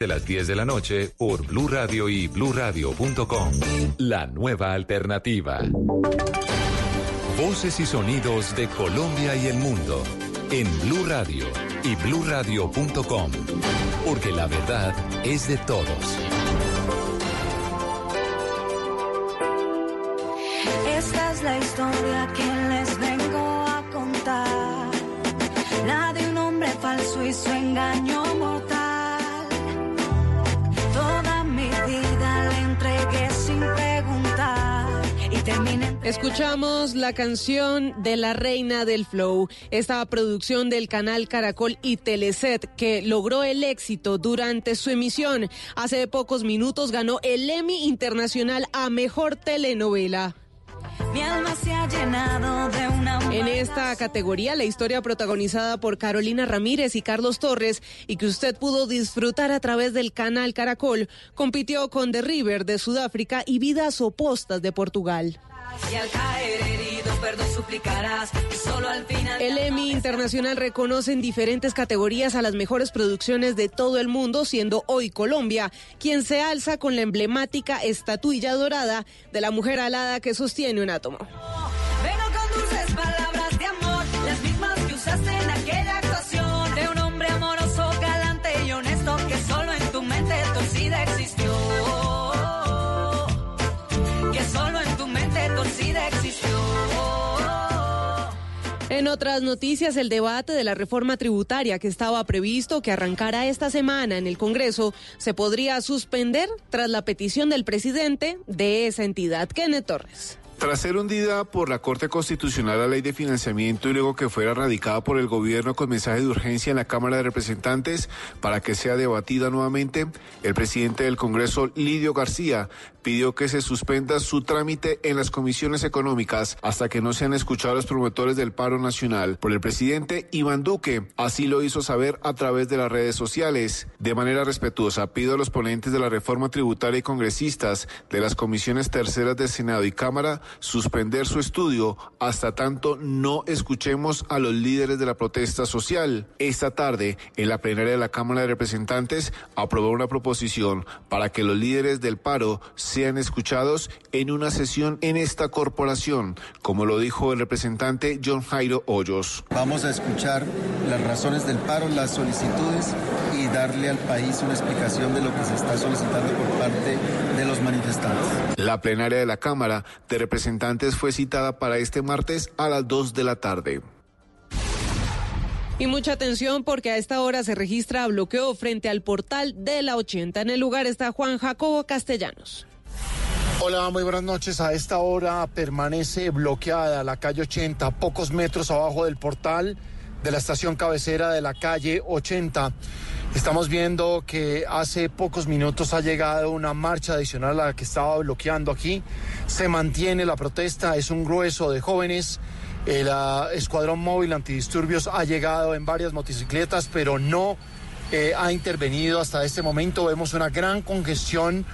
De las 10 de la noche por Blue Radio y bluradio.com. La nueva alternativa. Voces y sonidos de Colombia y el mundo en Blue Radio y bluradio.com. Porque la verdad es de todos. Esta es la historia que les vengo a contar. La de un hombre falso y su engaño mortal. Escuchamos la canción de la reina del flow, esta producción del canal Caracol y Teleset que logró el éxito durante su emisión. Hace pocos minutos ganó el Emmy Internacional a Mejor Telenovela. Mi alma se ha llenado de una En esta categoría, la historia protagonizada por Carolina Ramírez y Carlos Torres y que usted pudo disfrutar a través del canal Caracol, compitió con The River de Sudáfrica y Vidas Opostas de Portugal. Y al caer herido, perdón suplicarás. Y solo al final. El Emmy Internacional reconoce en diferentes categorías a las mejores producciones de todo el mundo, siendo hoy Colombia quien se alza con la emblemática estatuilla dorada de la mujer alada que sostiene un átomo. Vengo con dulces palabras de amor, las mismas que usaste En otras noticias, el debate de la reforma tributaria que estaba previsto que arrancara esta semana en el Congreso se podría suspender tras la petición del presidente de esa entidad, Kenneth Torres. Tras ser hundida por la Corte Constitucional la ley de financiamiento y luego que fuera radicada por el gobierno con mensaje de urgencia en la Cámara de Representantes para que sea debatida nuevamente, el presidente del Congreso, Lidio García, pidió que se suspenda su trámite en las comisiones económicas hasta que no sean escuchados los promotores del paro nacional por el presidente Iván Duque. Así lo hizo saber a través de las redes sociales. De manera respetuosa, pido a los ponentes de la reforma tributaria y congresistas de las comisiones terceras del Senado y Cámara suspender su estudio hasta tanto no escuchemos a los líderes de la protesta social. Esta tarde, en la plenaria de la Cámara de Representantes, aprobó una proposición para que los líderes del paro sean escuchados en una sesión en esta corporación, como lo dijo el representante John Jairo Hoyos. Vamos a escuchar las razones del paro, las solicitudes y darle al país una explicación de lo que se está solicitando por parte de los manifestantes. La plenaria de la Cámara de Representantes fue citada para este martes a las 2 de la tarde. Y mucha atención porque a esta hora se registra bloqueo frente al portal de la 80. En el lugar está Juan Jacobo Castellanos. Hola, muy buenas noches. A esta hora permanece bloqueada la calle 80, pocos metros abajo del portal de la estación cabecera de la calle 80. Estamos viendo que hace pocos minutos ha llegado una marcha adicional a la que estaba bloqueando aquí. Se mantiene la protesta, es un grueso de jóvenes. El uh, escuadrón móvil antidisturbios ha llegado en varias motocicletas, pero no eh, ha intervenido hasta este momento. Vemos una gran congestión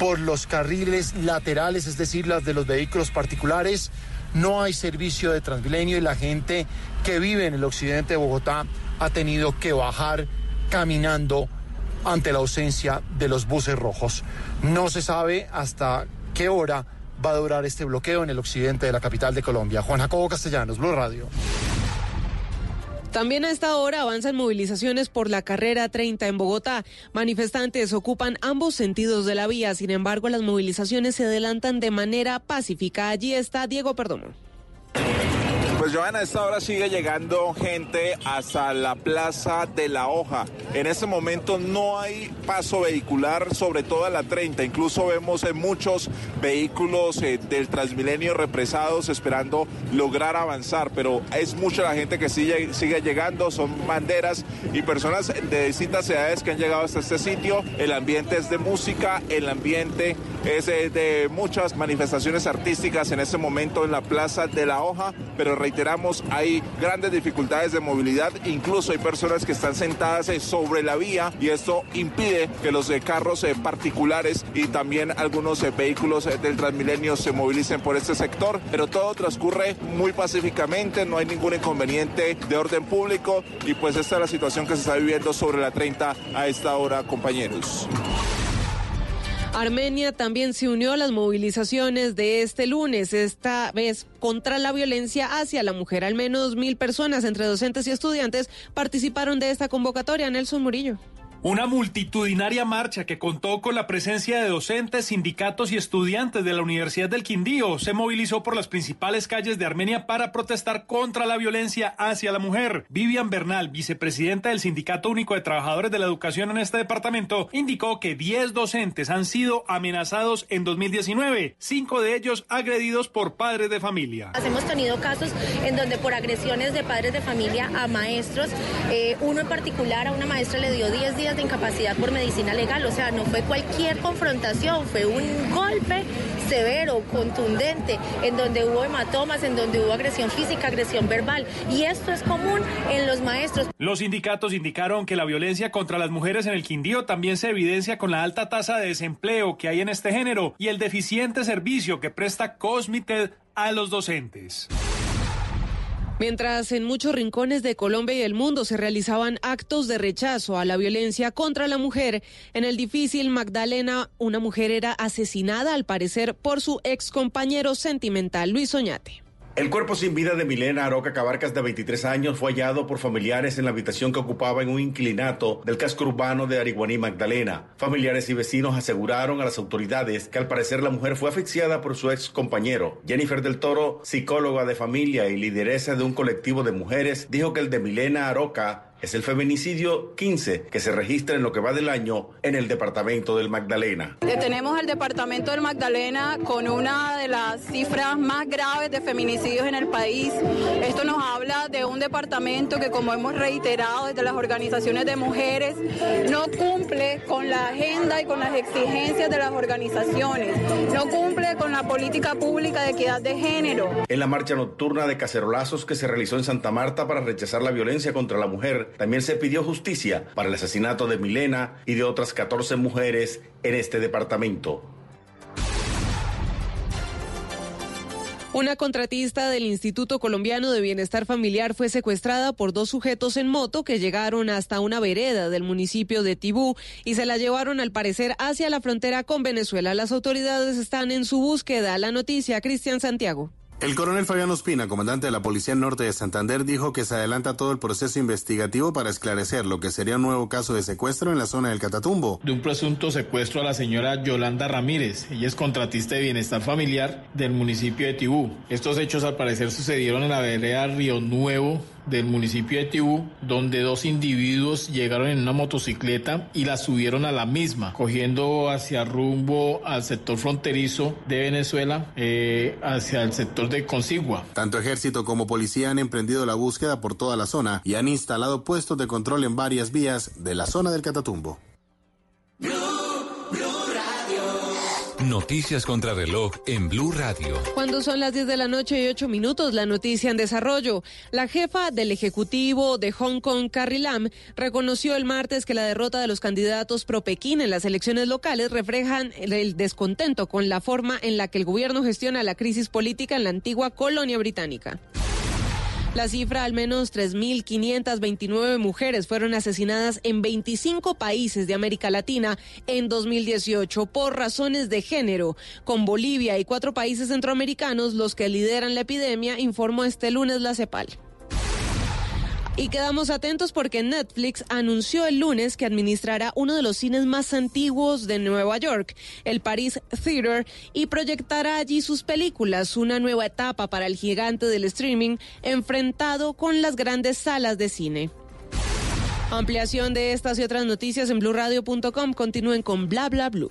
por los carriles laterales, es decir, las de los vehículos particulares. No hay servicio de Transmilenio y la gente que vive en el occidente de Bogotá ha tenido que bajar caminando ante la ausencia de los buses rojos. No se sabe hasta qué hora va a durar este bloqueo en el occidente de la capital de Colombia. Juan Jacobo Castellanos, Blue Radio. También a esta hora avanzan movilizaciones por la carrera 30 en Bogotá. Manifestantes ocupan ambos sentidos de la vía, sin embargo las movilizaciones se adelantan de manera pacífica. Allí está Diego Perdomo. Pues Joana, a esta hora sigue llegando gente hasta la Plaza de la Hoja. En este momento no hay paso vehicular sobre toda la 30. Incluso vemos muchos vehículos eh, del Transmilenio represados esperando lograr avanzar. Pero es mucha la gente que sigue, sigue llegando. Son banderas y personas de distintas edades que han llegado hasta este sitio. El ambiente es de música, el ambiente es eh, de muchas manifestaciones artísticas en este momento en la Plaza de la Hoja. Pero reiteramos, hay grandes dificultades de movilidad, incluso hay personas que están sentadas eh, sobre la vía y esto impide que los eh, carros eh, particulares y también algunos vehículos del Transmilenio se movilicen por este sector, pero todo transcurre muy pacíficamente, no hay ningún inconveniente de orden público y pues esta es la situación que se está viviendo sobre la 30 a esta hora, compañeros. Armenia también se unió a las movilizaciones de este lunes, esta vez contra la violencia hacia la mujer. Al menos mil personas, entre docentes y estudiantes, participaron de esta convocatoria. Nelson Murillo. Una multitudinaria marcha que contó con la presencia de docentes, sindicatos y estudiantes de la Universidad del Quindío se movilizó por las principales calles de Armenia para protestar contra la violencia hacia la mujer. Vivian Bernal, vicepresidenta del Sindicato Único de Trabajadores de la Educación en este departamento, indicó que 10 docentes han sido amenazados en 2019, cinco de ellos agredidos por padres de familia. Hemos tenido casos en donde por agresiones de padres de familia a maestros, eh, uno en particular a una maestra le dio 10 días de incapacidad por medicina legal, o sea, no fue cualquier confrontación, fue un golpe severo, contundente, en donde hubo hematomas, en donde hubo agresión física, agresión verbal. Y esto es común en los maestros. Los sindicatos indicaron que la violencia contra las mujeres en el Quindío también se evidencia con la alta tasa de desempleo que hay en este género y el deficiente servicio que presta Cosmited a los docentes. Mientras en muchos rincones de Colombia y el mundo se realizaban actos de rechazo a la violencia contra la mujer, en el difícil Magdalena una mujer era asesinada al parecer por su ex compañero sentimental Luis Oñate. El cuerpo sin vida de Milena Aroca Cabarcas, de 23 años, fue hallado por familiares en la habitación que ocupaba en un inclinato del casco urbano de Ariguaní, Magdalena. Familiares y vecinos aseguraron a las autoridades que al parecer la mujer fue asfixiada por su ex compañero. Jennifer del Toro, psicóloga de familia y lideresa de un colectivo de mujeres, dijo que el de Milena Aroca es el feminicidio 15 que se registra en lo que va del año en el departamento del Magdalena. Tenemos el departamento del Magdalena con una de las cifras más graves de feminicidios en el país. Esto nos habla de un departamento que, como hemos reiterado desde las organizaciones de mujeres, no cumple con la agenda y con las exigencias de las organizaciones, no cumple con la política pública de equidad de género. En la marcha nocturna de cacerolazos que se realizó en Santa Marta para rechazar la violencia contra la mujer, también se pidió justicia para el asesinato de Milena y de otras 14 mujeres en este departamento. Una contratista del Instituto Colombiano de Bienestar Familiar fue secuestrada por dos sujetos en moto que llegaron hasta una vereda del municipio de Tibú y se la llevaron al parecer hacia la frontera con Venezuela. Las autoridades están en su búsqueda. La noticia, Cristian Santiago. El coronel Fabián Ospina, comandante de la Policía Norte de Santander, dijo que se adelanta todo el proceso investigativo para esclarecer lo que sería un nuevo caso de secuestro en la zona del Catatumbo. De un presunto secuestro a la señora Yolanda Ramírez. Ella es contratista de bienestar familiar del municipio de Tibú. Estos hechos al parecer sucedieron en la vereda Río Nuevo del municipio de Tibú, donde dos individuos llegaron en una motocicleta y la subieron a la misma, cogiendo hacia rumbo al sector fronterizo de Venezuela, eh, hacia el sector de Consigua. Tanto ejército como policía han emprendido la búsqueda por toda la zona y han instalado puestos de control en varias vías de la zona del Catatumbo. Noticias contra reloj en Blue Radio. Cuando son las 10 de la noche y 8 minutos, la noticia en desarrollo. La jefa del Ejecutivo de Hong Kong, Carrie Lam, reconoció el martes que la derrota de los candidatos pro Pekín en las elecciones locales reflejan el descontento con la forma en la que el gobierno gestiona la crisis política en la antigua colonia británica. La cifra, al menos 3.529 mujeres fueron asesinadas en 25 países de América Latina en 2018 por razones de género, con Bolivia y cuatro países centroamericanos los que lideran la epidemia, informó este lunes la CEPAL. Y quedamos atentos porque Netflix anunció el lunes que administrará uno de los cines más antiguos de Nueva York, el Paris Theater, y proyectará allí sus películas, una nueva etapa para el gigante del streaming enfrentado con las grandes salas de cine. Ampliación de estas y otras noticias en blurradio.com. Continúen con bla bla blue.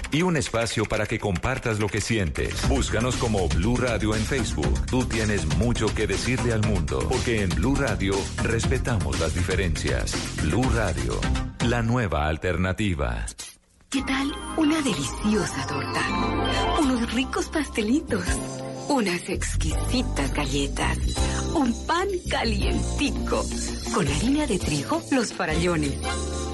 Y un espacio para que compartas lo que sientes. Búscanos como Blue Radio en Facebook. Tú tienes mucho que decirle al mundo, porque en Blue Radio respetamos las diferencias. Blue Radio, la nueva alternativa. ¿Qué tal una deliciosa torta? Unos ricos pastelitos, unas exquisitas galletas, un pan calientico, con harina de trigo, los farallones.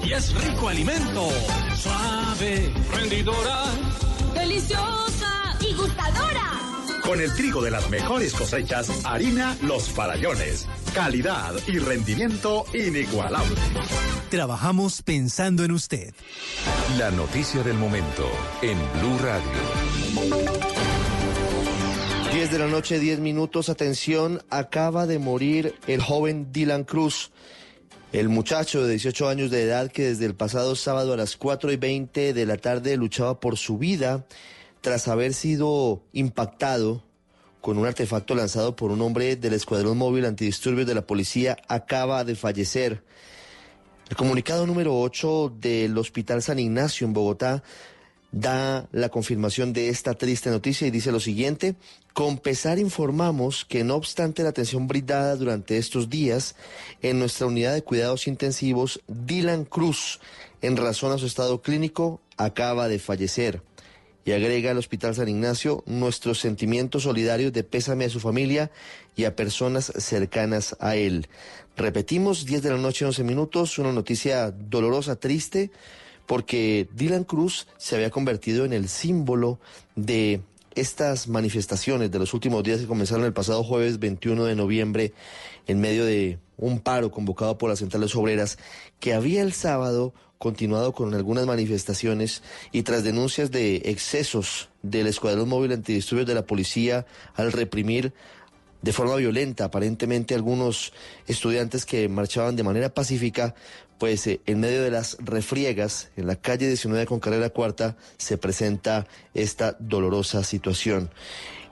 Y es rico alimento, suave, rendidora, deliciosa y gustadora. Con el trigo de las mejores cosechas, harina Los Farallones. Calidad y rendimiento inigualable. Trabajamos pensando en usted. La noticia del momento en Blue Radio. 10 de la noche, 10 minutos. Atención, acaba de morir el joven Dylan Cruz. El muchacho de 18 años de edad que desde el pasado sábado a las 4 y 20 de la tarde luchaba por su vida tras haber sido impactado con un artefacto lanzado por un hombre del Escuadrón Móvil Antidisturbios de la Policía, acaba de fallecer. El comunicado número 8 del Hospital San Ignacio en Bogotá da la confirmación de esta triste noticia y dice lo siguiente, con pesar informamos que no obstante la atención brindada durante estos días en nuestra unidad de cuidados intensivos, Dylan Cruz, en razón a su estado clínico, acaba de fallecer. Y agrega al Hospital San Ignacio nuestros sentimientos solidarios de pésame a su familia y a personas cercanas a él. Repetimos, 10 de la noche, 11 minutos, una noticia dolorosa, triste, porque Dylan Cruz se había convertido en el símbolo de estas manifestaciones de los últimos días que comenzaron el pasado jueves 21 de noviembre en medio de un paro convocado por las centrales obreras que había el sábado continuado con algunas manifestaciones y tras denuncias de excesos del Escuadrón Móvil Antidisturbios de la policía al reprimir de forma violenta aparentemente algunos estudiantes que marchaban de manera pacífica, pues eh, en medio de las refriegas en la calle 19 con carrera cuarta se presenta esta dolorosa situación.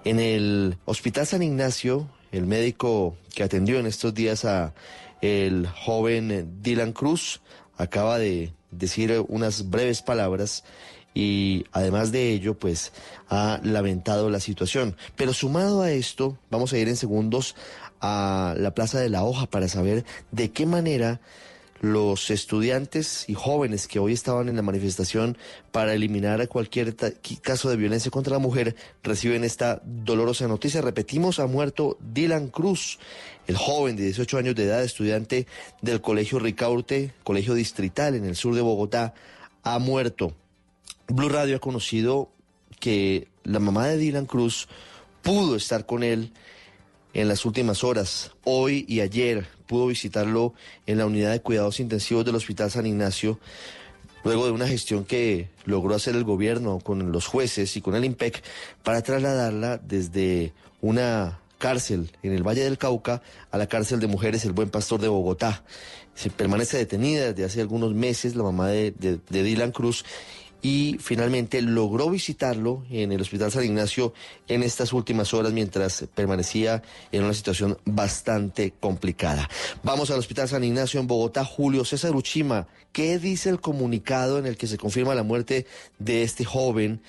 En el Hospital San Ignacio, el médico que atendió en estos días a el joven Dylan Cruz acaba de decir unas breves palabras y además de ello, pues ha lamentado la situación. Pero sumado a esto, vamos a ir en segundos a la Plaza de la Hoja para saber de qué manera los estudiantes y jóvenes que hoy estaban en la manifestación para eliminar cualquier caso de violencia contra la mujer reciben esta dolorosa noticia. Repetimos, ha muerto Dylan Cruz, el joven de 18 años de edad, estudiante del Colegio Ricaurte, colegio distrital en el sur de Bogotá, ha muerto. Blue Radio ha conocido que la mamá de Dylan Cruz pudo estar con él en las últimas horas, hoy y ayer, pudo visitarlo en la unidad de cuidados intensivos del Hospital San Ignacio, luego de una gestión que logró hacer el gobierno con los jueces y con el IMPEC para trasladarla desde una cárcel en el Valle del Cauca a la cárcel de mujeres El Buen Pastor de Bogotá. Se permanece detenida desde hace algunos meses la mamá de, Dylan Cruz y finalmente logró visitarlo en el Hospital San Ignacio en estas últimas horas mientras permanecía en una situación bastante complicada. Vamos al Hospital San Ignacio en Bogotá. Julio César Uchima, ¿qué dice el comunicado en el que se confirma la muerte de este joven?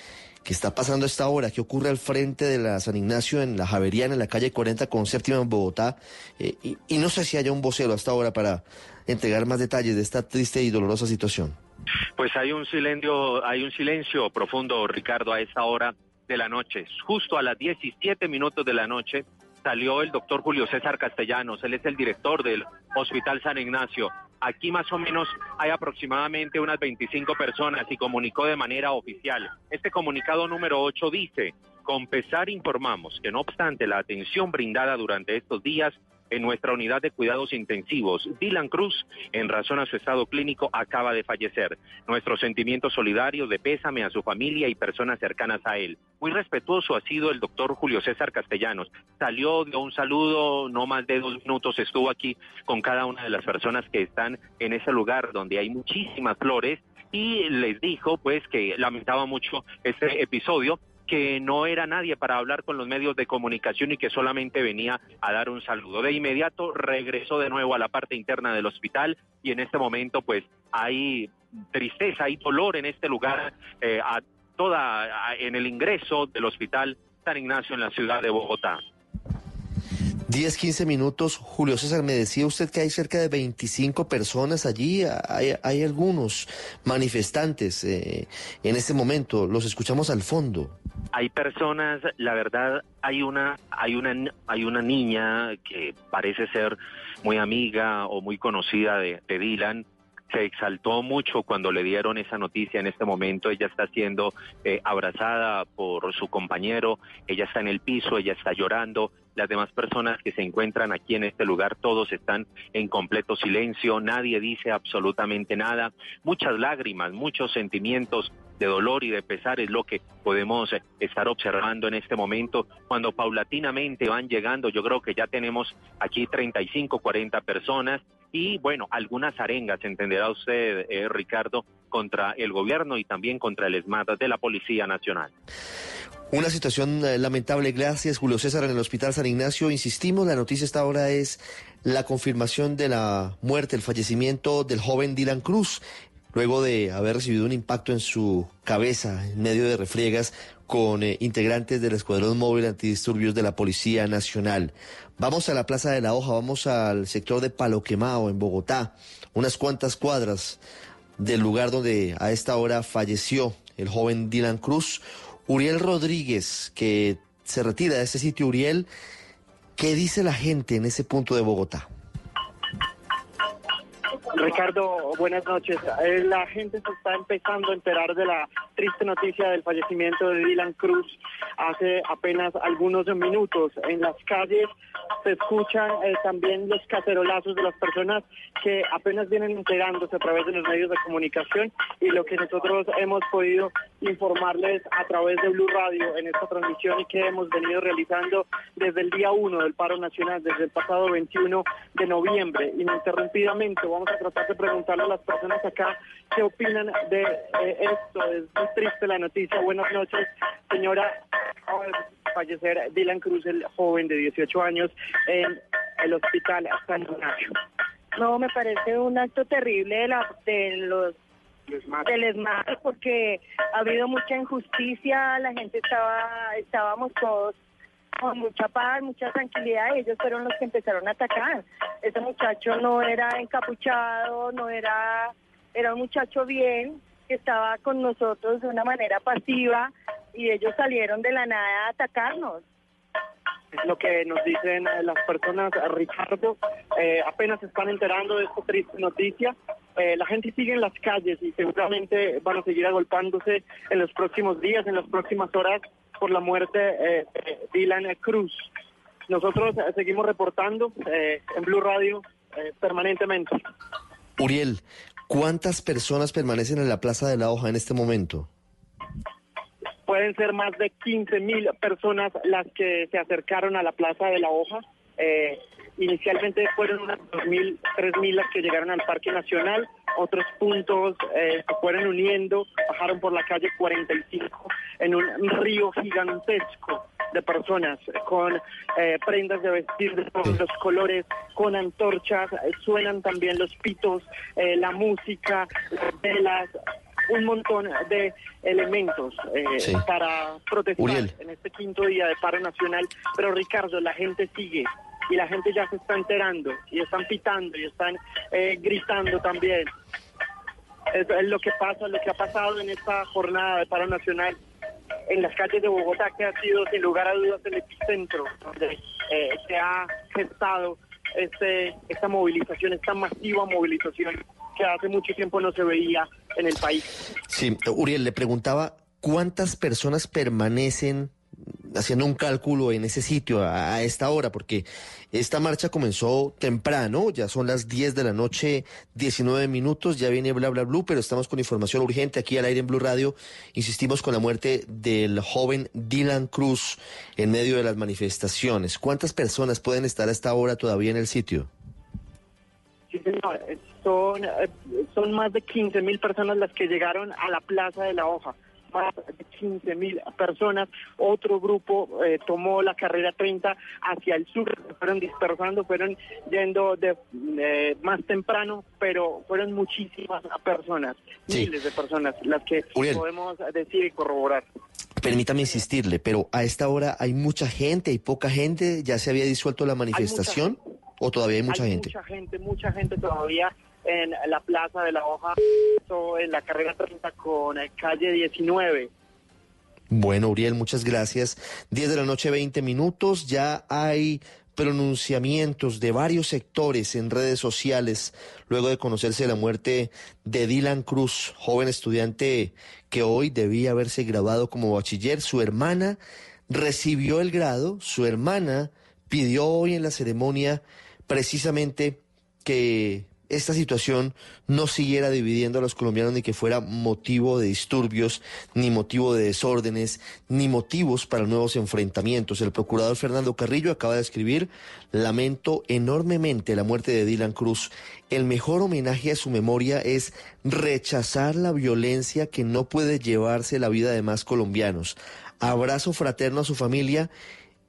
¿Qué está pasando a esta hora? ¿Qué ocurre al frente de la San Ignacio en la Javeriana, en la calle 40 con séptima en Bogotá? Eh, y, y no sé si haya un vocero hasta ahora para entregar más detalles de esta triste y dolorosa situación. Pues hay un silencio, hay un silencio profundo, Ricardo, a esta hora de la noche. Justo a las 17 minutos de la noche salió el doctor Julio César Castellanos. Él es el director del Hospital San Ignacio. Aquí más o menos hay aproximadamente unas 25 personas y comunicó de manera oficial. Este comunicado número 8 dice, con pesar informamos que no obstante la atención brindada durante estos días, en nuestra unidad de cuidados intensivos. Dylan Cruz, en razón a su estado clínico, acaba de fallecer. Nuestro sentimiento solidario de pésame a su familia y personas cercanas a él. Muy respetuoso ha sido el doctor Julio César Castellanos. Salió, dio un saludo, no más de dos minutos estuvo aquí con cada una de las personas que están en ese lugar donde hay muchísimas flores y les dijo pues que lamentaba mucho este episodio que no era nadie para hablar con los medios de comunicación y que solamente venía a dar un saludo. De inmediato regresó de nuevo a la parte interna del hospital y en este momento pues hay tristeza, hay dolor en este lugar, eh, a toda en el ingreso del hospital San Ignacio en la ciudad de Bogotá. 10, 15 minutos. Julio César, me decía usted que hay cerca de 25 personas allí. Hay, hay algunos manifestantes eh, en este momento. Los escuchamos al fondo. Hay personas, la verdad, hay una, hay una, hay una niña que parece ser muy amiga o muy conocida de, de Dylan se exaltó mucho cuando le dieron esa noticia en este momento. Ella está siendo eh, abrazada por su compañero, ella está en el piso, ella está llorando. Las demás personas que se encuentran aquí en este lugar, todos están en completo silencio, nadie dice absolutamente nada. Muchas lágrimas, muchos sentimientos de dolor y de pesar es lo que podemos eh, estar observando en este momento cuando paulatinamente van llegando. Yo creo que ya tenemos aquí 35, 40 personas y bueno, algunas arengas, entenderá usted, eh, Ricardo, contra el gobierno y también contra el ESMAD de la Policía Nacional. Una situación eh, lamentable. Gracias, Julio César, en el Hospital San Ignacio. Insistimos, la noticia esta hora es la confirmación de la muerte, el fallecimiento del joven Dylan Cruz, luego de haber recibido un impacto en su cabeza en medio de refriegas con eh, integrantes del Escuadrón Móvil Antidisturbios de la Policía Nacional. Vamos a la Plaza de la Hoja, vamos al sector de Palo Quemao, en Bogotá, unas cuantas cuadras del lugar donde a esta hora falleció el joven Dylan Cruz. Uriel Rodríguez, que se retira de ese sitio, Uriel, ¿qué dice la gente en ese punto de Bogotá? Ricardo, buenas noches. Eh, la gente se está empezando a enterar de la triste noticia del fallecimiento de Dylan Cruz hace apenas algunos minutos. En las calles se escuchan eh, también los cacerolazos de las personas que apenas vienen enterándose a través de los medios de comunicación y lo que nosotros hemos podido informarles a través de Blue Radio en esta transmisión y que hemos venido realizando desde el día 1 del paro nacional, desde el pasado 21 de noviembre. Ininterrumpidamente vamos a tratar de preguntarle a las personas acá qué opinan de eh, esto. Es muy triste la noticia. Buenas noches, señora. Fallecer Dylan Cruz, el joven de 18 años, en el hospital San Ignacio. No, me parece un acto terrible de, la, de los del ESMAD porque ha habido mucha injusticia, la gente estaba, estábamos todos con mucha paz, mucha tranquilidad y ellos fueron los que empezaron a atacar. Ese muchacho no era encapuchado, no era, era un muchacho bien, que estaba con nosotros de una manera pasiva y ellos salieron de la nada a atacarnos. Es lo que nos dicen eh, las personas, eh, Ricardo, eh, apenas se están enterando de esta triste noticia. La gente sigue en las calles y seguramente van a seguir agolpándose en los próximos días, en las próximas horas, por la muerte eh, de Dylan Cruz. Nosotros eh, seguimos reportando eh, en Blue Radio eh, permanentemente. Uriel, ¿cuántas personas permanecen en la Plaza de la Hoja en este momento? Pueden ser más de 15 mil personas las que se acercaron a la Plaza de la Hoja. Eh, inicialmente fueron unas 2.000, 3.000 las que llegaron al Parque Nacional. Otros puntos eh, se fueron uniendo, bajaron por la calle 45 en un río gigantesco de personas con eh, prendas de vestir de todos los colores, con antorchas, eh, suenan también los pitos, eh, la música, las velas, un montón de elementos eh, Sí. para protestar Uriel. en este quinto día de paro nacional. Pero Ricardo, la gente sigue y la gente ya se está enterando y están pitando y están eh, gritando también. Es, lo que pasa, lo que ha pasado en esta jornada de paro nacional en las calles de Bogotá, que ha sido sin lugar a dudas el epicentro donde eh, se ha gestado este, esta movilización, esta masiva movilización que hace mucho tiempo no se veía en el país. Sí, Uriel, le preguntaba cuántas personas permanecen haciendo un cálculo en ese sitio a, esta hora, porque esta marcha comenzó temprano, ya son las 10 de la noche, 19 minutos, ya viene bla bla blue, pero estamos con información urgente aquí al aire en Blue Radio. Insistimos con la muerte del joven Dylan Cruz en medio de las manifestaciones. ¿Cuántas personas pueden estar a esta hora todavía en el sitio? Sí, señor. Son, eh, son más de 15 mil personas las que llegaron a la Plaza de la Hoja. Más de 15 mil personas. Otro grupo eh, tomó la carrera 30 hacia el sur. Fueron dispersando, fueron yendo de, eh, más temprano, pero fueron muchísimas personas, Sí. miles de personas, las que Uriel. podemos decir y corroborar. Permítame insistirle, pero a esta hora hay mucha gente, hay poca gente, ya se había disuelto la manifestación o todavía hay mucha gente. mucha gente, mucha gente todavía en la Plaza de la Hoja, en la carrera 30 con eh, calle 19. Bueno, Uriel, muchas gracias. 10 de la noche, 20 minutos. Ya hay pronunciamientos de varios sectores en redes sociales luego de conocerse la muerte de Dylan Cruz, joven estudiante que hoy debía haberse graduado como bachiller. Su hermana recibió el grado, su hermana pidió hoy en la ceremonia precisamente que esta situación no siguiera dividiendo a los colombianos ni que fuera motivo de disturbios, ni motivo de desórdenes, ni motivos para nuevos enfrentamientos. El procurador Fernando Carrillo acaba de escribir, lamento enormemente la muerte de Dylan Cruz. El mejor homenaje a su memoria es rechazar la violencia que no puede llevarse la vida de más colombianos. Abrazo fraterno a su familia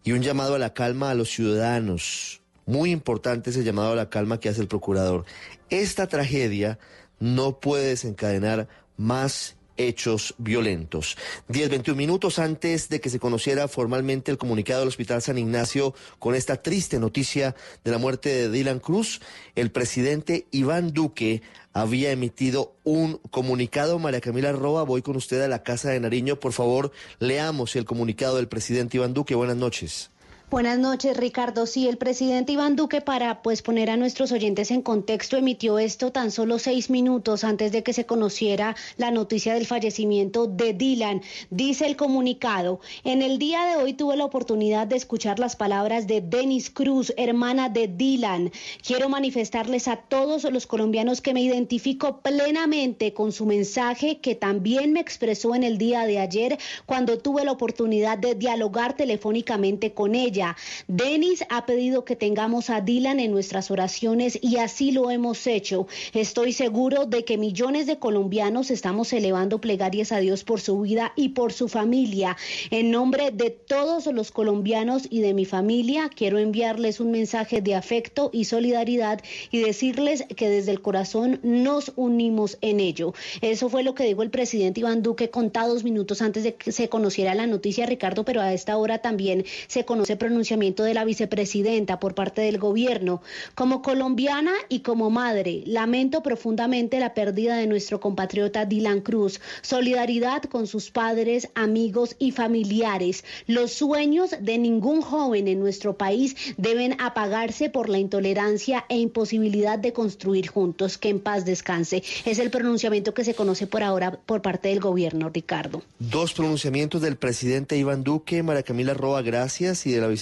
y un llamado a la calma a los ciudadanos. Muy importante ese llamado a la calma que hace el procurador. Esta tragedia no puede desencadenar más hechos violentos. 10, 21 minutos antes de que se conociera formalmente el comunicado del Hospital San Ignacio con esta triste noticia de la muerte de Dylan Cruz, el presidente Iván Duque había emitido un comunicado. María Camila Roa, voy con usted a la Casa de Nariño. Por favor, leamos el comunicado del presidente Iván Duque. Buenas noches. Buenas noches, Ricardo. Sí, el presidente Iván Duque, para pues poner a nuestros oyentes en contexto, emitió esto tan solo seis minutos antes de que se conociera la noticia del fallecimiento de Dylan. Dice el comunicado, en el día de hoy tuve la oportunidad de escuchar las palabras de Denis Cruz, hermana de Dylan. Quiero manifestarles a todos los colombianos que me identifico plenamente con su mensaje que también me expresó en el día de ayer cuando tuve la oportunidad de dialogar telefónicamente con ella. Denis ha pedido que tengamos a Dylan en nuestras oraciones y así lo hemos hecho. Estoy seguro de que millones de colombianos estamos elevando plegarias a Dios por su vida y por su familia. En nombre de todos los colombianos y de mi familia, quiero enviarles un mensaje de afecto y solidaridad y decirles que desde el corazón nos unimos en ello. Eso fue lo que dijo el presidente Iván Duque contados minutos antes de que se conociera la noticia, Ricardo, pero a esta hora también se conoce pronunciamiento de la vicepresidenta por parte del gobierno. Como colombiana y como madre, lamento profundamente la pérdida de nuestro compatriota Dylan Cruz. Solidaridad con sus padres, amigos y familiares. Los sueños de ningún joven en nuestro país deben apagarse por la intolerancia e imposibilidad de construir juntos. Que en paz descanse. Es el pronunciamiento que se conoce por ahora por parte del gobierno, Ricardo. Dos pronunciamientos del presidente Iván Duque, María Camila Roa, gracias, y de la vicepresidenta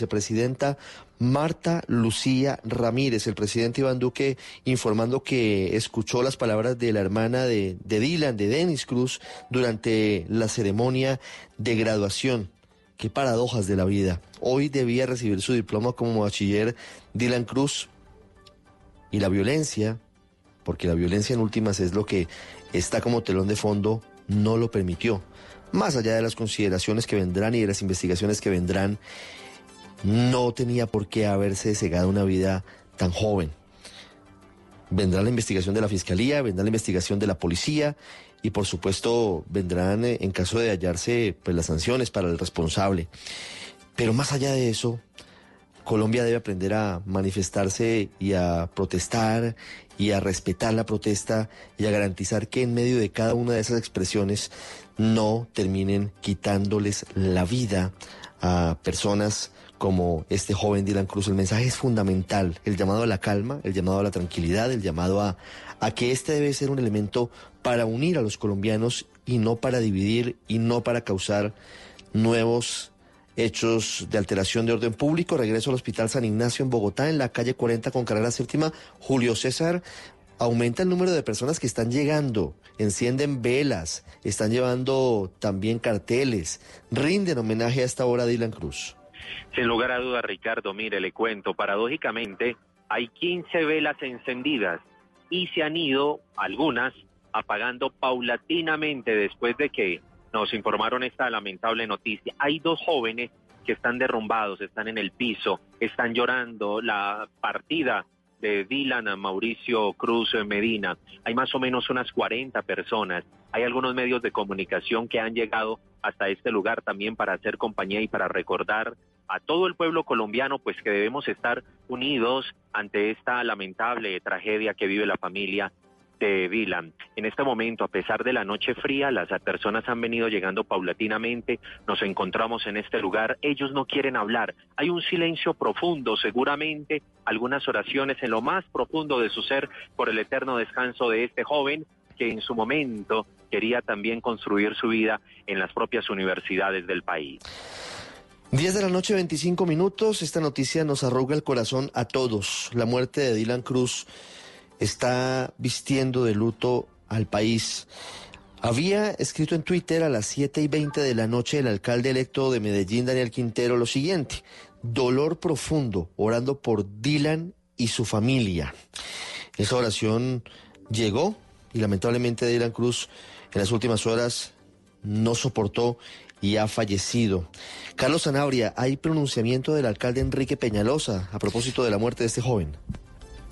Marta Lucía Ramírez. El presidente Iván Duque informando que escuchó las palabras de la hermana de, de Dylan, de Denis Cruz, durante la ceremonia de graduación. Qué paradojas de la vida. Hoy debía recibir su diploma como bachiller Dylan Cruz. Y la violencia, porque la violencia en últimas es lo que está como telón de fondo, no lo permitió. Más allá de las consideraciones que vendrán y de las investigaciones que vendrán, no tenía por qué haberse cegado una vida tan joven. vendrá la investigación de la Fiscalía, vendrá la investigación de la policía y por supuesto vendrán eh, en caso de hallarse pues, las sanciones para el responsable. Pero más allá de eso, Colombia debe aprender a manifestarse y a protestar y a respetar la protesta y a garantizar que en medio de cada una de esas expresiones no terminen quitándoles la vida a personas como este joven Dylan Cruz. El mensaje es fundamental, el llamado a la calma, el llamado a la tranquilidad, el llamado a, que este debe ser un elemento para unir a los colombianos y no para dividir y no para causar nuevos hechos de alteración de orden público. Regreso al Hospital San Ignacio en Bogotá, en la calle 40 con carrera séptima. Julio César, aumenta el número de personas que están llegando, encienden velas, están llevando también carteles, rinden homenaje a esta hora a Dylan Cruz. Sin lugar a dudas, Ricardo, mire, le cuento, paradójicamente hay 15 velas encendidas y se han ido algunas apagando paulatinamente después de que nos informaron esta lamentable noticia. Hay dos jóvenes que están derrumbados, están en el piso, están llorando la partida de Dylan Mauricio Cruz Medina. Hay más o menos unas 40 personas. Hay algunos medios de comunicación que han llegado hasta este lugar también para hacer compañía y para recordar a todo el pueblo colombiano pues que debemos estar unidos ante esta lamentable tragedia que vive la familia de Dylan. En este momento, a pesar de la noche fría, las personas han venido llegando paulatinamente, nos encontramos en este lugar, ellos no quieren hablar, hay un silencio profundo, seguramente algunas oraciones en lo más profundo de su ser por el eterno descanso de este joven que en su momento quería también construir su vida en las propias universidades del país. 10 de la noche, 25 minutos. Esta noticia nos arruga el corazón a todos. La muerte de Dylan Cruz está vistiendo de luto al país. Había escrito en Twitter a las 7 y 20 de la noche el alcalde electo de Medellín, Daniel Quintero, lo siguiente. Dolor profundo, orando por Dylan y su familia. Esa oración llegó y lamentablemente Dylan Cruz en las últimas horas no soportó y ha fallecido. Carlos Zanabria, hay pronunciamiento del alcalde Enrique Peñalosa a propósito de la muerte de este joven.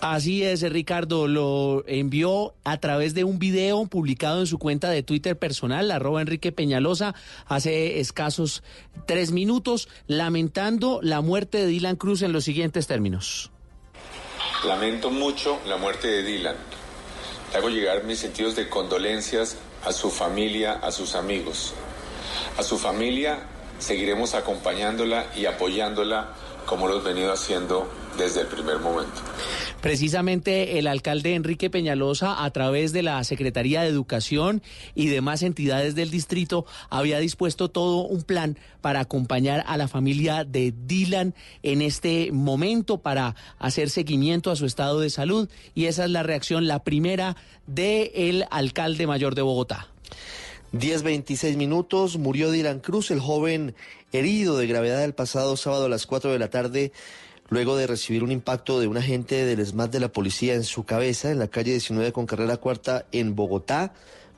Así es, Ricardo, lo envió a través de un video publicado en su cuenta de Twitter personal, arroba Enrique Peñalosa, hace escasos tres minutos, lamentando la muerte de Dylan Cruz en los siguientes términos. Lamento mucho la muerte de Dylan. Le hago llegar mis sentidos de condolencias a su familia, a sus amigos. A su familia seguiremos acompañándola y apoyándola como lo hemos venido haciendo desde el primer momento. Precisamente el alcalde Enrique Peñalosa, a través de la Secretaría de Educación y demás entidades del distrito, había dispuesto todo un plan para acompañar a la familia de Dylan en este momento para hacer seguimiento a su estado de salud. Y esa es la reacción, la primera del alcalde mayor de Bogotá. 10.26 minutos, murió Dylan Cruz, el joven herido de gravedad el pasado sábado a las 4 de la tarde luego de recibir un impacto de un agente del ESMAD de la policía en su cabeza en la calle 19 con carrera cuarta en Bogotá.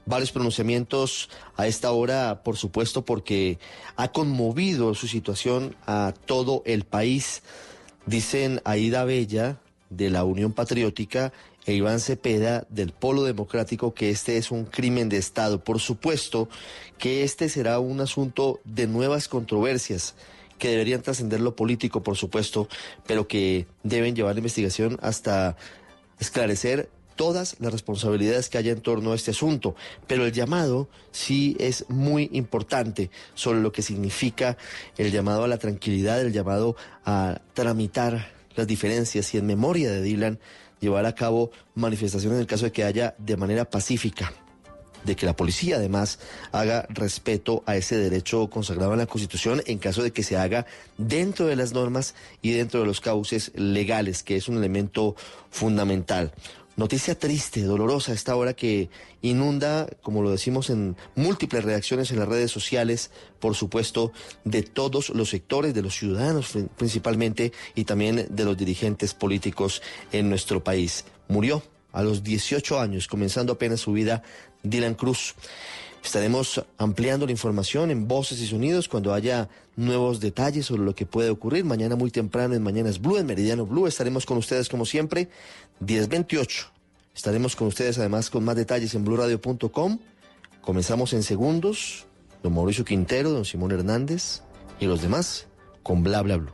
Varios pronunciamientos a esta hora, por supuesto, porque ha conmovido su situación a todo el país. Dicen Aida Bella, de la Unión Patriótica, e Iván Cepeda del Polo Democrático que este es un crimen de Estado. Por supuesto que este será un asunto de nuevas controversias que deberían trascender lo político, por supuesto, pero que deben llevar la investigación hasta esclarecer todas las responsabilidades que haya en torno a este asunto. Pero el llamado sí es muy importante sobre lo que significa el llamado a la tranquilidad, el llamado a tramitar las diferencias y en memoria de Dylan llevar a cabo manifestaciones en el caso de que haya de manera pacífica de que la policía además haga respeto a ese derecho consagrado en la Constitución en caso de que se haga dentro de las normas y dentro de los cauces legales, que es un elemento fundamental. Noticia triste, dolorosa esta hora que inunda, como lo decimos en múltiples reacciones en las redes sociales, por supuesto, de todos los sectores, de los ciudadanos principalmente y también de los dirigentes políticos en nuestro país. Murió a los 18 años, comenzando apenas su vida Dylan Cruz. Estaremos ampliando la información en Voces y Sonidos cuando haya nuevos detalles sobre lo que puede ocurrir. Mañana muy temprano en Mañanas Blue, en Meridiano Blue, estaremos con ustedes como siempre, 1028. Estaremos con ustedes además con más detalles en blurradio.com. Comenzamos en segundos. Don Mauricio Quintero, don Simón Hernández y los demás con Bla Bla Blue.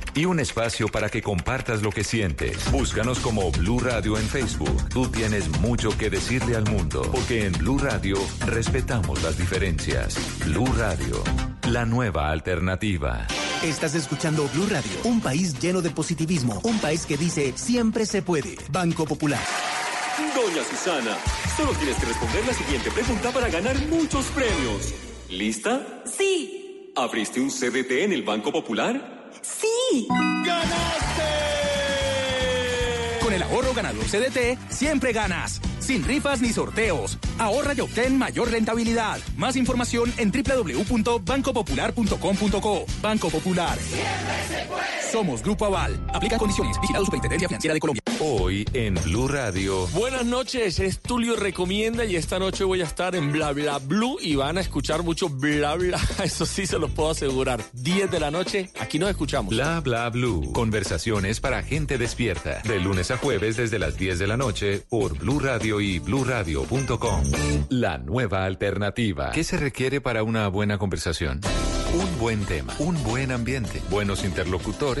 y un espacio para que compartas lo que sientes. Búscanos como Blue Radio en Facebook. Tú tienes mucho que decirle al mundo, porque en Blue Radio respetamos las diferencias. Blue Radio, la nueva alternativa. Estás escuchando Blue Radio, un país lleno de positivismo, un país que dice siempre se puede. Banco Popular. Doña Susana, solo tienes que responder la siguiente pregunta para ganar muchos premios. ¿Lista? Sí, ¿Abriste un CDT en el Banco Popular? Sí. Con el ahorro ganador CDT, siempre ganas. Sin rifas ni sorteos. Ahorra y obtén mayor rentabilidad. Más información en www.bancopopular.com.co. Banco Popular. Somos Grupo Aval. Aplica condiciones. Vigilado Superintendencia Financiera de Colombia. Hoy en Blue Radio. Buenas noches, es Tulio Recomienda y esta noche voy a estar en Bla Bla Blue y van a escuchar mucho Bla Bla, eso sí se los puedo asegurar. 10 de la noche, aquí nos escuchamos. Bla bla blue. Conversaciones para gente despierta. De lunes a jueves desde las 10 de la noche por Blue Radio y bluradio.com. La nueva alternativa. ¿Qué se requiere para una buena conversación? Un buen tema, un buen ambiente, buenos interlocutores,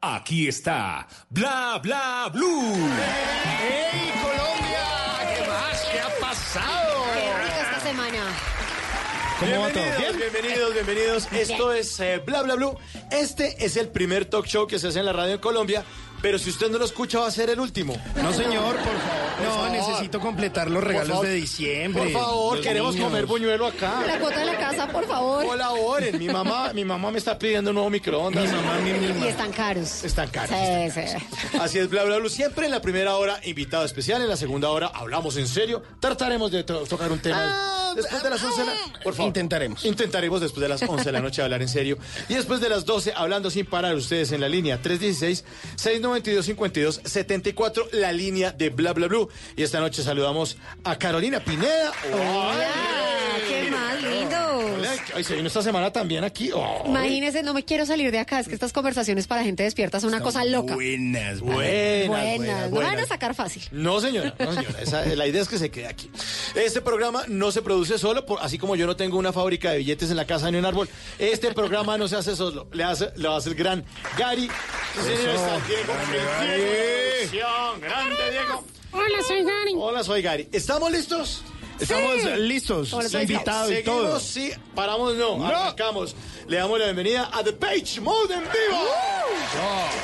Aquí está Bla Bla Blue. ¡Hey, Colombia! ¿Qué más? ¿Qué ha pasado? esta semana. ¿Cómo va todo? Bienvenidos, ¿Bien? bienvenidos, bienvenidos. Esto es eh, Bla Bla Blue. Este es el primer talk show que se hace en la radio en Colombia, pero si usted no lo escucha va a ser el último. No, señor, por favor. Por No, favor. necesito completar los regalos favor. de diciembre. Por favor, Los queremos niños. comer buñuelo acá. La cuota de la casa, por favor. Colaboren. Mi mamá, mi mamá me está pidiendo un nuevo microondas. Mi mamá, mi Y mamá. están caros. Están caros. Sí, sí. Así es, bla, bla, bla. Siempre en la primera hora, invitado especial. En la segunda hora, hablamos en serio. Trataremos de to- tocar un tema Ah, después de las 11 de la... Por favor. Intentaremos. Intentaremos después de las 11 de la noche hablar en serio. Y después de las 12, hablando sin parar, ustedes en la línea 316-692-5274, la línea de Bla Bla Blue. Y esta noche saludamos a Carolina Pineda. Hola, qué más lindo. Ay, se vino esta semana también aquí. Oh. Imagínese, no me quiero salir de acá. Es que estas conversaciones para gente despierta son una cosa loca. Buenas, Buenas, Buenas, buenas, no van a sacar fácil. No, señora, no, señora. Esa- la idea es que se quede aquí. Este programa no se produce solo, por, así como yo no tengo una fábrica de billetes en la casa ni un árbol. Este programa no se hace solo, le hace, lo hace el gran Gary. Sí, señor, está Diego, el Diego. Grande, Diego. Hola, soy Gary. Hola, soy Gary. ¿Estamos listos? Estamos listos, Hola, invitados y Seguimos, todo. sí, paramos, no, No. arrancamos. Le damos la bienvenida a The Page Mode en vivo. Words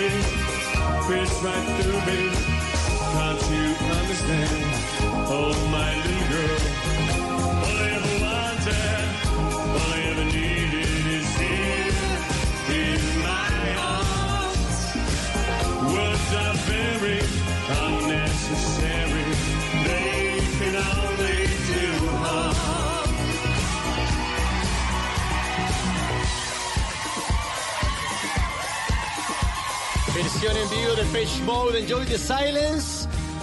me, pierce right through me. Versión en vivo de Page Mode, Enjoy the Silence.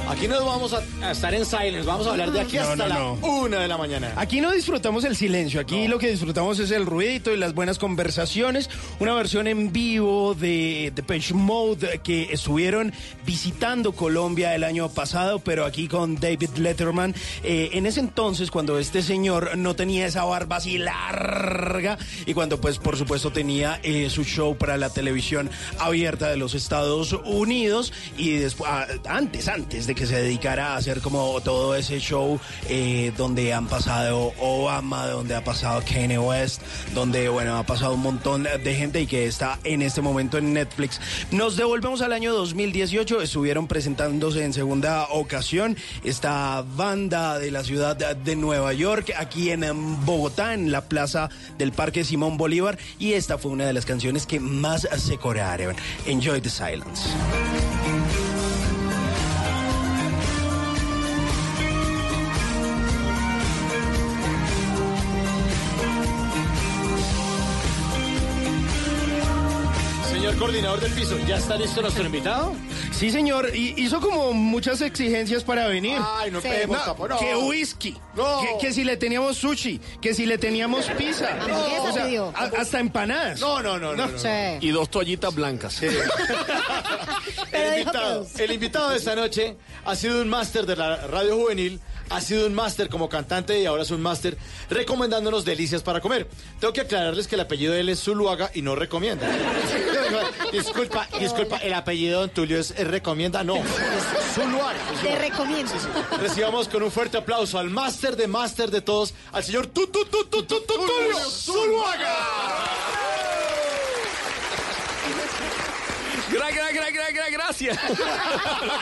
Aquí no vamos a, a estar en silence, vamos a hablar de aquí No, hasta no, la una de la mañana. Aquí no disfrutamos el silencio, aquí lo que disfrutamos es el ruidito y las buenas conversaciones. Una versión en vivo de Depeche Mode que estuvieron visitando Colombia el año pasado, pero aquí con David Letterman. Eh, en ese entonces, cuando este señor no tenía esa barba así larga y cuando pues por supuesto tenía eh, su show para la televisión abierta de los Estados Unidos y después, antes, antes de que se dedicara a hacer como todo ese show eh, donde han pasado Obama, donde ha pasado Kanye West, donde bueno, ha pasado un montón de gente y que está en este momento en Netflix. Nos devolvemos al año 2018, estuvieron presentándose en segunda ocasión esta banda de la ciudad de Nueva York, aquí en Bogotá, en la plaza del Parque Simón Bolívar, y esta fue una de las canciones que más se corearon. Enjoy the silence. Coordinador del piso, ¿ya está listo nuestro invitado? Sí, señor, y hizo como muchas exigencias para venir. Ay, no Sí. pedimos No, tapo, no. Que whisky, No. que, que si le teníamos sushi, que si le teníamos pizza, Hamburguesa o sea, a- hasta empanadas. No, no, no, no. no. Sí. Y dos toallitas blancas. El Pero dijo invitado, el invitado de esta noche ha sido un máster de la radio juvenil, ha sido un máster como cantante y ahora es un máster recomendándonos delicias para comer. Tengo que aclararles que el apellido de él es Zuluaga y no recomienda. disculpa, disculpa, el apellido de Don Tulio es, es recomienda, no, es Zuluaga. Te recomiendo. Recibamos con un fuerte aplauso al máster de máster de todos, al señor Tu- Tu- Tu- Tu- Tu- Tu- Tulio Zuluaga. Gra, gra, gra, gra, gra, gracias.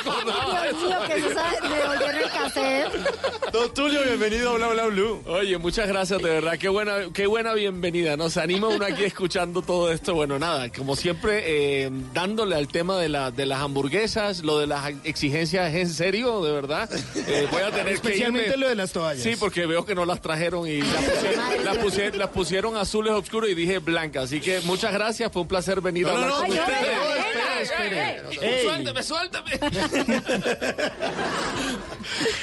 Dios mío, que eso sabe, me devolvieron el cassette. Don Tulio, bienvenido a Bla Bla Blue. Oye, muchas gracias, de verdad. Qué buena, qué buena bienvenida. Nos anima uno aquí escuchando todo esto. Bueno, nada, como siempre, eh, dándole al tema de, la, de las hamburguesas, lo de las exigencias es en serio, de verdad. Eh, voy a tener Especialmente que irme. lo de las toallas. Sí, porque veo que no las trajeron y las pusieron, las pusieron, las pusieron azules oscuros y dije blancas. Así que muchas gracias, fue un placer venir a No, no, hablar no, con ustedes. Ey, espere, espere. ey, suéltame.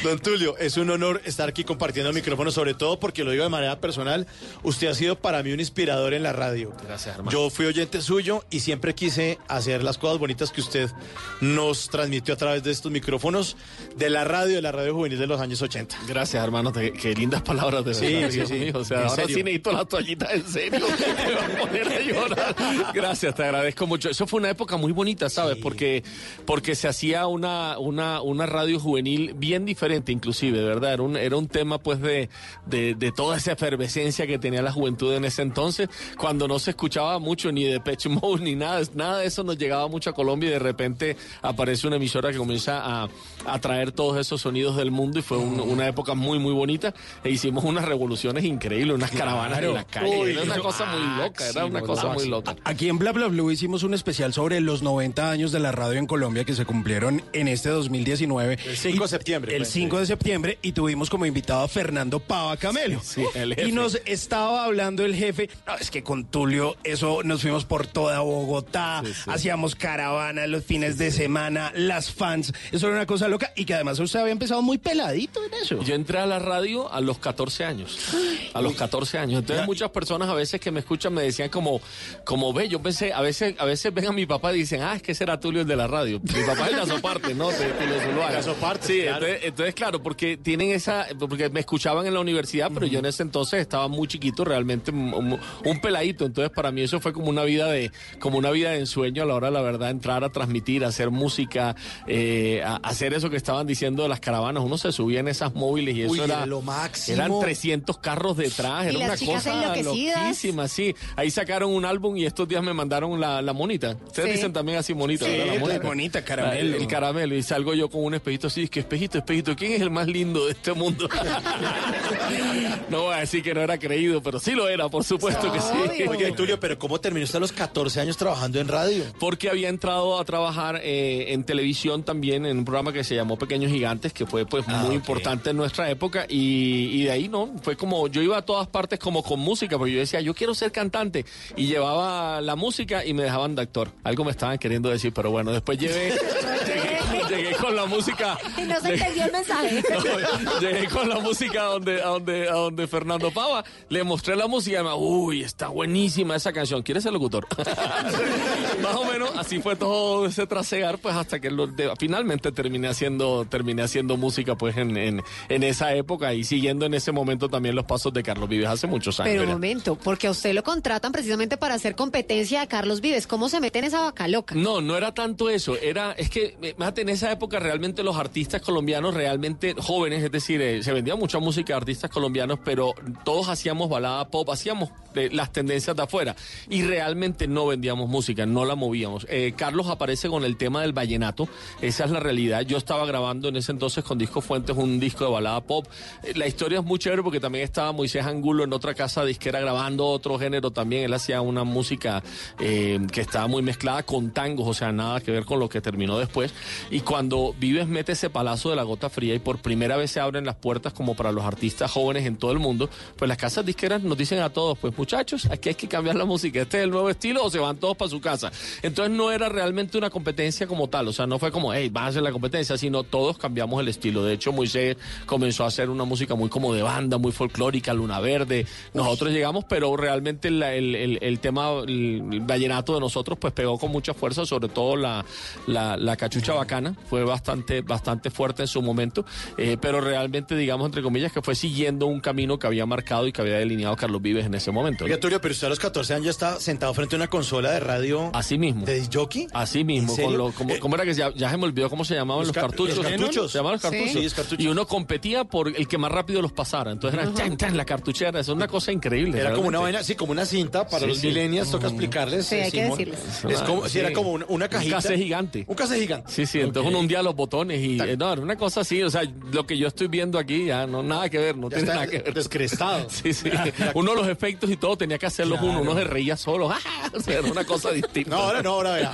Don Tulio, es un honor estar aquí compartiendo micrófonos, sobre todo porque lo digo de manera personal. Usted ha sido para mí un inspirador en la radio. Gracias, hermano. Yo fui oyente suyo y siempre quise hacer las cosas bonitas que usted nos transmitió a través de estos micrófonos de la radio, de la radio juvenil de los años 80. Gracias, hermano. te- qué lindas palabras de Sí, verdad, sí, Dios sí. mío. O sea, En ahora serio. sí necesito la toallita en serio. Me va a poner a llorar. Gracias, te agradezco mucho. Eso fue una época muy bonita, ¿sabes? Porque, porque se hacía una, una, una radio juvenil bien diferente, inclusive, ¿verdad? Era un, era un tema, pues, de, de, de toda esa efervescencia que tenía la juventud en ese entonces, cuando no se escuchaba mucho ni de Pitch Mode ni nada. Nada de eso nos llegaba mucho a Colombia y de repente aparece una emisora que comienza a, a traer todos esos sonidos del mundo y fue un- una época muy, muy bonita. E hicimos unas revoluciones increíbles, unas caravanas en la calle. Uy, era una cosa muy loca, era una cosa muy loca. Aquí en Bla Bla Blue hicimos un especial sobre los 90 años de la radio en Colombia que se cumplieron en este 2019. El 5 de septiembre, El pues, 5 de septiembre y tuvimos como invitado a Fernando Pava Camelo. Sí, el jefe. Y nos estaba hablando el jefe, no, es que con Tulio eso nos fuimos por toda Bogotá, hacíamos caravanas los fines de semana, las fans, eso era una cosa loca y que además usted había empezado muy peladito en eso. Yo entré a la radio a los 14 años. A los 14 años. Entonces muchas personas a veces que me escuchan me decían como, como ve, yo pensé, a veces, a veces ven a mi papá y dicen, ah, es que será Tulio el de la radio. Mi papá es de Azoparte, ¿no? De Tulio Zuluaga. De Azoparte, Sí, claro. entonces, entonces, claro, porque tienen esa, porque me escuchaban en la universidad, pero yo en ese entonces estaba muy chiquito, realmente un, un- peladito. Entonces para mí eso fue como una vida de, como una vida de ensueño a la hora, la verdad, entrar a transmitir, a hacer música, eh, a, a hacer eso que estaban diciendo de las caravanas. Uno se subía en esas móviles y eso Uy, era era lo máximo. Eran 300 carros detrás, Y era las una cosa loquísima, sí. Ahí sacaron un álbum y estos días me mandaron la, la monita. Ustedes Sí. dicen también así monita, Sí, ¿verdad? La la monita, caramelo. El, el caramelo. Y salgo yo con un espejito así, es que espejito, espejito, ¿quién es el más lindo de este mundo? no voy a decir que no era creído, pero sí lo era, por supuesto que sí. Oye, Tulio, pero ¿cómo terminó usted a los 14 años trabajando en radio? Porque había entrado a trabajar eh, en televisión también en un programa que se llamó Pequeños Gigantes, que fue pues muy importante en nuestra época y, y de ahí no, fue como yo iba a todas partes como con música, porque yo decía yo quiero ser cantante y llevaba la música y me dejaban de actor. Algo me estaban queriendo decir, pero bueno, después llevé, llegué, con la música. Y no se llegué- entendió el mensaje. no, llegué con la música a donde, a donde, a donde Fernando Pava, le mostré la música y me dijo, uy, está buenísima esa canción, ¿quieres ser locutor? Más o menos así fue todo ese trasegar, pues hasta que lo- de- finalmente terminé haciendo, terminé haciendo música pues en, en, en esa época y siguiendo en ese momento también los pasos de Carlos Vives hace muchos años. Pero un momento, porque a usted lo contratan precisamente para hacer competencia de Carlos Vives. ¿Cómo se mete en esa vaca loca? No, no era tanto eso. Era, es que, eh, fíjate, en esa época realmente los artistas colombianos, realmente jóvenes, es decir, eh, se vendía mucha música de artistas colombianos, pero todos hacíamos balada pop, hacíamos eh, las tendencias de afuera y realmente no vendíamos música, no la movíamos. Eh, Carlos aparece con el tema del vallenato, esa es la realidad. Yo estaba grabando en ese entonces con Disco Fuentes un disco de balada pop. La historia es muy chévere porque también estaba Moisés Angulo en otra casa disquera grabando otro género también. Él hacía una música que estaba muy mezclada con tangos, o sea, nada que ver con lo que terminó después. Y cuando Vives mete ese palazo de la gota fría y por primera vez se abren las puertas como para los artistas jóvenes en todo el mundo, pues las casas disqueras nos dicen a todos, pues muchachos, aquí hay que cambiar la música, este es el nuevo estilo o se van todos para su casa. Entonces no era realmente una competencia como tal, o sea, no fue como, hey, vas a hacer la competencia, sino todos cambiamos el estilo. De hecho, Moisés comenzó a hacer una música muy como de banda, muy folclórica, Luna Verde. Nosotros llegamos, pero realmente la- el, el- el tema, el, el vallenato de nosotros, pues pegó con mucha fuerza, sobre todo la, la, la cachucha bacana, fue bastante, bastante fuerte en su momento, eh, pero realmente, digamos, entre comillas, que fue siguiendo un camino que había marcado y que había delineado Carlos Vives en ese momento. ¿no? Oiga, Tulio, pero usted a los 14 años ya está sentado frente a una consola de radio. Así mismo. ¿De jockey? Así mismo, como, Eh, ¿cómo era que ya se me olvidó cómo se llamaban Los los, ca- cartuchos? los cartuchos. Se llamaban los cartuchos. Sí, es cartuchos. Y uno competía por el que más rápido los pasara. Entonces era chan, chan, la cartuchera. Es una cosa increíble. Era como una vaina, sí, como una cinta para Sí, los sí. millennials, toca explicarles. Sí, eh, hay que Simón. decirles. Es como, sí, era como una, una cajita. Un cassette gigante. Un cassette gigante. Sí, sí, entonces uno hundía los botones y eh, no, era una cosa así, o sea, lo que yo estoy viendo aquí ya no nada que ver, no Ya tiene está nada que ver. descrestado. Sí, sí. Uno los efectos y todo tenía que hacerlos Claro. uno, uno se reía solo, o sea, era una cosa distinta. No, ahora no, ahora vea.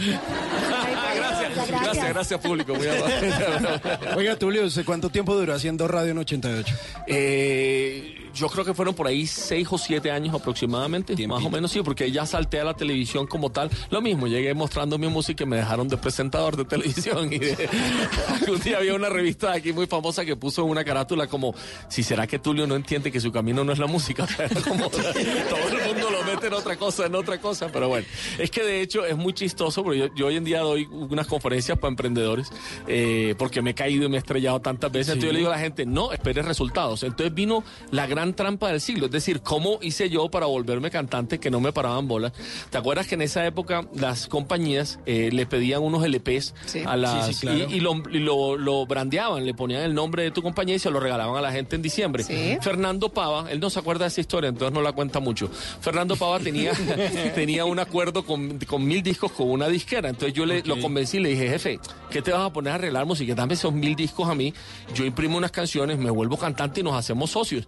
gracias, gracias, gracias público, muy amable. Oiga, Tulio, ¿usted cuánto tiempo duró haciendo radio en 88? Eh, yo creo que fueron por ahí seis o siete años aproximadamente, más o menos sí, porque ya salté a la televisión como tal. Lo mismo, llegué mostrando mi música y me dejaron de presentador de televisión. Y de- un día había una revista aquí muy famosa que puso una carátula como, si será que Tulio no entiende que su camino no es la música. Como, todo el mundo lo mete en otra cosa, en otra cosa. Pero bueno, es que de hecho es muy chistoso, porque yo, yo hoy en día doy unas conferencias para emprendedores, eh, porque me he caído y me he estrellado tantas veces. Entonces yo le digo a la gente, no, espere resultados. Entonces vino la gran trampa del siglo, es decir, ¿cómo hice yo para volverme cantante que no me paraban bolas? ¿Te acuerdas que en esa época las compañías eh, le pedían unos LPs Sí. a las Sí, sí, claro. y, y lo, y lo- lo brandeaban, le ponían el nombre de tu compañía y se lo regalaban a la gente en diciembre. Fernando Pava, él no se acuerda de esa historia, entonces no la cuenta mucho. Fernando Pava tenía, tenía un acuerdo con, con mil discos con una disquera, entonces yo le, lo convencí y le dije, jefe, ¿qué te vas a poner a arreglar música? Dame esos mil discos a mí, yo imprimo unas canciones, me vuelvo cantante y nos hacemos socios.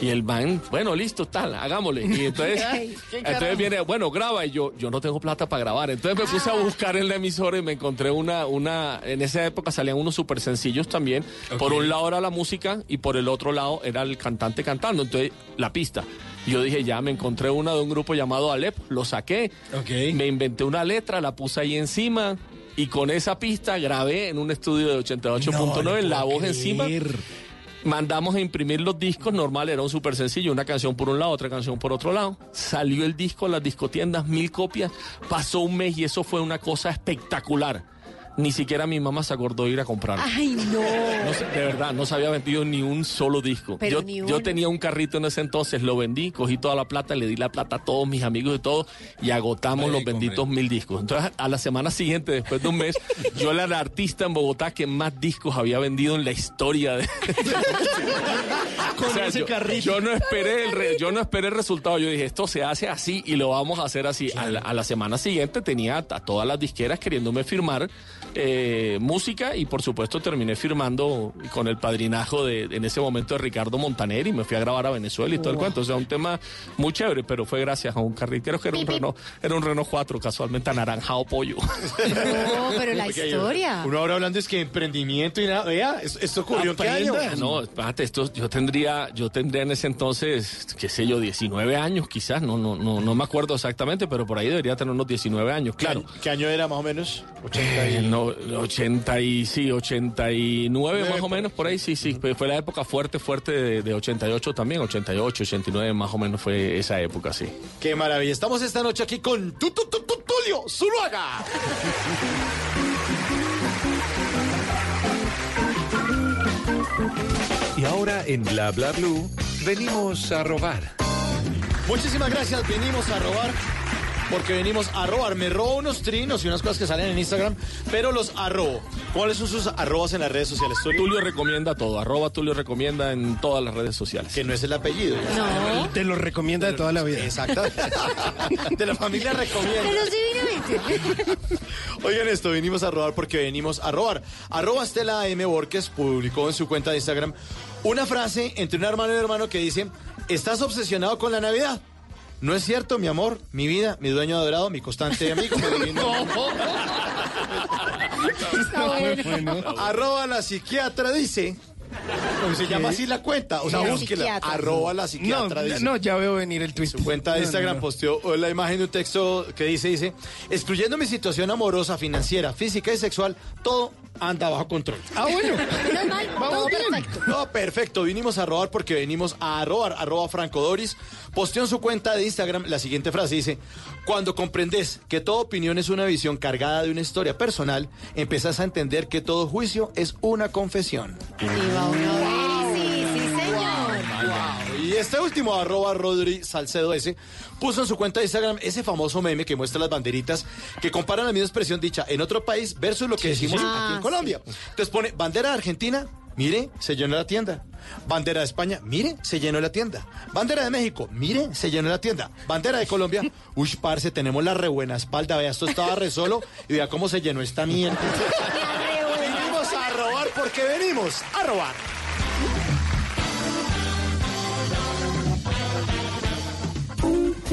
Y el man, bueno, listo, tal, hagámosle. Y entonces, entonces viene, bueno, graba y yo, yo no tengo plata para grabar. Entonces me puse a buscar en la emisora y me encontré una, una, en esa época salían unos súper sencillos también. Por un lado era la música y por el otro lado era el cantante cantando. Entonces, la pista. Yo dije, ya me encontré una de un grupo llamado Alep, lo saqué, me inventé una letra, la puse ahí encima y con esa pista grabé en un estudio de 88.9 la voz encima. Mandamos a imprimir los discos, normal, era un súper sencillo, una canción por un lado, otra canción por otro lado. Salió el disco a las discotiendas, mil copias, pasó un mes y eso fue una cosa espectacular. Ni siquiera mi mamá se acordó de ir a comprarlo. Ay, no. De verdad, no se había vendido ni un solo disco. Pero Yo, ni yo tenía un carrito en ese entonces, lo vendí, cogí toda la plata, le di la plata a todos mis amigos y todo, y agotamos los benditos mil discos. Entonces, a la semana siguiente, después de un mes, yo era el artista en Bogotá que más discos había vendido en la historia de. Con O sea, ese yo, carrito. yo no esperé el re- yo no esperé el resultado. Yo dije, esto se hace así y lo vamos a hacer así. A, la, a la semana siguiente tenía a todas las disqueras queriéndome firmar eh, música y por supuesto terminé firmando con el padrinajo de en ese momento de Ricardo Montaner y me fui a grabar a Venezuela y todo el cuento. O sea, un tema muy chévere, pero fue gracias a un carrito. Creo que era un Renault, era un Renault 4 casualmente anaranjado pollo. No, pero la Porque historia. Uno ahora hablando es que emprendimiento y nada. Vea, esto, esto ocurrió en qué año. No, espérate, esto yo tendría tendría, yo tendría en ese entonces, qué sé yo, 19 años quizás, no, no, no, no me acuerdo exactamente, pero por ahí debería tener unos 19 años, claro. ¿Qué año era más o menos? 80 Eh, y... no, 80 y sí, 89 más o menos, por ahí sí, sí, fue la época fuerte, fuerte de, de 88 también, 88, 89 más o menos fue esa época, sí. Qué maravilla. Estamos esta noche aquí con tu, tu, tu, tu, Tulio Zuluaga. Y ahora en Bla Bla Blue venimos a robar. Muchísimas gracias. Venimos a robar. Porque venimos a robar. Me robo unos trinos y unas cosas que salen en Instagram, pero los arrobo. ¿Cuáles son sus arrobas en las redes sociales? Tulio? Tulio recomienda todo, arroba Tulio recomienda en todas las redes sociales. Que no es el apellido. No. Te lo recomienda de toda la vida. Exacto. De la familia recomienda. Pero divinamente. Oigan esto, venimos a robar porque venimos a robar. Arroba Estela M. Borges publicó en su cuenta de Instagram una frase entre un hermano y un hermano que dice, ¿estás obsesionado con la Navidad? No es cierto, mi amor, mi vida, mi dueño adorado, mi constante amigo. mi divino- Arroba la psiquiatra dice... pues se llama así la cuenta, o sea, La búsquela. psiquiatra. Arroba la No, psiquiatra dice. no, ya veo venir el tweet. Su cuenta de No, no, Instagram no. posteó la imagen de un texto que dice, dice, excluyendo mi situación amorosa, financiera, física y sexual, todo anda bajo control. Ah, bueno. Mal, todo perfecto. No, perfecto, vinimos a robar porque venimos a robar, arroba Franco Doris. Posteó en su cuenta de Instagram la siguiente frase, dice, cuando comprendes que toda opinión es una visión cargada de una historia personal, empezás a entender que todo juicio es una confesión. Y va Y este último, arroba Rodri Salcedo S, puso en su cuenta de Instagram ese famoso meme que muestra las banderitas que comparan la misma expresión dicha en otro país versus lo que decimos sí. aquí Ah, en Colombia. Entonces pone bandera de Argentina, mire, se llenó la tienda. Bandera de España, mire, se llenó la tienda. Bandera de México, mire, se llenó la tienda. Bandera de Colombia, uy, parce, tenemos la re buena espalda, vea, esto estaba re solo y vea cómo se llenó esta mierda. venimos a robar porque venimos a robar.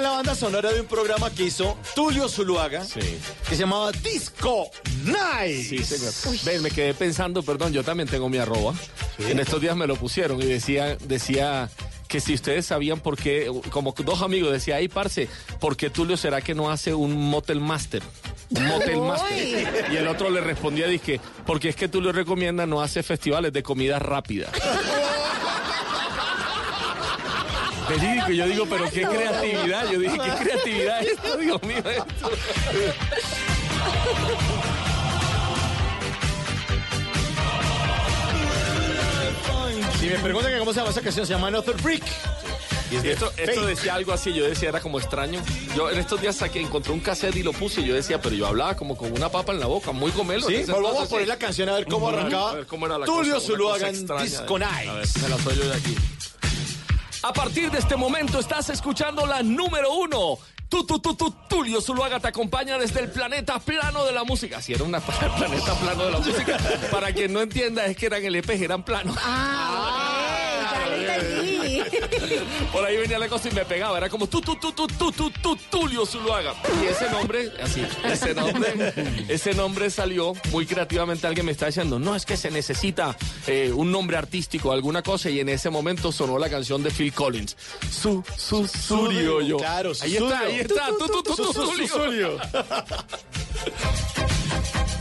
Es la banda sonora de un programa que hizo Tulio Zuluaga, que se llamaba Disco Nice. Sí, señor. Ven, me quedé pensando, perdón, yo también tengo mi arroba. En estos días me lo pusieron y decía, decía que si ustedes sabían por qué, como dos amigos decía, ay, parce, ¿por qué Tulio será que no hace un motel master? Un motel Uy. master. Y el otro le respondía, dije, porque es que Tulio recomienda no hace festivales de comida rápida. Verídico, yo digo, pero qué creatividad. Yo dije, qué creatividad esto, Dios mío, esto. Si me preguntan que cómo se llama esa canción, se llama Another Brick. Y es Esto, esto decía algo así, yo decía, era como extraño. Yo en estos días saqué, encontré un cassette y lo puse y yo decía, pero yo hablaba como con una papa en la boca, muy gomelo. Sí, en ese pues vamos a entonces, poner sí. la canción a ver cómo arrancaba. A ver cómo era la Tulio cosa, Zuluaga cosa en. Disco A ver, me la soy yo de aquí. A partir de este momento estás escuchando la número uno. Tu, tu, tu, tu, Tulio Zuluaga te acompaña desde el planeta plano de la música. Si era una el planeta plano de la música. Para quien no entienda, es que eran el EPG, eran planos. Ah, ya lo entendí. Por ahí venía la cosa y me pegaba. Era como tú, tú, tú, tú, tú, tú, tú, Tulio Zuluaga. Y ese nombre, así, ese nombre, ese nombre salió muy creativamente. Alguien me está diciendo, no, es que se necesita eh, un nombre artístico, alguna cosa. Y en ese momento sonó la canción de Phil Collins. Su, su, Surio, yo. Claro, ahí está, ahí está. Tú, tú, tú, tú, Su-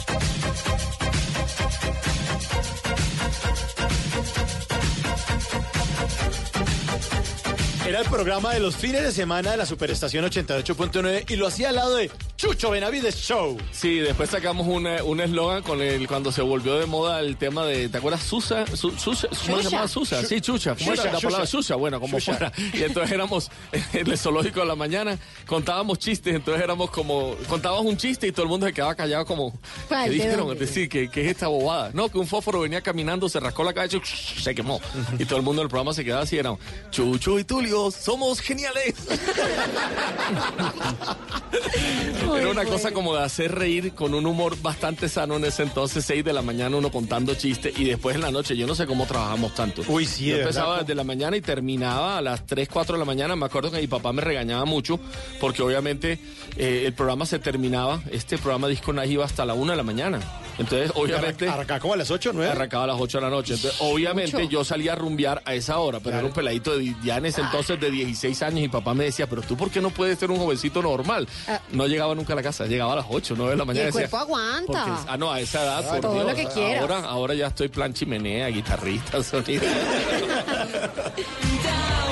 Era el programa de los fines de semana de la Superestación 88.9 y lo hacía al lado de Chucho Benavides Show. Sí, después sacamos una- un eslogan con el cuando se volvió de moda el tema de, ¿te acuerdas? Susa, Su- Susa, ¿cómo se llamaba Susa? Sí, Chucha, ¿cómo era la palabra. Susa? Bueno, como fuera. Y entonces éramos en el zoológico de la mañana, contábamos chistes, entonces éramos como, contábamos un chiste y todo el mundo se quedaba callado como. ¿qué ¿De dijeron? dónde? Es decir, que, que es esta bobada. No, que un fósforo venía caminando, se rascó la cabeza y se quemó. Y todo el mundo del programa se quedaba así, era Chucho y Tulio, somos geniales. Era una cosa como de hacer reír con un humor bastante sano en ese entonces, 6 de la mañana uno contando chistes y después en la noche, yo no sé cómo trabajamos tanto. Uy, sí, Yo de empezaba desde la mañana y terminaba a las 3, 4 de la mañana. Me acuerdo que mi papá me regañaba mucho porque obviamente eh, el programa se terminaba, este programa Disco Night iba hasta la 1 de la mañana. Entonces, obviamente... Arrancaba como a las 8, 9. Arrancaba a las 8 de la noche. Entonces, obviamente Mucho. yo salía a rumbear a esa hora, pero era un peladito de, ya en ese entonces de 16 años y papá me decía, pero tú por qué no puedes ser un jovencito normal? Ah. No llegaba nunca a la casa, llegaba a las 8, 9 de la Y mañana. el decía, cuerpo aguanta. porque- ah, no, a esa edad, por Todo Dios, lo que quieras. Ahora, ahora ya estoy plan chimenea, guitarrista, sonido.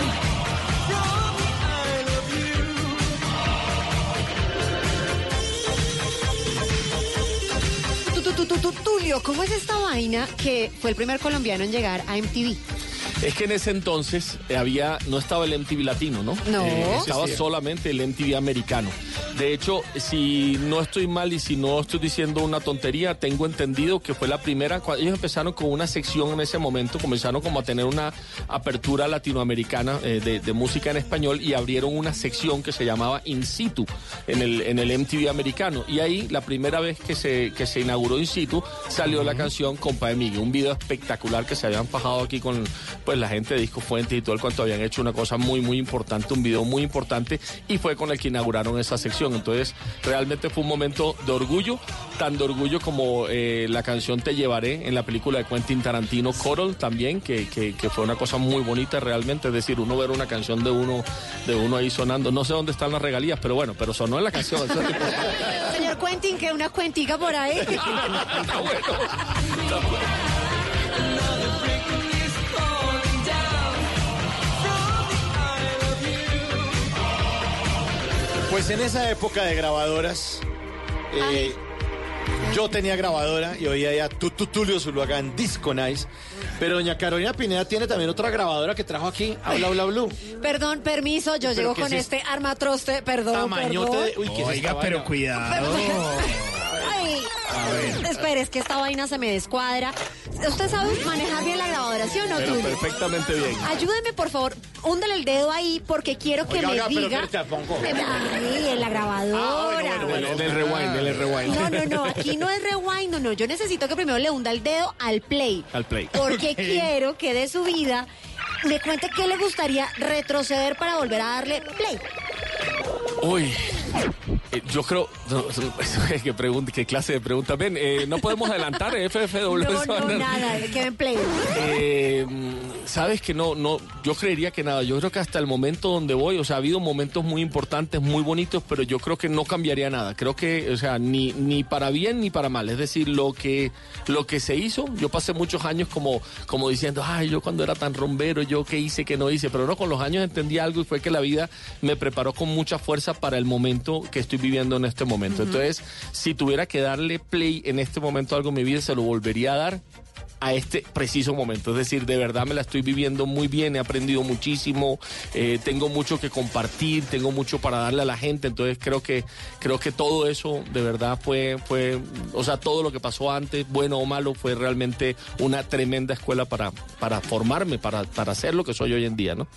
Tulio, ¿cómo es esta vaina que fue el primer colombiano en llegar a MTV? Es que en ese entonces eh, había, no estaba el MTV latino, ¿no? No. Eh, estaba solamente el MTV americano. De hecho, si no estoy mal y si no estoy diciendo una tontería, tengo entendido que fue la primera, cua- ellos empezaron con una sección en ese momento, comenzaron como a tener una apertura latinoamericana eh, de, de música en español y abrieron una sección que se llamaba In Situ en el, en el MTV americano. Y ahí, la primera vez que se, que se inauguró In Situ, salió la canción Compa de Miguel, un video espectacular que se habían fajado aquí con pues la gente de Disco Fuentes y todo el cuanto habían hecho una cosa muy, muy importante, un video muy importante y fue con el que inauguraron esa sección. Entonces, realmente fue un momento de orgullo, tan de orgullo como eh, la canción Te Llevaré en la película de Quentin Tarantino, Coral también, que, que, que fue una cosa muy bonita realmente, es decir, uno ver una canción de uno, de uno ahí sonando, no sé dónde están las regalías, pero bueno, pero sonó en la canción. Señor Quentin, que una cuentica por ahí. Pues en esa época de grabadoras, eh, yo tenía grabadora y oía ya tu, tu, Tulio Zuluaga en Disco Nice. Pero doña Carolina Pineda tiene también otra grabadora que trajo aquí, Habla Habla Blue. Perdón, permiso, yo ¿Pero llego con es este armatroste, perdón, Tamañote perdón. de- uy, ¿qué es Oiga, pero cuidado. Ay, espere, es que esta vaina se me descuadra. ¿Usted sabe manejar bien la grabadora, sí o no, Pero Tulio? perfectamente bien. Ayúdeme, por favor, húndale el dedo ahí porque quiero que Oiga, me oiga, pero diga. que te pongo. Ahí, en la grabadora. En el rewind, en el rewind. No, no, no, aquí no es rewind, no, no. Yo necesito que primero le hunda el dedo al play. Al play. Porque quiero que de su vida me cuente qué le gustaría retroceder para volver a darle play. Uy, eh, yo creo, no, qué, pregunta, qué clase de pregunta. Ven, eh, no podemos adelantar FFW. No, nada, que en play. Eh, Sabes que no, no, yo creería que nada. Yo creo que hasta el momento donde voy, o sea, ha habido momentos muy importantes, muy bonitos, pero yo creo que no cambiaría nada. Creo que, o sea, ni, ni para bien ni para mal. Es decir, lo que, lo que se hizo, yo pasé muchos años como, como diciendo, ay, yo cuando era tan rombero, yo qué hice, qué no hice. Pero no, con los años entendí algo y fue que la vida me preparó con mucha fuerza para el momento que estoy viviendo en este momento. Entonces, si tuviera que darle play en este momento a algo en mi vida, se lo volvería a dar a este preciso momento. Es decir, de verdad me la estoy viviendo muy bien, he aprendido muchísimo, eh, tengo mucho que compartir, tengo mucho para darle a la gente, entonces creo que, creo que todo eso de verdad fue, fue, o sea, todo lo que pasó antes, bueno o malo, fue realmente una tremenda escuela para, para formarme, para, para ser lo que soy hoy en día, ¿no?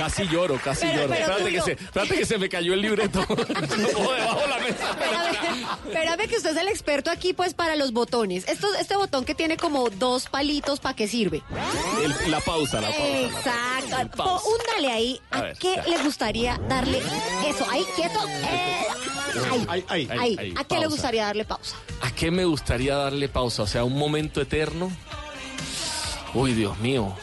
Casi lloro, casi Pero- lloro. pero espérate, Julio- que se, espérate que se me cayó el libreto. Lo debajo de la mesa. Espérame, espérame que usted es el experto aquí, pues, para los botones. Esto, este botón que tiene como dos palitos, ¿para qué sirve? El- la pausa, la pausa. la pausa. Exacto. pausa. Po- Húndale ahí. ¿A, A ver, qué ya. le gustaría darle eso? Ahí, quieto. Eh, ahí, Ahí, ahí. ¿A qué le pausa. gustaría darle pausa? ¿A qué me gustaría darle pausa? O sea, un momento eterno. Uy, Dios mío.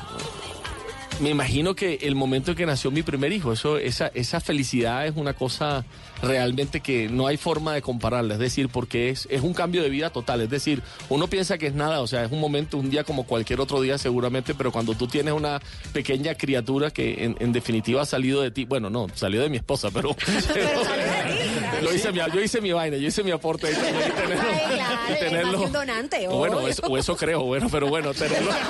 Me imagino que el momento en que nació mi primer hijo, eso, esa, esa felicidad es una cosa realmente que no hay forma de compararla, es decir, porque es, es un cambio de vida total, es decir, uno piensa que es nada, o sea, es un momento, un día como cualquier otro día seguramente, pero cuando tú tienes una pequeña criatura que en, en definitiva ha salido de ti, bueno, no, salió de mi esposa, pero... lo hice mi- yo hice mi vaina, yo hice mi aporte ahí también, y tenerlo- Ay, claro, y tenerlo- un donante, o bueno, eso, o eso creo, bueno, pero bueno, tenerlo...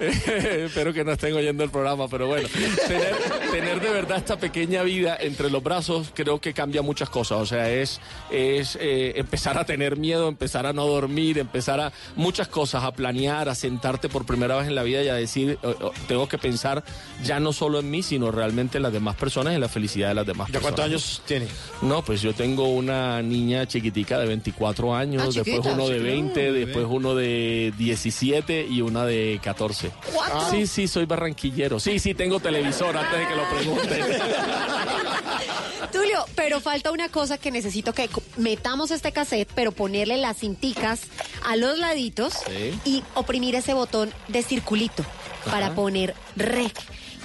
Espero que no estén oyendo el programa, pero bueno, tener, tener de verdad esta pequeña vida entre los brazos creo que cambia muchas cosas. O sea, es, es eh, empezar a tener miedo, empezar a no dormir, empezar a muchas cosas, a planear, a sentarte por primera vez en la vida y a decir, oh, oh, tengo que pensar ya no solo en mí, sino realmente en las demás personas y en la felicidad de las demás ¿Ya personas. cuántos años tiene? No, pues yo tengo una niña chiquitica de 24 años, Ah, después uno de chiquita. 20, Ah, después uno de 17 y una de 14. ¿Cuánto? Sí, sí, soy barranquillero. Sí, sí, tengo televisor antes de que lo pregunten. Tulio, pero falta una cosa que necesito que metamos este cassette, pero ponerle las cinticas a los laditos Sí. y oprimir ese botón de circulito para poner rec.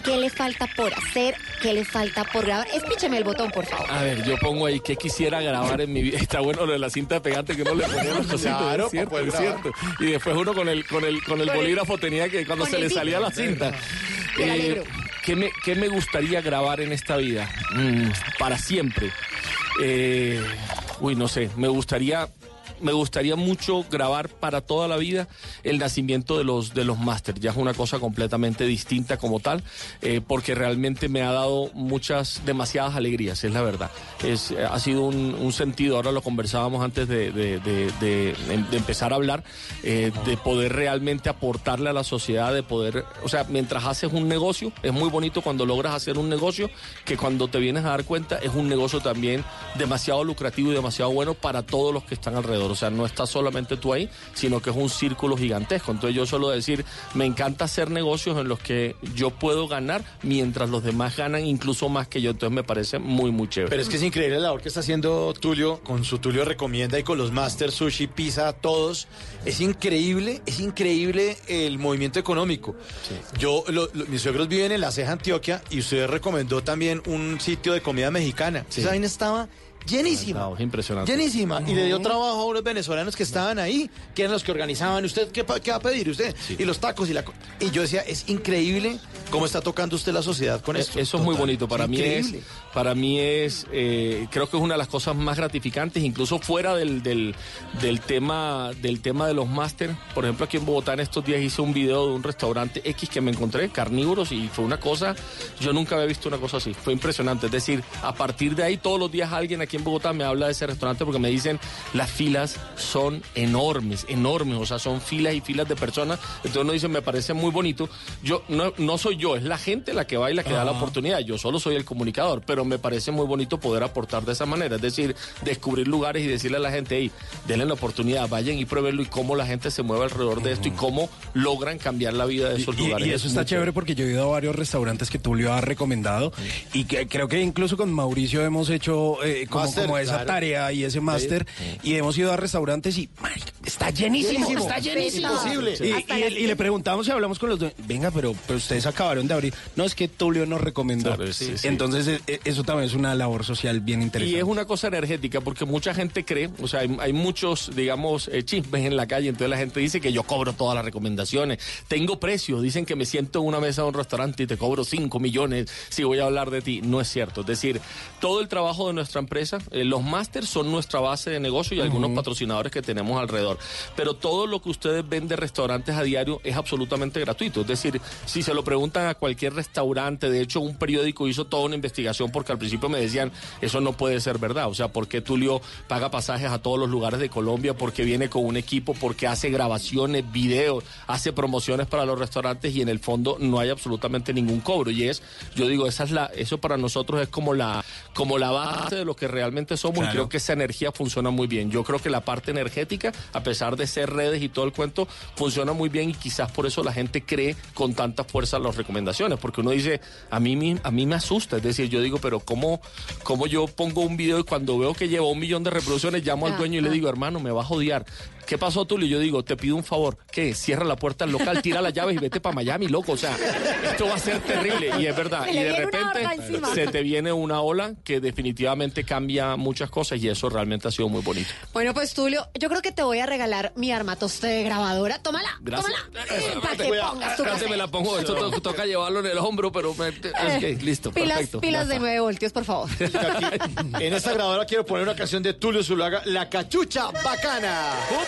¿Qué le falta por hacer? ¿Qué le falta por grabar? Espícheme el botón, por favor. A ver, yo pongo ahí que quisiera grabar en mi vida. Está bueno lo de la cinta pegante que no le ponía los cositos. Claro, es cierto, es. Y después uno con el, con el, con el bolígrafo tenía que, cuando se le salía la cinta. Eh. ¿Qué, me, ¿Qué me gustaría grabar en esta vida? Mm, para siempre. Eh, uy, no sé, me gustaría me gustaría mucho grabar para toda la vida el nacimiento de los de los máster. Ya es una cosa completamente distinta como tal, eh, porque realmente me ha dado muchas, demasiadas alegrías, es la verdad. Es, eh, ha sido un, un sentido, ahora lo conversábamos antes de, de- de empezar a hablar, eh, de poder realmente aportarle a la sociedad, de poder, o sea, mientras haces un negocio, es muy bonito cuando logras hacer un negocio, que cuando te vienes a dar cuenta es un negocio también demasiado lucrativo y demasiado bueno para todos los que están alrededor. O sea, no estás solamente tú ahí, sino que es un círculo gigantesco. Entonces yo suelo decir, me encanta hacer negocios en los que yo puedo ganar mientras los demás ganan incluso más que yo. Entonces me parece muy, muy chévere. Pero es que es increíble la labor que está haciendo Tulio con su Tulio Recomienda y con los Master Sushi, Pizza, todos. Es increíble, es increíble el movimiento económico. Yo, lo- lo- mis suegros viven en La Ceja, Antioquia, y usted recomendó también un sitio de comida mexicana. Sí. Esa vaina estaba llenísima. No, es impresionante. Llenísima. Y le dio trabajo a unos venezolanos que estaban ahí, que eran los que organizaban. ¿Usted qué, va a pedir usted? Y los tacos y la... Y yo decía, es increíble cómo está tocando usted la sociedad con esto. Eh, Eso es muy bonito. Para mí Increíble. es, para mí es, eh, creo que es una de las cosas más gratificantes, incluso fuera del, del, del tema, del tema de los máster. Por ejemplo, aquí en Bogotá en estos días hice un video de un restaurante X que me encontré, carnívoros, y fue una cosa, yo nunca había visto una cosa así. Fue impresionante. Es decir, a partir de ahí todos los días alguien aquí en Bogotá me habla de ese restaurante porque me dicen las filas son enormes, enormes, o sea, son filas y filas de personas. Entonces uno dice, me parece muy bonito. Yo no, no soy yo, es la gente la que va y la que da la oportunidad. Yo solo soy el comunicador, pero me parece muy bonito poder aportar de esa manera. Es decir, descubrir lugares y decirle a la gente, hey, denle la oportunidad, vayan y pruébenlo y cómo la gente se mueve alrededor de esto y cómo logran cambiar la vida de esos Y, lugares. y Es eso está chévere porque yo he ido a varios restaurantes que Tulio ha recomendado y que creo que incluso con Mauricio hemos hecho eh, como, Máster, como esa claro. tarea y ese máster y hemos ido a restaurantes y está llenísimo, Llenísimo. está llenísimo. Y, le preguntamos y hablamos con los dueños, venga, pero, pero ustedes acabaron de abrir. No, es que Tulio nos recomendó. Claro, sí, sí. Entonces eh, eh, eso también es una labor social bien interesante. Y es una cosa energética porque mucha gente cree, o sea, hay, hay muchos, digamos, eh, chismes en la calle, entonces la gente dice que yo cobro todas las recomendaciones, tengo precios, dicen que me siento en una mesa de un restaurante y te cobro 5 millones si voy a hablar de ti. No es cierto, es decir, todo el trabajo de nuestra empresa, eh, los másters son nuestra base de negocio y algunos patrocinadores que tenemos alrededor, pero todo lo que ustedes ven de restaurantes a diario es absolutamente gratuito, es decir, si se lo preguntan a cualquier restaurante, de hecho un periódico hizo toda una investigación porque al principio me decían, eso no puede ser verdad, o sea, ¿por qué Tulio paga pasajes a todos los lugares de Colombia? Porque viene con un equipo, porque hace grabaciones, videos, hace promociones para los restaurantes y en el fondo no hay absolutamente ningún cobro. Y es, yo digo, esa es la, eso para nosotros es como la, como la base de lo que realmente somos y creo que esa energía funciona muy bien. Yo creo que la parte energética, a pesar de ser redes y todo el cuento, funciona muy bien y quizás por eso la gente cree con tanta fuerza las recomendaciones, porque uno dice, a mí, a mí me asusta, es decir, yo digo, pero ¿cómo, cómo yo pongo un video y cuando veo que lleva un millón de reproducciones, llamo al dueño y le digo, hermano, me vas a odiar, ¿qué pasó, Tulio? Yo digo, te pido un favor, ¿qué? Cierra la puerta al local, tira las llaves y vete para Miami, loco. O sea, esto va a ser terrible. Y es verdad. Y de repente se te viene una ola que definitivamente cambia muchas cosas y eso realmente ha sido muy bonito. Bueno, pues Tulio, yo creo que te voy a regalar mi armatoste de grabadora. Tómala, Gracias. tómala. Para que pongas tu Espérate, café. me la pongo, esto to- toca llevarlo en el hombro, pero me- ok, listo, Pilas, perfecto. pilas de está. 9 voltios, por favor. En esta grabadora quiero poner una canción de Tulio Zulaga, La Cachucha Bacana.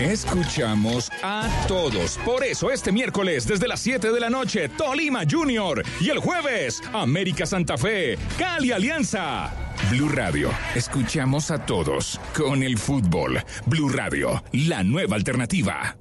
Escuchamos a todos. Por eso este miércoles desde las 7 de la noche, Tolima Junior. Y el jueves, América Santa Fe, Cali Alianza. Blue Radio. Escuchamos a todos con el fútbol. Blue Radio, la nueva alternativa.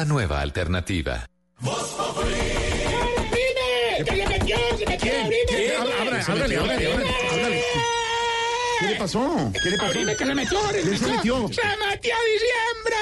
La nueva alternativa. ¡Dime! ¿Qué le metió? ¿Se metió? ¿Qué? Ábrale, ábrale, ábrale, ábrale, ábrale. ¿Qué le pasó? ¿Qué le pasó? Abrime, que se metió, ¿Quién se metió? ¡Se metió diciembre!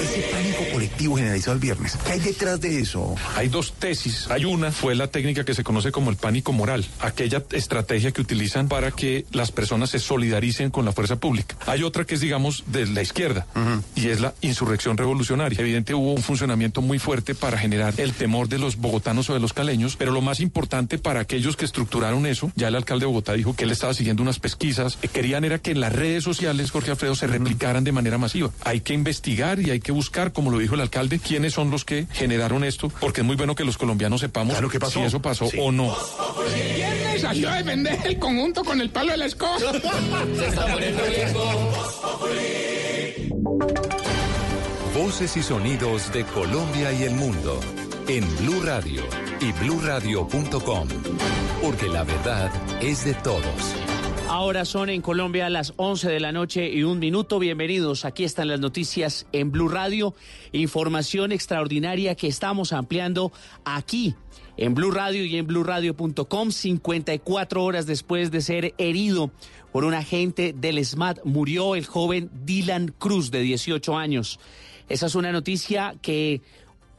Ese pánico colectivo generalizado el viernes. ¿Qué hay detrás de eso? Hay dos tesis. Hay una, fue la técnica que se conoce como el pánico moral, aquella estrategia que utilizan para que las personas se solidaricen con la fuerza pública. Hay otra que es, digamos, de la izquierda, y es la insurrección revolucionaria. Evidente hubo un funcionamiento muy fuerte para generar el temor de los bogotanos o de los caleños, pero lo más importante para aquellos que estructuraron eso, ya el alcalde de Bogotá dijo que él estaba siguiendo unas pesquisas, que querían era que en las redes sociales, Jorge Alfredo, se replicaran de manera masiva. Hay que investigar y hay que buscar, como lo dijo el alcalde, quiénes son los que generaron esto, porque es muy bueno que los colombianos sepamos si eso pasó o no. Viernes salió a defender el conjunto con el palo de la escoba. Voces y sonidos de Colombia y el mundo en Blue Radio y bluradio.com, porque la verdad es de todos. Ahora son en Colombia las 11 de la noche y un minuto. Bienvenidos. Aquí están las noticias en Blue Radio. Información extraordinaria que estamos ampliando aquí en Blue Radio y en bluradio.com. 54 horas después de ser herido por un agente del SMAT, murió el joven Dylan Cruz de 18 años. Esa es una noticia que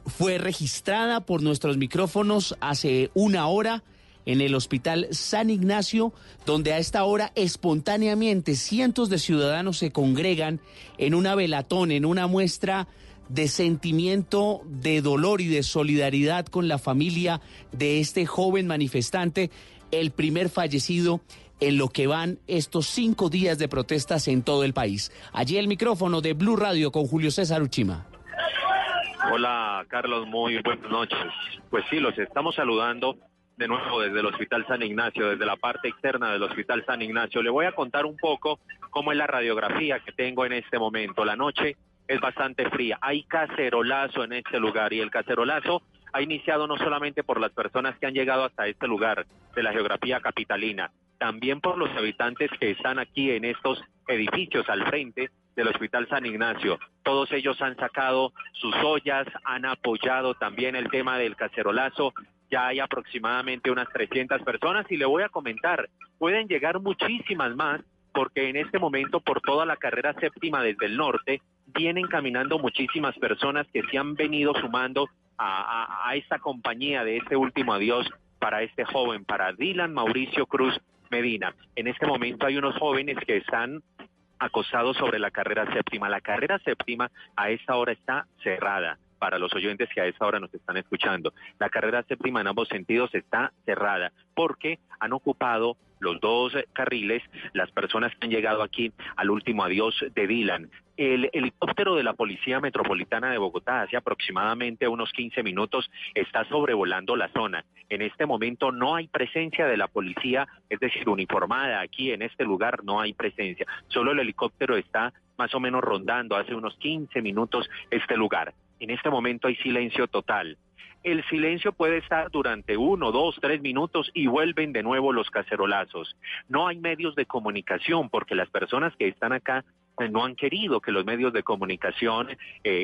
fue registrada por nuestros micrófonos hace una hora en el Hospital San Ignacio, donde a esta hora espontáneamente cientos de ciudadanos se congregan en una velatón, en una muestra de sentimiento, de dolor y de solidaridad con la familia de este joven manifestante, el primer fallecido en lo que van estos cinco días de protestas en todo el país. Allí el micrófono de Blue Radio con Julio César Uchima. Hola Carlos, muy buenas noches. Pues sí, los estamos saludando de nuevo desde el Hospital San Ignacio, desde la parte externa del Hospital San Ignacio. Le voy a contar un poco cómo es la radiografía que tengo en este momento. La noche es bastante fría, hay cacerolazo en este lugar y el cacerolazo ha iniciado no solamente por las personas que han llegado hasta este lugar de la geografía capitalina, también por los habitantes que están aquí en estos edificios al frente del Hospital San Ignacio. Todos ellos han sacado sus ollas, han apoyado también el tema del cacerolazo. Ya hay aproximadamente unas 300 personas y le voy a comentar, pueden llegar muchísimas más porque en este momento por toda la carrera séptima desde el norte vienen caminando muchísimas personas que se han venido sumando a, a, esta compañía de este último adiós para este joven, para Dylan Mauricio Cruz Medina. En este momento hay unos jóvenes que están acosados sobre la carrera séptima. La carrera séptima a esta hora está cerrada para los oyentes que a esta hora nos están escuchando. La carrera séptima en ambos sentidos está cerrada porque han ocupado los dos carriles las personas que han llegado aquí al último adiós de Dylan. El helicóptero de la Policía Metropolitana de Bogotá hace aproximadamente unos 15 minutos está sobrevolando la zona. En este momento no hay presencia de la policía, es decir, uniformada aquí en este lugar no hay presencia. Solo el helicóptero está más o menos rondando hace unos 15 minutos este lugar. En este momento hay silencio total. El silencio puede estar durante uno, dos, tres minutos y vuelven de nuevo los cacerolazos. No hay medios de comunicación porque las personas que están acá eh, no han querido que los medios de comunicación eh,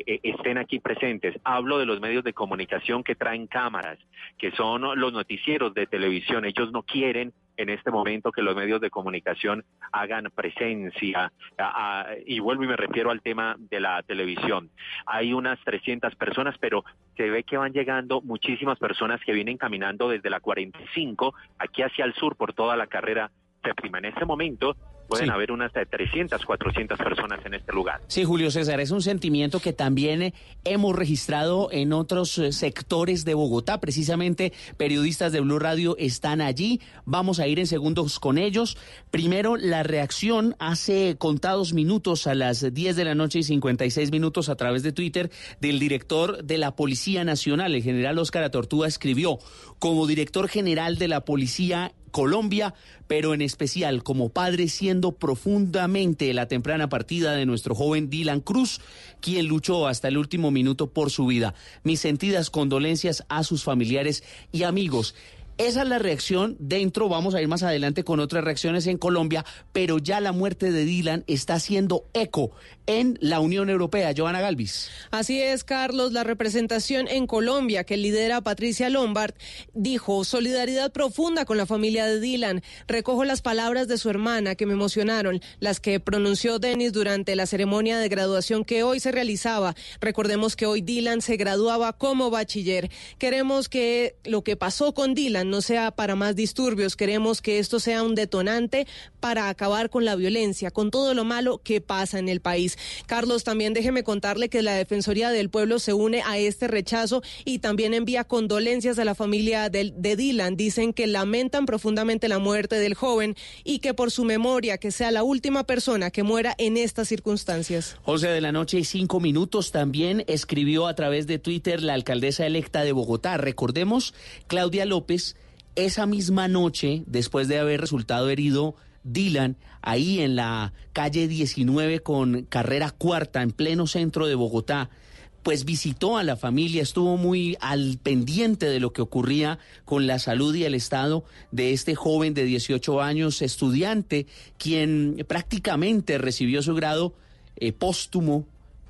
eh, estén aquí presentes. Hablo de los medios de comunicación que traen cámaras, que son los noticieros de televisión. Ellos no quieren en este momento que los medios de comunicación hagan presencia. A, y vuelvo y me refiero al tema de la televisión. Hay unas 300 personas, pero se ve que van llegando muchísimas personas que vienen caminando desde la 45 aquí hacia el sur por toda la carrera séptima. En este momento pueden Sí. haber unas de 300, 400 personas en este lugar. Sí, Julio César, es un sentimiento que también eh, hemos registrado en otros eh, sectores de Bogotá. Precisamente periodistas de Blue Radio están allí. Vamos a ir en segundos con ellos. Primero, la reacción hace contados minutos a las 10 de la noche y 56 minutos a través de Twitter del director de la Policía Nacional, el general Óscar Atortúa, escribió, como director general de la Policía Colombia, pero en especial como padre siendo profundamente la temprana partida de nuestro joven Dylan Cruz, quien luchó hasta el último minuto por su vida. Mis sentidas condolencias a sus familiares y amigos. Esa es la reacción dentro, vamos a ir más adelante con otras reacciones en Colombia, pero ya la muerte de Dylan está haciendo eco en la Unión Europea. Joana Galvis. Así es, Carlos. La representación en Colombia que lidera Patricia Lombard dijo solidaridad profunda con la familia de Dylan. Recojo las palabras de su hermana que me emocionaron, las que pronunció Dennis durante la ceremonia de graduación que hoy se realizaba. Recordemos que hoy Dylan se graduaba como bachiller. Queremos que lo que pasó con Dylan no sea para más disturbios. Queremos que esto sea un detonante para acabar con la violencia, con todo lo malo que pasa en el país. Carlos, también déjeme contarle que la Defensoría del Pueblo se une a este rechazo y también envía condolencias a la familia de, Dylan. Dicen que lamentan profundamente la muerte del joven y que por su memoria, que sea la última persona que muera en estas circunstancias. 11 de la noche y cinco minutos también escribió a través de Twitter la alcaldesa electa de Bogotá. Recordemos, Claudia López, esa misma noche, después de haber resultado herido Dylan, ahí en la calle 19 con carrera cuarta, en pleno centro de Bogotá, pues visitó a la familia, estuvo muy al pendiente de lo que ocurría con la salud y el estado de este joven de 18 años, estudiante, quien prácticamente recibió su grado eh, póstumo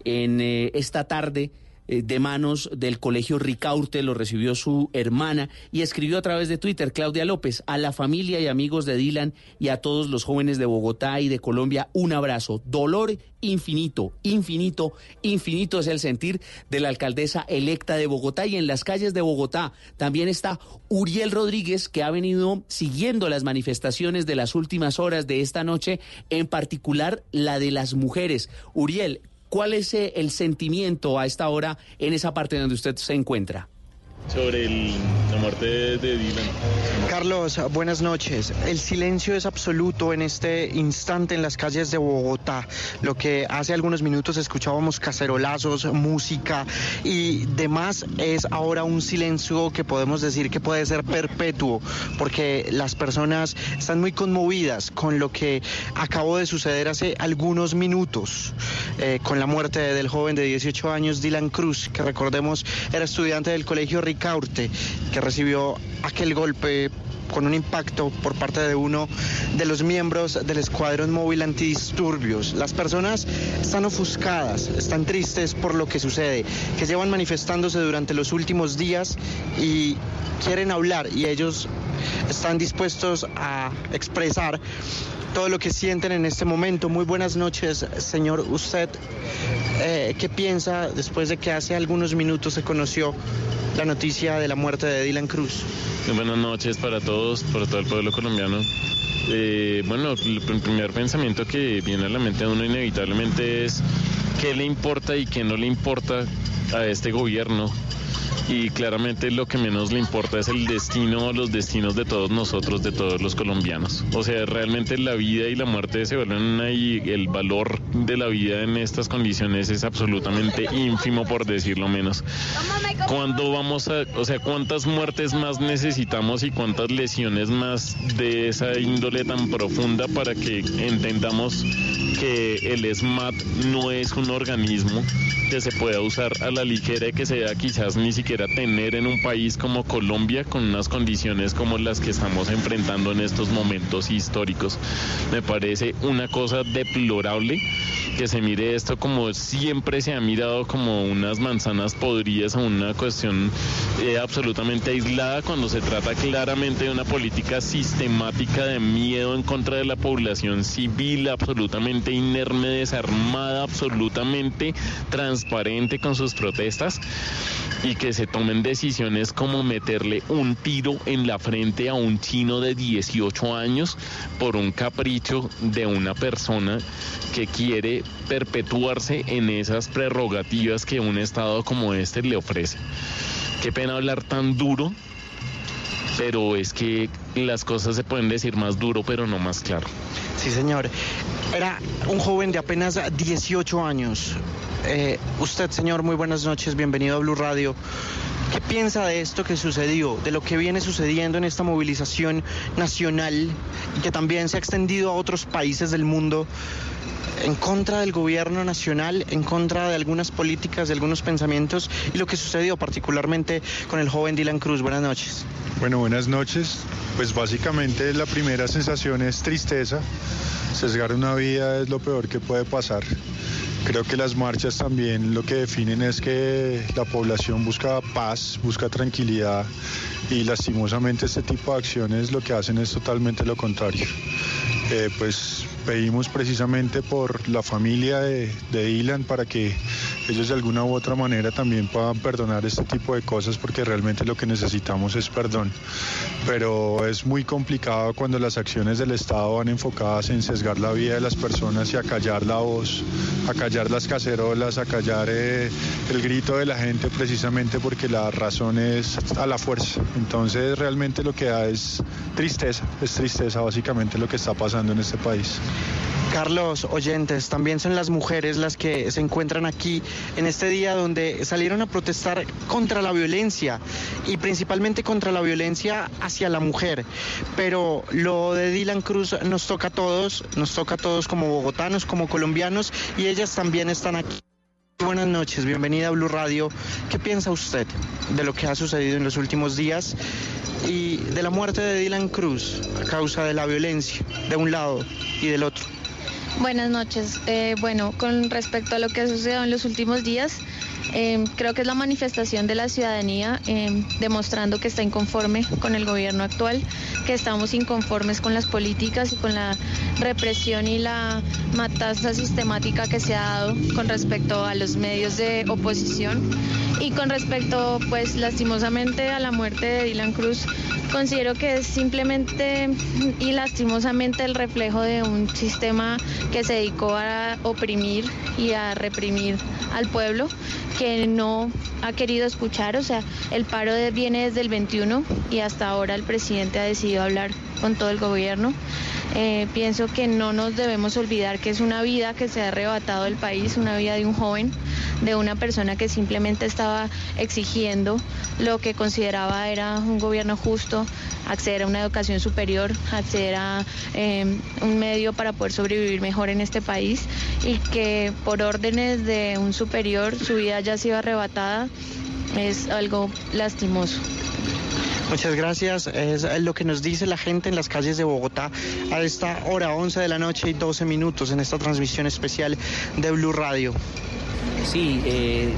en eh, esta tarde de manos del colegio Ricaurte, lo recibió su hermana y escribió a través de Twitter, Claudia López, a la familia y amigos de Dylan y a todos los jóvenes de Bogotá y de Colombia, un abrazo. Dolor infinito, infinito, infinito es el sentir de la alcaldesa electa de Bogotá y en las calles de Bogotá también está Uriel Rodríguez que ha venido siguiendo las manifestaciones de las últimas horas de esta noche, en particular la de las mujeres. Uriel, ¿Cuál es eh, el sentimiento a esta hora en esa parte donde usted se encuentra? Sobre el- la muerte de, Dylan. Carlos, buenas noches. El silencio es absoluto en este instante en las calles de Bogotá. Lo que hace algunos minutos escuchábamos cacerolazos, música y demás es ahora un silencio que podemos decir que puede ser perpetuo porque las personas están muy conmovidas con lo que acabó de suceder hace algunos minutos eh, con la muerte del joven de 18 años Dylan Cruz, que recordemos era estudiante del colegio Ricaurte, que recibió aquel golpe con un impacto por parte de uno de los miembros del escuadrón móvil antidisturbios. Las personas están ofuscadas, están tristes por lo que sucede, que llevan manifestándose durante los últimos días y quieren hablar y ellos están dispuestos a expresar todo lo que sienten en este momento. Muy buenas noches, señor. Usted, eh, ¿qué piensa después de que hace algunos minutos se conoció la noticia de la muerte de Dylan Cruz? Buenas noches para todos, para todo el pueblo colombiano. Eh, bueno, el pr- primer pensamiento que viene a la mente a uno inevitablemente es qué le importa y qué no le importa a este gobierno. Y claramente lo que menos le importa es el destino los destinos de todos nosotros, de todos los colombianos. O sea, realmente la vida y la muerte se vuelven una y el valor de la vida en estas condiciones es absolutamente ínfimo, por decirlo menos. ¿Cuándo vamos a, o sea, cuántas muertes más necesitamos y cuántas lesiones más de esa índole tan profunda para que entendamos que el SMAT no es un organismo que se pueda usar a la ligera y que se deba quizás ni siquiera tener en un país como Colombia con unas condiciones como las que estamos enfrentando en estos momentos históricos. Me parece una cosa deplorable que se mire esto como siempre se ha mirado como unas manzanas podridas o una cuestión eh, absolutamente aislada cuando se trata claramente de una política sistemática de miedo en contra de la población civil, absolutamente inerme, desarmada, absolutamente transparente con sus protestas y que se tomen decisiones como meterle un tiro en la frente a un chino de 18 años por un capricho de una persona que quiere perpetuarse en esas prerrogativas que un Estado como este le ofrece. Qué pena hablar tan duro, pero es que las cosas se pueden decir más duro, pero no más claro. Sí, señor. Era un joven de apenas 18 años. Eh, usted, señor, muy buenas noches. Bienvenido a Blue Radio. ¿Qué piensa de esto que sucedió, de lo que viene sucediendo en esta movilización nacional y que también se ha extendido a otros países del mundo en contra del gobierno nacional, en contra de algunas políticas, de algunos pensamientos y lo que sucedió particularmente con el joven Dylan Cruz? Buenas noches. Bueno, buenas noches. Pues básicamente la primera sensación es tristeza. Sesgar una vida es lo peor que puede pasar. Creo que las marchas también lo que definen es que la población busca paz, busca tranquilidad y lastimosamente este tipo de acciones lo que hacen es totalmente lo contrario. Eh, pues pedimos precisamente por la familia de, de Dylan para que ellos de alguna u otra manera también puedan perdonar este tipo de cosas porque realmente lo que necesitamos es perdón. Pero es muy complicado cuando las acciones del Estado van enfocadas en sesgar la vida de las personas y a callar la voz, a callar las cacerolas, a callar eh, el grito de la gente precisamente porque la razón es a la fuerza. Entonces realmente lo que da es tristeza, es tristeza básicamente lo que está pasando en este país. Carlos, oyentes, también son las mujeres las que se encuentran aquí en este día donde salieron a protestar contra la violencia y principalmente contra la violencia hacia la mujer. Pero lo de Dylan Cruz nos toca a todos, nos toca a todos como bogotanos, como colombianos y ellas también están aquí. Buenas noches, bienvenida a Blue Radio. ¿Qué piensa usted de lo que ha sucedido en los últimos días y de la muerte de Dylan Cruz a causa de la violencia de un lado y del otro? Buenas noches. Eh, bueno, con respecto a lo que ha sucedido en los últimos días, eh, creo que es la manifestación de la ciudadanía eh, demostrando que está inconforme con el gobierno actual, que estamos inconformes con las políticas y con la represión y la matanza sistemática que se ha dado con respecto a los medios de oposición y con respecto, pues lastimosamente, a la muerte de Dylan Cruz. Considero que es simplemente y lastimosamente el reflejo de un sistema que se dedicó a oprimir y a reprimir al pueblo, que no ha querido escuchar. O sea, el paro viene desde el 21 y hasta ahora el presidente ha decidido hablar con todo el gobierno. Eh, pienso que no nos debemos olvidar que es una vida que se ha arrebatado del país, una vida de un joven, de una persona que simplemente estaba exigiendo lo que consideraba era un gobierno justo, acceder a una educación superior, acceder a eh, un medio para poder sobrevivir mejor en este país y que por órdenes de un superior su vida haya sido arrebatada es algo lastimoso. Muchas gracias. Es lo que nos dice la gente en las calles de Bogotá a esta hora 11 de la noche y 12 minutos en esta transmisión especial de Blue Radio. Sí, eh,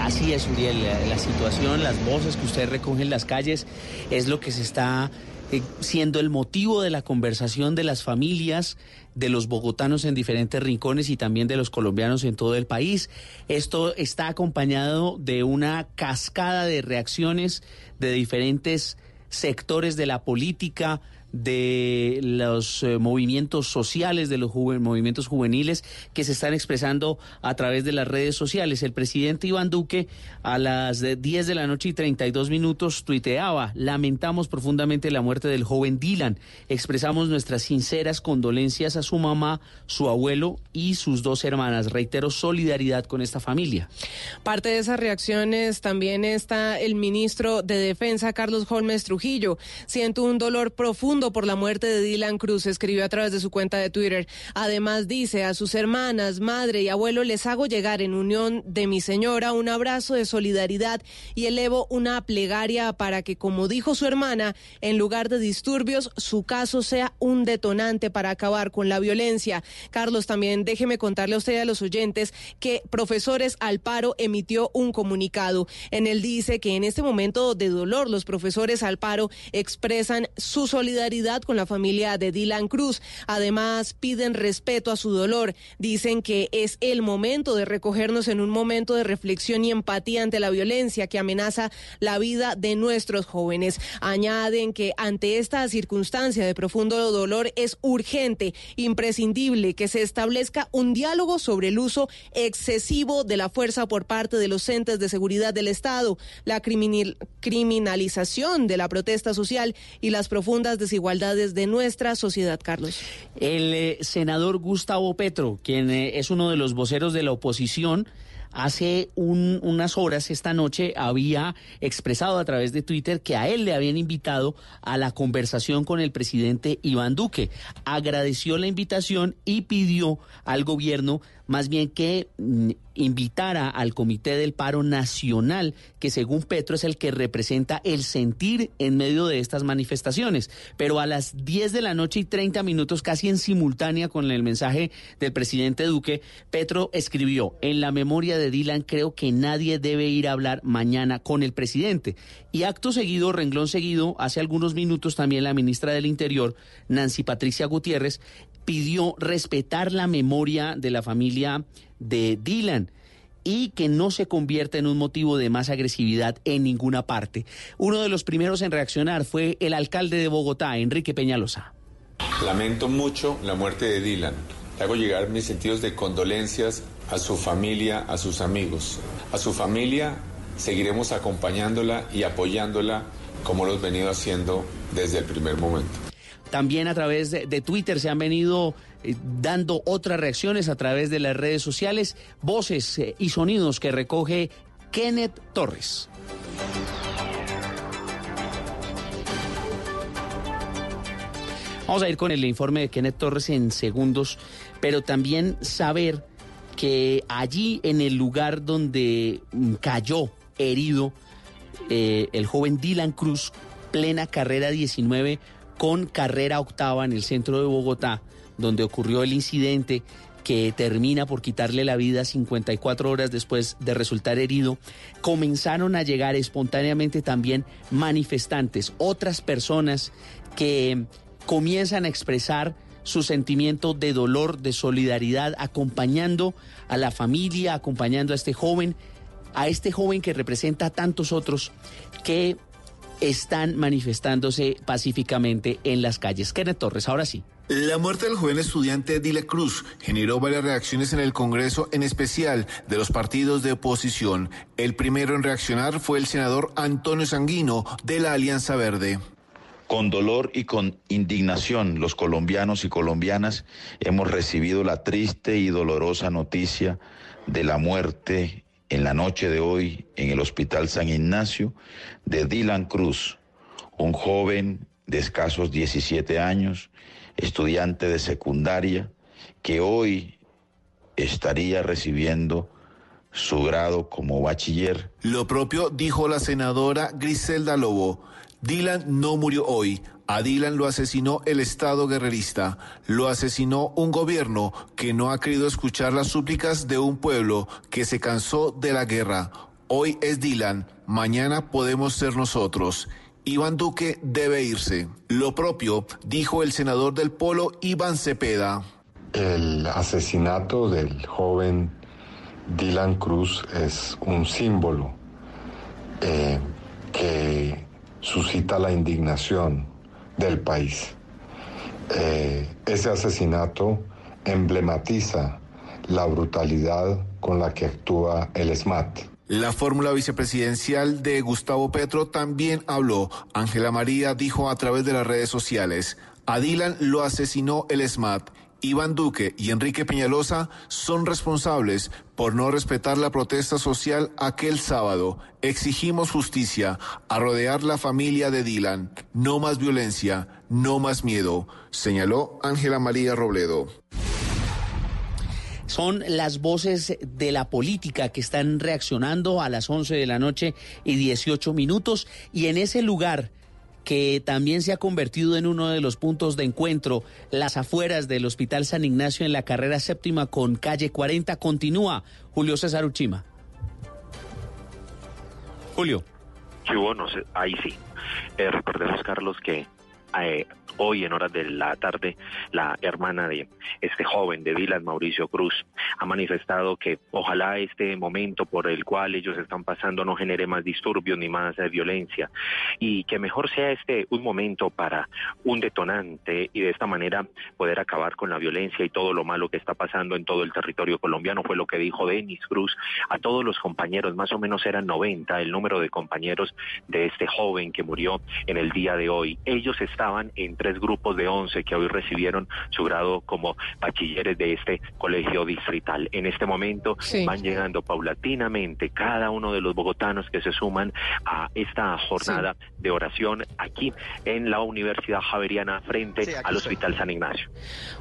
así es, Uriel. La, situación, las voces que usted recoge en las calles es lo que se está eh, siendo el motivo de la conversación de las familias, de los bogotanos en diferentes rincones y también de los colombianos en todo el país. Esto está acompañado de una cascada de reacciones de diferentes sectores de la política, de los eh, movimientos sociales, de los movimientos juveniles que se están expresando a través de las redes sociales. El presidente Iván Duque a las de 10 de la noche y 32 minutos tuiteaba, lamentamos profundamente la muerte del joven Dylan, expresamos nuestras sinceras condolencias a su mamá, su abuelo y sus dos hermanas. Reitero solidaridad con esta familia. Parte de esas reacciones también está el ministro de Defensa, Carlos Holmes Trujillo. Siento un dolor por la muerte de Dylan Cruz, escribió a través de su cuenta de Twitter. Además dice, a sus hermanas, madre y abuelo les hago llegar en unión de mi señora un abrazo de solidaridad y elevo una plegaria para que, como dijo su hermana, en lugar de disturbios, su caso sea un detonante para acabar con la violencia. Carlos, también déjeme contarle a usted y a los oyentes que Profesores al Paro emitió un comunicado. En él dice que en este momento de dolor los profesores al paro expresan su solidaridad con la familia de Dylan Cruz. Además, piden respeto a su dolor. Dicen que es el momento de recogernos en un momento de reflexión y empatía ante la violencia que amenaza la vida de nuestros jóvenes. Añaden que ante esta circunstancia de profundo dolor es urgente, imprescindible que se establezca un diálogo sobre el uso excesivo de la fuerza por parte de los entes de seguridad del Estado, la criminal- criminalización de la protesta social y las profundas desigualdades de nuestra sociedad, Carlos. El eh, senador Gustavo Petro, quien eh, es uno de los voceros de la oposición, hace un- unas horas esta noche había expresado a través de Twitter que a él le habían invitado a la conversación con el presidente Iván Duque. Agradeció la invitación y pidió al gobierno más bien que mm, invitara al Comité del Paro Nacional, que según Petro es el que representa el sentir en medio de estas manifestaciones. Pero a las 10 de la noche y 30 minutos, casi en simultánea con el mensaje del presidente Duque, Petro escribió, en la memoria de Dylan creo que nadie debe ir a hablar mañana con el presidente. Y acto seguido, renglón seguido, hace algunos minutos también la ministra del Interior, Nancy Patricia Gutiérrez, pidió respetar la memoria de la familia de Dylan y que no se convierta en un motivo de más agresividad en ninguna parte. Uno de los primeros en reaccionar fue el alcalde de Bogotá, Enrique Peñalosa. Lamento mucho la muerte de Dylan. Le hago llegar mis sentidos de condolencias a su familia, a sus amigos. A su familia seguiremos acompañándola y apoyándola como lo hemos venido haciendo desde el primer momento. También a través de, Twitter se han venido eh, dando otras reacciones a través de las redes sociales, voces eh, y sonidos que recoge Kenneth Torres. Vamos a ir con el informe de Kenneth Torres en segundos, pero también saber que allí en el lugar donde mm, cayó herido eh, el joven Dylan Cruz, plena carrera 19 con carrera octava en el centro de Bogotá, donde ocurrió el incidente que termina por quitarle la vida 54 horas después de resultar herido, comenzaron a llegar espontáneamente también manifestantes, otras personas que comienzan a expresar su sentimiento de dolor, de solidaridad, acompañando a la familia, acompañando a este joven, a este joven que representa a tantos otros que están manifestándose pacíficamente en las calles. Kenneth Torres, ahora sí. La muerte del joven estudiante Dile Cruz generó varias reacciones en el Congreso, en especial de los partidos de oposición. El primero en reaccionar fue el senador Antonio Sanguino de la Alianza Verde. Con dolor y con indignación, los colombianos y colombianas hemos recibido la triste y dolorosa noticia de la muerte en la noche de hoy en el Hospital San Ignacio de Dylan Cruz, un joven de escasos 17 años, estudiante de secundaria, que hoy estaría recibiendo su grado como bachiller. Lo propio dijo la senadora Griselda Lobo. Dylan no murió hoy. A Dylan lo asesinó el Estado guerrerista. Lo asesinó un gobierno que no ha querido escuchar las súplicas de un pueblo que se cansó de la guerra. Hoy es Dylan, mañana podemos ser nosotros. Iván Duque debe irse. Lo propio dijo el senador del Polo, Iván Cepeda. El asesinato del joven Dylan Cruz es un símbolo eh, que suscita la indignación del país. Eh, ese asesinato emblematiza la brutalidad con la que actúa el SMAT. La fórmula vicepresidencial de Gustavo Petro también habló. Ángela María dijo a través de las redes sociales, a Dylan lo asesinó el SMAT. Iván Duque y Enrique Peñalosa son responsables por no respetar la protesta social aquel sábado. Exigimos justicia, a rodear la familia de Dylan. No más violencia, no más miedo, señaló Ángela María Robledo. Son las voces de la política que están reaccionando a las 11 de la noche y 18 minutos y en ese lugar que también se ha convertido en uno de los puntos de encuentro, las afueras del Hospital San Ignacio en la carrera séptima con calle 40. Continúa Julio César Uchima. Julio. Sí, bueno, ahí sí. Eh, recordemos, Carlos, que eh, hoy en horas de la tarde la hermana de este joven de Dylan, Mauricio Cruz, ha manifestado que ojalá este momento por el cual ellos están pasando no genere más disturbios ni más eh, violencia y que mejor sea este un momento para un detonante y de esta manera poder acabar con la violencia y todo lo malo que está pasando en todo el territorio colombiano fue lo que dijo Denis Cruz a todos los compañeros, más o menos eran 90 el número de compañeros de este joven que murió en el día de hoy. Ellos estaban en tres grupos de 11 que hoy recibieron su grado como bachilleres de este colegio distrital. En este momento van llegando paulatinamente cada uno de los bogotanos que se suman a esta jornada de oración aquí en la Universidad Javeriana frente al Hospital San Ignacio.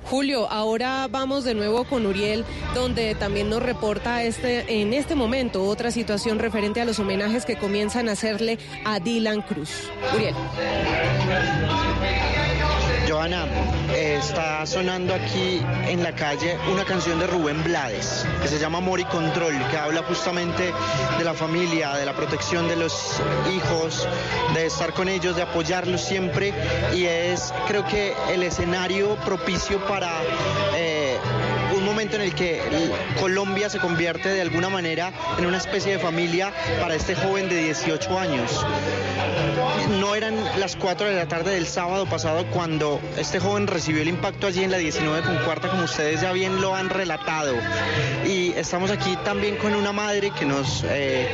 Julio, ahora vamos de nuevo con Uriel, donde también nos reporta este, en este momento otra situación referente a los homenajes que comienzan a hacerle a Dylan Cruz. Uriel. Joana, eh, está sonando aquí en la calle una canción de Rubén Blades que se llama Amor y Control, que habla justamente de la familia, de la protección de los hijos, de estar con ellos, de apoyarlos siempre. Y es creo que el escenario propicio para... Eh, momento en el que Colombia se convierte de alguna manera en una especie de familia para este joven de 18 años. No eran las 4 de la tarde del sábado pasado cuando este joven recibió el impacto allí en la 19 con cuarta, como ustedes ya bien lo han relatado. Y estamos aquí también con una madre que nos eh,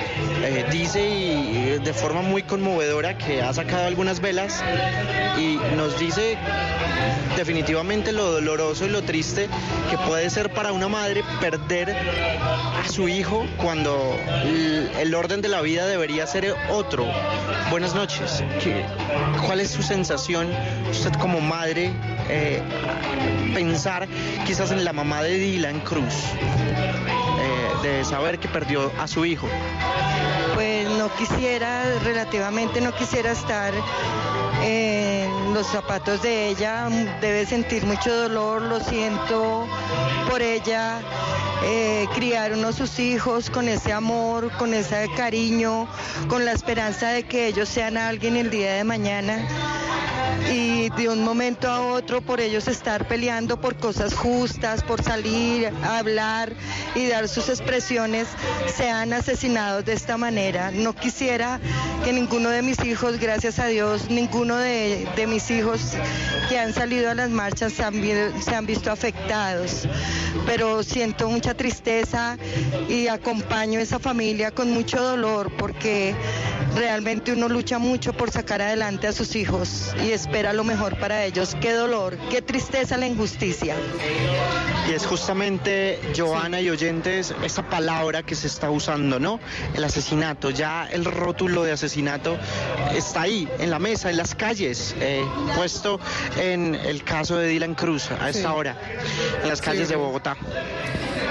eh, dice y de forma muy conmovedora que ha sacado algunas velas y nos dice definitivamente lo doloroso y lo triste que puede ser para una madre perder a su hijo cuando el orden de la vida debería ser otro. Buenas noches. ¿Cuál es su sensación, usted como madre, eh, pensar quizás en la mamá de Dylan Cruz, eh, de saber que perdió a su hijo? No quisiera, relativamente no quisiera estar en los zapatos de ella, debe sentir mucho dolor, lo siento por ella, eh, criar uno sus hijos con ese amor, con ese cariño, con la esperanza de que ellos sean alguien el día de mañana y de un momento a otro por ellos estar peleando por cosas justas, por salir, a hablar y dar sus expresiones, sean asesinados de esta manera. No quisiera que ninguno de mis hijos, gracias a Dios, ninguno de, mis hijos que han salido a las marchas se han, se han visto afectados, pero siento mucha tristeza y acompaño a esa familia con mucho dolor porque realmente uno lucha mucho por sacar adelante a sus hijos y espera lo mejor para ellos. Qué dolor, qué tristeza la injusticia. Y es justamente, Joana y oyentes, esa palabra que se está usando, ¿no? El asesinato, ya el rótulo de asesinato está ahí, en la mesa, en las calles, eh, puesto en el caso de Dylan Cruz a esta hora, en las calles de Bogotá.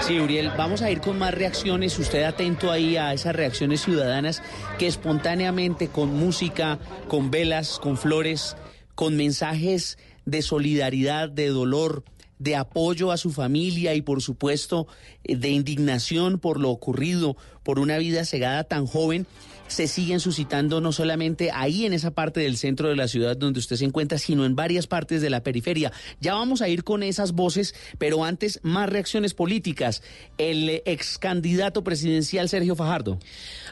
Sí, Uriel, vamos a ir con más reacciones. Usted atento ahí a esas reacciones ciudadanas que espontáneamente, con música, con velas, con flores, con mensajes de solidaridad, de dolor, de apoyo a su familia y por supuesto eh, de indignación por lo ocurrido, por una vida cegada tan joven, se siguen suscitando no solamente ahí en esa parte del centro de la ciudad donde usted se encuentra, sino en varias partes de la periferia. Ya vamos a ir con esas voces, pero antes más reacciones políticas. El ex candidato presidencial Sergio Fajardo.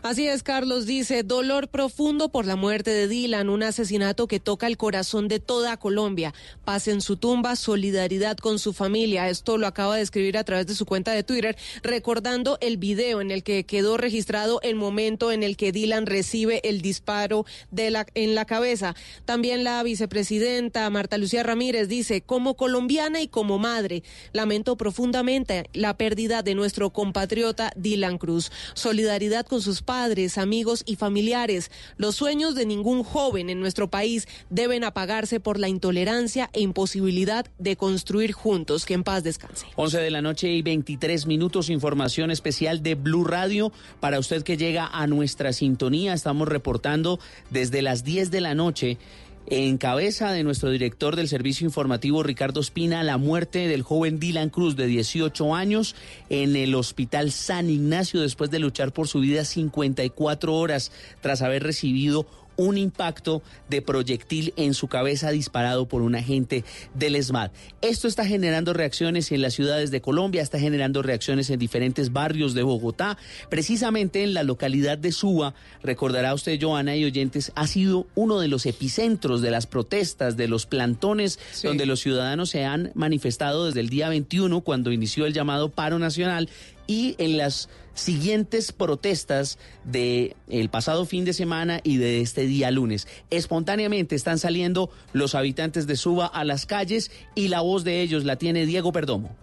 Así es, Carlos dice, dolor profundo por la muerte de Dylan, un asesinato que toca el corazón de toda Colombia. Paz en su tumba, solidaridad con su familia. Esto lo acaba de escribir a través de su cuenta de Twitter, recordando el video en el que quedó registrado el momento en el que Dylan recibe el disparo en la cabeza. También la vicepresidenta Marta Lucía Ramírez dice, como colombiana y como madre, lamento profundamente la pérdida de nuestro compatriota Dylan Cruz. Solidaridad con sus padres, amigos y familiares. Los sueños de ningún joven en nuestro país deben apagarse por la intolerancia e imposibilidad de construir juntos. Que en paz descanse. 11 de la noche y 23 minutos, información especial de Blue Radio para usted que llega a nuestra sintonía. Estamos reportando desde las 10 de la noche. En cabeza de nuestro director del servicio informativo Ricardo Espina, la muerte del joven Dylan Cruz de 18 años en el hospital San Ignacio después de luchar por su vida 54 horas tras haber recibido un impacto de proyectil en su cabeza disparado por un agente del ESMAD. Esto está generando reacciones en las ciudades de Colombia, está generando reacciones en diferentes barrios de Bogotá. Precisamente en la localidad de Suba, recordará usted, Joana y oyentes, ha sido uno de los epicentros de las protestas, de los plantones, donde los ciudadanos se han manifestado desde el día 21, cuando inició el llamado paro nacional, y en las siguientes protestas de el pasado fin de semana y de este día lunes. Espontáneamente están saliendo los habitantes de Suba a las calles y la voz de ellos la tiene Diego Perdomo.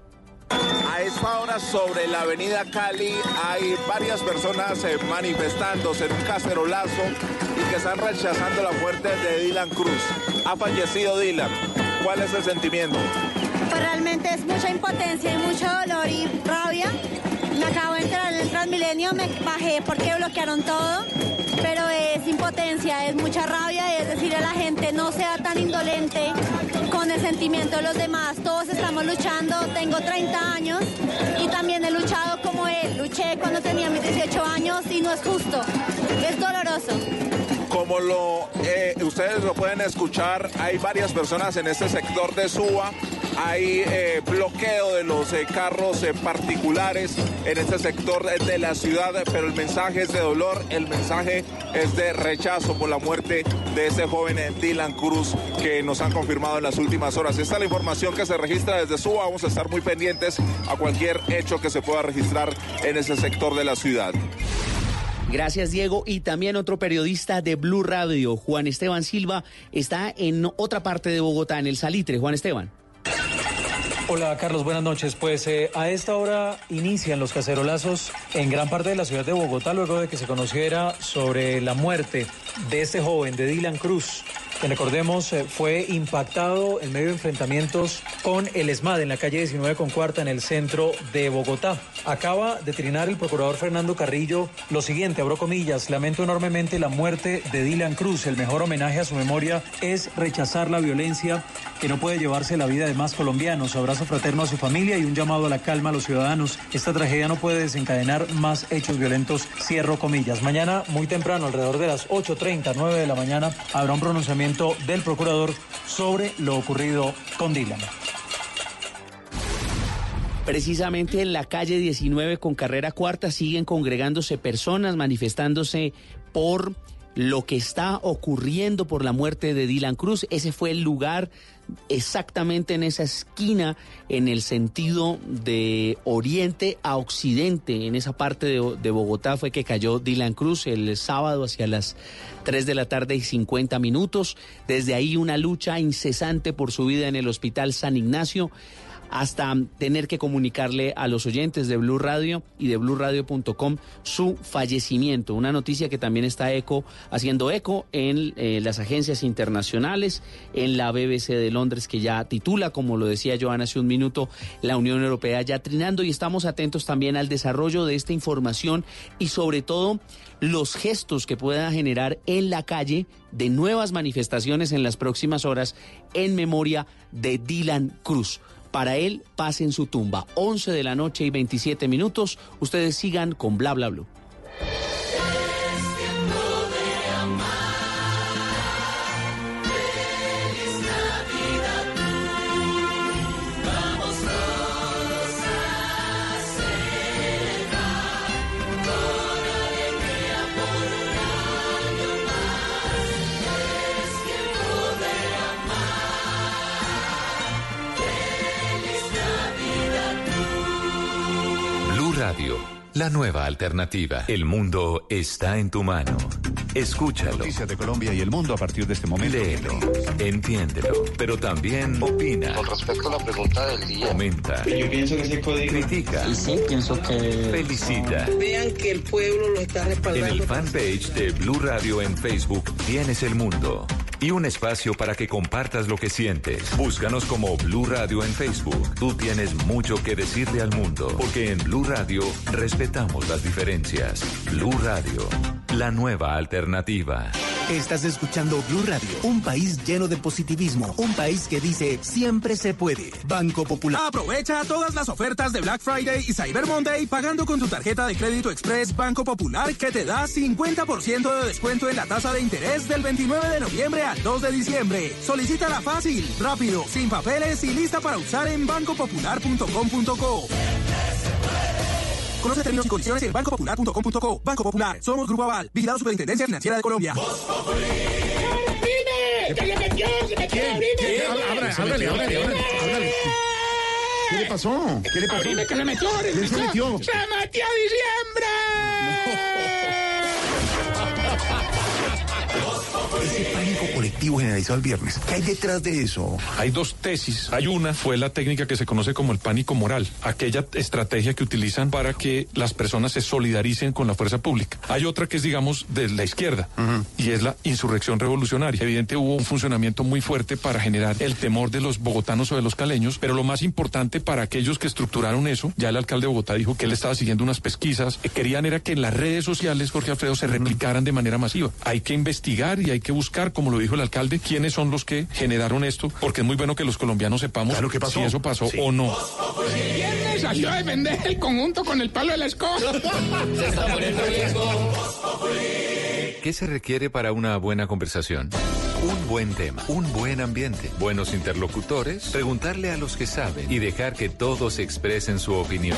A esta hora sobre la avenida Cali hay varias personas eh, manifestándose en un cacerolazo y que están rechazando la muerte de Dylan Cruz. Ha fallecido Dylan. ¿Cuál es el sentimiento? Pues realmente es mucha impotencia y mucho dolor y rabia. Me acabo de entrar en el Transmilenio, me bajé porque bloquearon todo, pero es impotencia, es mucha rabia, es decir a la gente no sea tan indolente con el sentimiento de los demás. Todos estamos luchando, tengo 30 años y también he luchado como él. Luché cuando tenía mis 18 años y no es justo, es doloroso. Como lo eh, ustedes lo pueden escuchar, hay varias personas en este sector de Suba. Hay eh, bloqueo de los eh, carros particulares en este sector de la ciudad, pero el mensaje es de dolor, el mensaje es de rechazo por la muerte de este joven Dylan Cruz que nos han confirmado en las últimas horas. Esta es la información que se registra desde Suba. Vamos a estar muy pendientes a cualquier hecho que se pueda registrar en ese sector de la ciudad. Gracias, Diego. Y también otro periodista de Blue Radio, Juan Esteban Silva, está en otra parte de Bogotá, en el Salitre. Juan Esteban. Hola Carlos, buenas noches. Pues eh, a esta hora inician los cacerolazos en gran parte de la ciudad de Bogotá luego de que se conociera sobre la muerte de este joven, de Dylan Cruz, recordemos eh, fue impactado en medio de enfrentamientos con el ESMAD en la calle 19 con cuarta en el centro de Bogotá. Acaba de trinar el procurador Fernando Carrillo lo siguiente, abro comillas, lamento enormemente la muerte de Dylan Cruz. El mejor homenaje a su memoria es rechazar la violencia que no puede llevarse la vida de más colombianos. Abrazo fraterno a su familia y un llamado a la calma a los ciudadanos. Esta tragedia no puede desencadenar más hechos violentos. Cierro comillas. Mañana, muy temprano, alrededor de las 8.30, 9 de la mañana, habrá un pronunciamiento del procurador sobre lo ocurrido con Dylan. Precisamente en la calle 19 con carrera cuarta siguen congregándose personas manifestándose por lo que está ocurriendo por la muerte de Dylan Cruz. Ese fue el lugar exactamente en esa esquina, en el sentido de oriente a occidente, en esa parte de, Bogotá fue que cayó Dylan Cruz el sábado hacia las 3 de la tarde y 50 minutos. Desde ahí una lucha incesante por su vida en el Hospital San Ignacio hasta tener que comunicarle a los oyentes de Blue Radio y de bluradio.com su fallecimiento. Una noticia que también está eco, haciendo eco en eh, las agencias internacionales, en la BBC de Londres, que ya titula, como lo decía Joana hace un minuto, la Unión Europea ya trinando y estamos atentos también al desarrollo de esta información y sobre todo los gestos que pueda generar en la calle de nuevas manifestaciones en las próximas horas en memoria de Dylan Cruz. Para él paz en su tumba. 11 de la noche y 27 minutos. Ustedes sigan con bla bla bla. Blue la nueva alternativa. El mundo está en tu mano. Escúchalo. Noticias de Colombia y el mundo a partir de este momento. Léelo, entiéndelo, pero también opina. Con respecto a la pregunta del día. Comenta. Yo pienso que ese código. Critica. Y sí, pienso que. Felicita. Vean que el pueblo lo está En respaldando. el fanpage de Blue Radio en Facebook tienes el mundo y un espacio para que compartas lo que sientes. Búscanos como Blue Radio en Facebook. Tú tienes mucho que decirle al mundo, porque en Blue Radio respetamos las diferencias. Blue Radio, la nueva alternativa. Estás escuchando Blue Radio, un país lleno de positivismo, un país que dice siempre se puede. Banco Popular. Aprovecha todas las ofertas de Black Friday y Cyber Monday pagando con tu tarjeta de crédito Express Banco Popular que te da 50% de descuento en la tasa de interés del 29 de noviembre al 2 de diciembre. Solicítala fácil, rápido, sin papeles y lista para usar en bancopopular.com.co. Conoce términos y condiciones en bancopopular.com.co. Banco Popular, somos Grupo Aval, vigilado Superintendencia Financiera de Colombia. ¿Qué le metió? ¿Se metió? ¿Qué? Ábrale, ábrale, ábrale, ábrale. ¿Qué le pasó? ¿Qué le pasó? Abrime que se metió, se ¿Quién se metió? ¡Se Ese pánico colectivo generalizado el viernes. ¿Qué hay detrás de eso? Hay dos tesis. Hay una, fue la técnica que se conoce como el pánico moral, aquella estrategia que utilizan para que las personas se solidaricen con la fuerza pública. Hay otra que es, digamos, de la izquierda, y es la insurrección revolucionaria. Evidente hubo un funcionamiento muy fuerte para generar el temor de los bogotanos o de los caleños, pero lo más importante para aquellos que estructuraron eso, ya el alcalde de Bogotá dijo que él estaba siguiendo unas pesquisas, eh, querían era que en las redes sociales, Jorge Alfredo, se replicaran de manera masiva. Hay que investigar y hay que buscar, como lo dijo el alcalde, quiénes son los que generaron esto, porque es muy bueno que los colombianos sepamos si eso pasó o no. El viernes salió a defender el conjunto con el palo de la escoba. ¿Qué se requiere para una buena conversación? Un buen tema, un buen ambiente, buenos interlocutores, preguntarle a los que saben y dejar que todos expresen su opinión.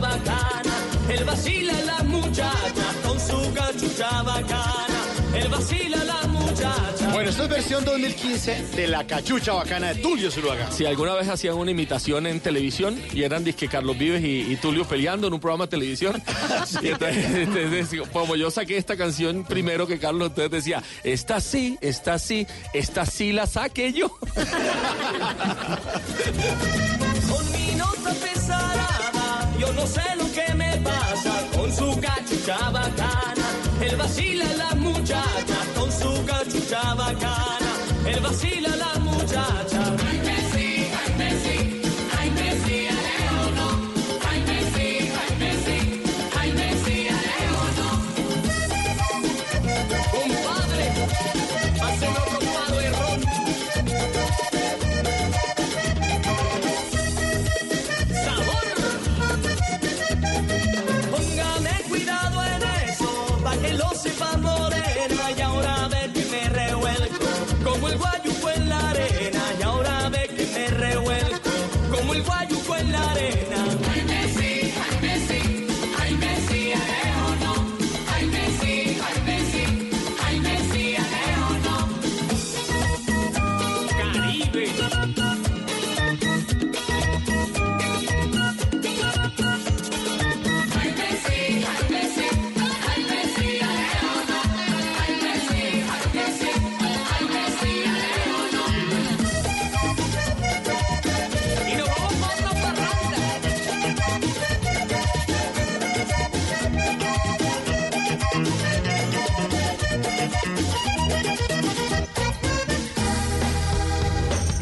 Bacana. Él vacila la muchacha Bueno, esto es versión 2015 de la cachucha bacana de Tulio Zuluaga. Si alguna vez hacían una imitación en televisión y eran disque Carlos Vives y, y Tulio peleando en un programa de televisión, y entonces, entonces, como yo saqué esta canción primero que Carlos, entonces decía, esta sí, esta sí, esta sí la saqué yo. Con mi nota pesada, yo no sé lo que me pasa con su cachucha bacana. Él vacila la muchacha con su cachucha bacana. Él vacila la muchacha.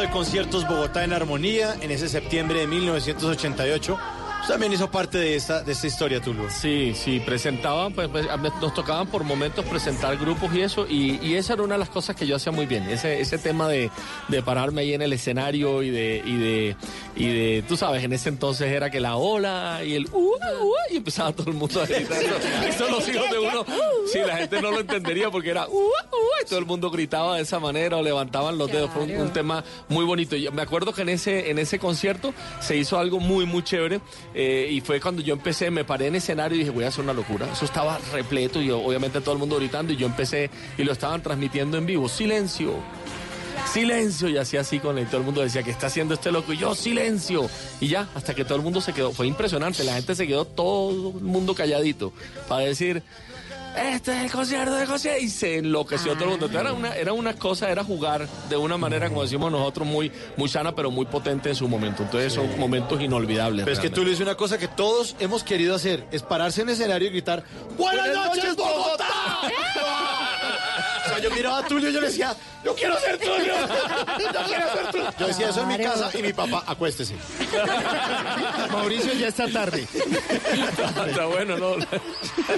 De conciertos Bogotá en Armonía en ese septiembre de 1988 también hizo parte de esta, de esta historia, Tulio. Sí, sí, presentaban, pues, pues, nos tocaban por momentos presentar grupos y eso, y, y esa era una de las cosas que yo hacía muy bien, ese, ese tema de, de pararme ahí en el escenario y de, y de, y de, tú sabes, en ese entonces era que la ola y el uh, uh, y empezaba todo el mundo a gritar. Eso, eso los hijos de uno, sí, la gente no lo entendería porque era uh, uh, y todo el mundo gritaba de esa manera o levantaban los dedos. Fue un, un tema muy bonito. Yo me acuerdo que en ese, en ese concierto se hizo algo muy, muy chévere. Eh, y fue cuando yo empecé, me paré en escenario y dije, voy a hacer una locura. Eso estaba repleto y obviamente todo el mundo gritando y yo empecé y lo estaban transmitiendo en vivo. Silencio. Silencio, y así así con él. Todo el mundo decía que está haciendo este loco. Y yo, silencio. Y ya, hasta que todo el mundo se quedó. Fue impresionante. La gente se quedó todo el mundo calladito. Para decir, este es el concierto de José. Y se enloqueció todo el mundo. Entonces, era una, era una cosa, era jugar de una manera, como decimos nosotros, muy, muy sana, pero muy potente en su momento. Entonces, son momentos inolvidables. Pero es que realmente. Tulio hizo una cosa que todos hemos querido hacer, es pararse en el escenario y gritar ¡Buenas, noches, Bogotá! O sea, yo miraba a Tulio y yo le decía, yo quiero ser Tulio, yo quiero ser Tulio. Yo decía eso en mi casa y mi papá, acuéstese. Mauricio ya está tarde. Está bueno, ¿no?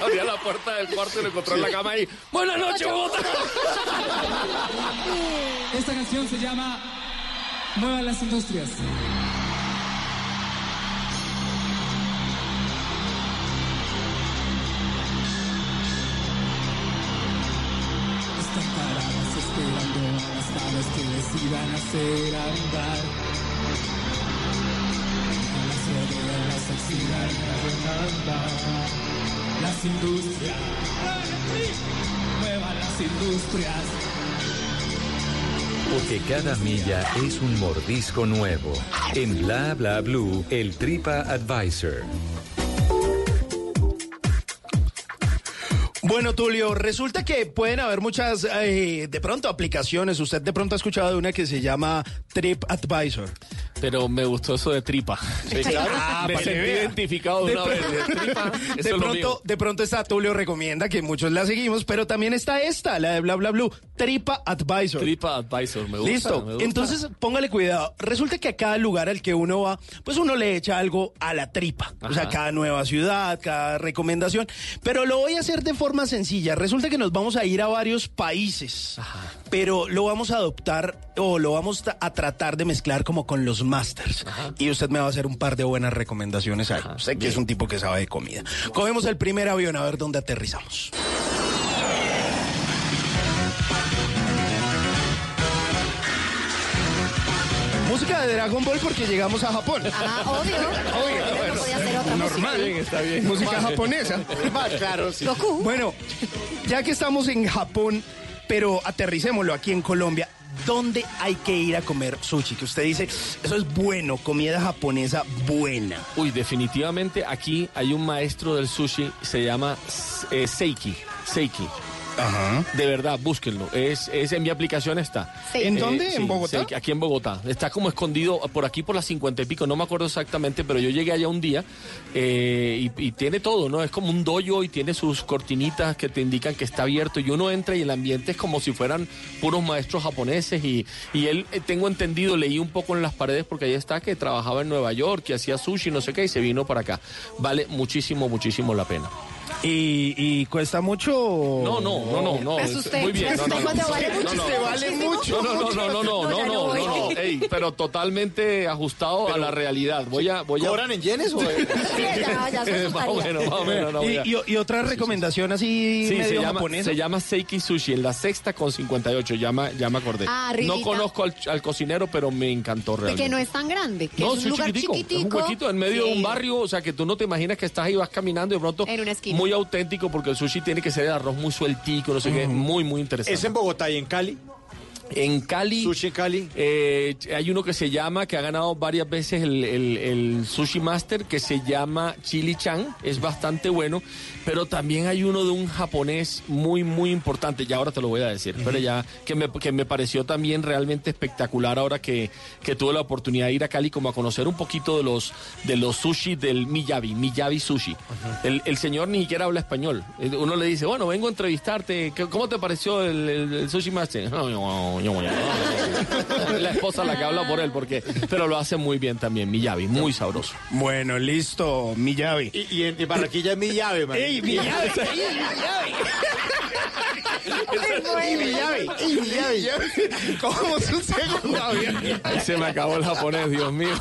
Abría la puerta del cuarto y lo encontró en la cama y ¡Buenas noches, Bogotá! Esta canción se llama Muevan las Industrias. Decidan hacer andar. A las ruedas oxidan la demanda. Las industrias. Muevan las industrias. Porque cada milla es un mordisco nuevo. En Bla Bla Blue, el Tripa Advisor. Bueno, Tulio, resulta que pueden haber muchas, eh, de pronto, aplicaciones. Usted de pronto ha escuchado de una que se llama Trip Advisor. Pero me gustó eso de tripa. Sí, claro. me sentí identificado de, De una vez. De tripa, De pronto, de pronto está Tulio recomienda que muchos la seguimos, pero también está esta, la de bla bla blue, Tripa Advisor. Tripa Advisor, me gusta. Listo. me gusta. Entonces, póngale cuidado. Resulta que a cada lugar al que uno va, pues uno le echa algo a la tripa. O sea, cada nueva ciudad, cada recomendación. Pero lo voy a hacer de forma sencilla. Resulta que nos vamos a ir a varios países. Pero lo vamos a adoptar o lo vamos a tratar de mezclar como con los masters. Y usted me va a hacer un par de buenas recomendaciones ahí. Sé que es un tipo que sabe de comida. Cogemos el primer avión a ver dónde aterrizamos. Música de Dragon Ball porque llegamos a Japón. Ah, obvio. Obvio, No podía ser otra normal. música. está bien. Música japonesa. Claro, sí. Goku. Bueno, ya que estamos en Japón, pero aterricémoslo aquí en Colombia. ¿Dónde hay que ir a comer sushi? Que usted dice, eso es bueno, comida japonesa buena. Uy, definitivamente aquí hay un maestro del sushi, se llama eh, Seiki. Seiki. Ajá. De verdad, búsquenlo. Es, es en mi aplicación está. ¿En dónde? ¿En Bogotá? Aquí en Bogotá. Está como escondido por aquí por las cincuenta y pico. No me acuerdo exactamente, pero yo llegué allá un día eh, y, y tiene todo, ¿no? Es como un dojo y tiene sus cortinitas que te indican que está abierto y uno entra y el ambiente es como si fueran puros maestros japoneses y, y él, eh, tengo entendido, leí un poco en las paredes porque ahí está que trabajaba en Nueva York, que hacía sushi, no sé qué, y se vino para acá. Vale muchísimo, muchísimo la pena. ¿Y, y cuesta mucho? No, no, no, no, no. Es- asusté. Muy bien. No, no, no. vale No, mucho. no, Te vale mucho. No, no, no, no, no, No, ey, pero totalmente ajustado a la realidad. Voy a, voy a. ¿Cobran en yenes o...? Sí, ya, ya se Más o menos, más o menos, no, y, otra recomendación así Sí, medio se llama, japonesa. se llama Seiki Sushi, en la sexta con 58, ya me, ya me acordé. Ah, no conozco al, al cocinero, pero me encantó realmente. Que no es tan grande, que No, es es un un lugar chiquitico, es un huequito en medio de un barrio, o sea que tú no te imaginas que estás ahí, vas caminando y de pronto En una esquina. Muy auténtico porque el sushi tiene que ser el arroz muy sueltico, no sé qué, muy, muy interesante. ¿Es en Bogotá y en Cali? En Cali. Sushi Cali. eh, hay uno que se llama, que ha ganado varias veces el, el- el Sushi Master, que se llama Chili Chan. Es bastante bueno. Pero también hay uno de un japonés muy, muy importante. Ya ahora te lo voy a decir. Pero ya, que me, que me pareció también realmente espectacular ahora que, que tuve la oportunidad de ir a Cali, como a conocer un poquito de los, de los sushi del Miyabi, Miyabi Sushi. el, el señor ni siquiera habla español. Eh, Uno le dice, bueno, vengo a entrevistarte. ¿Qué- ¿Cómo te pareció el, el- el La esposa la que habla por él, porque, pero lo hace muy bien también, Miyabi, muy sabroso. Bueno, listo, mi llave. Y, y en y Barranquilla es mi llave, man. ¡Ey, mi llave! ¡Ey, mi llave! ¡Ey, mi llave! ¿Cómo es un segundo avión? Ahí se me acabó el japonés, Dios mío.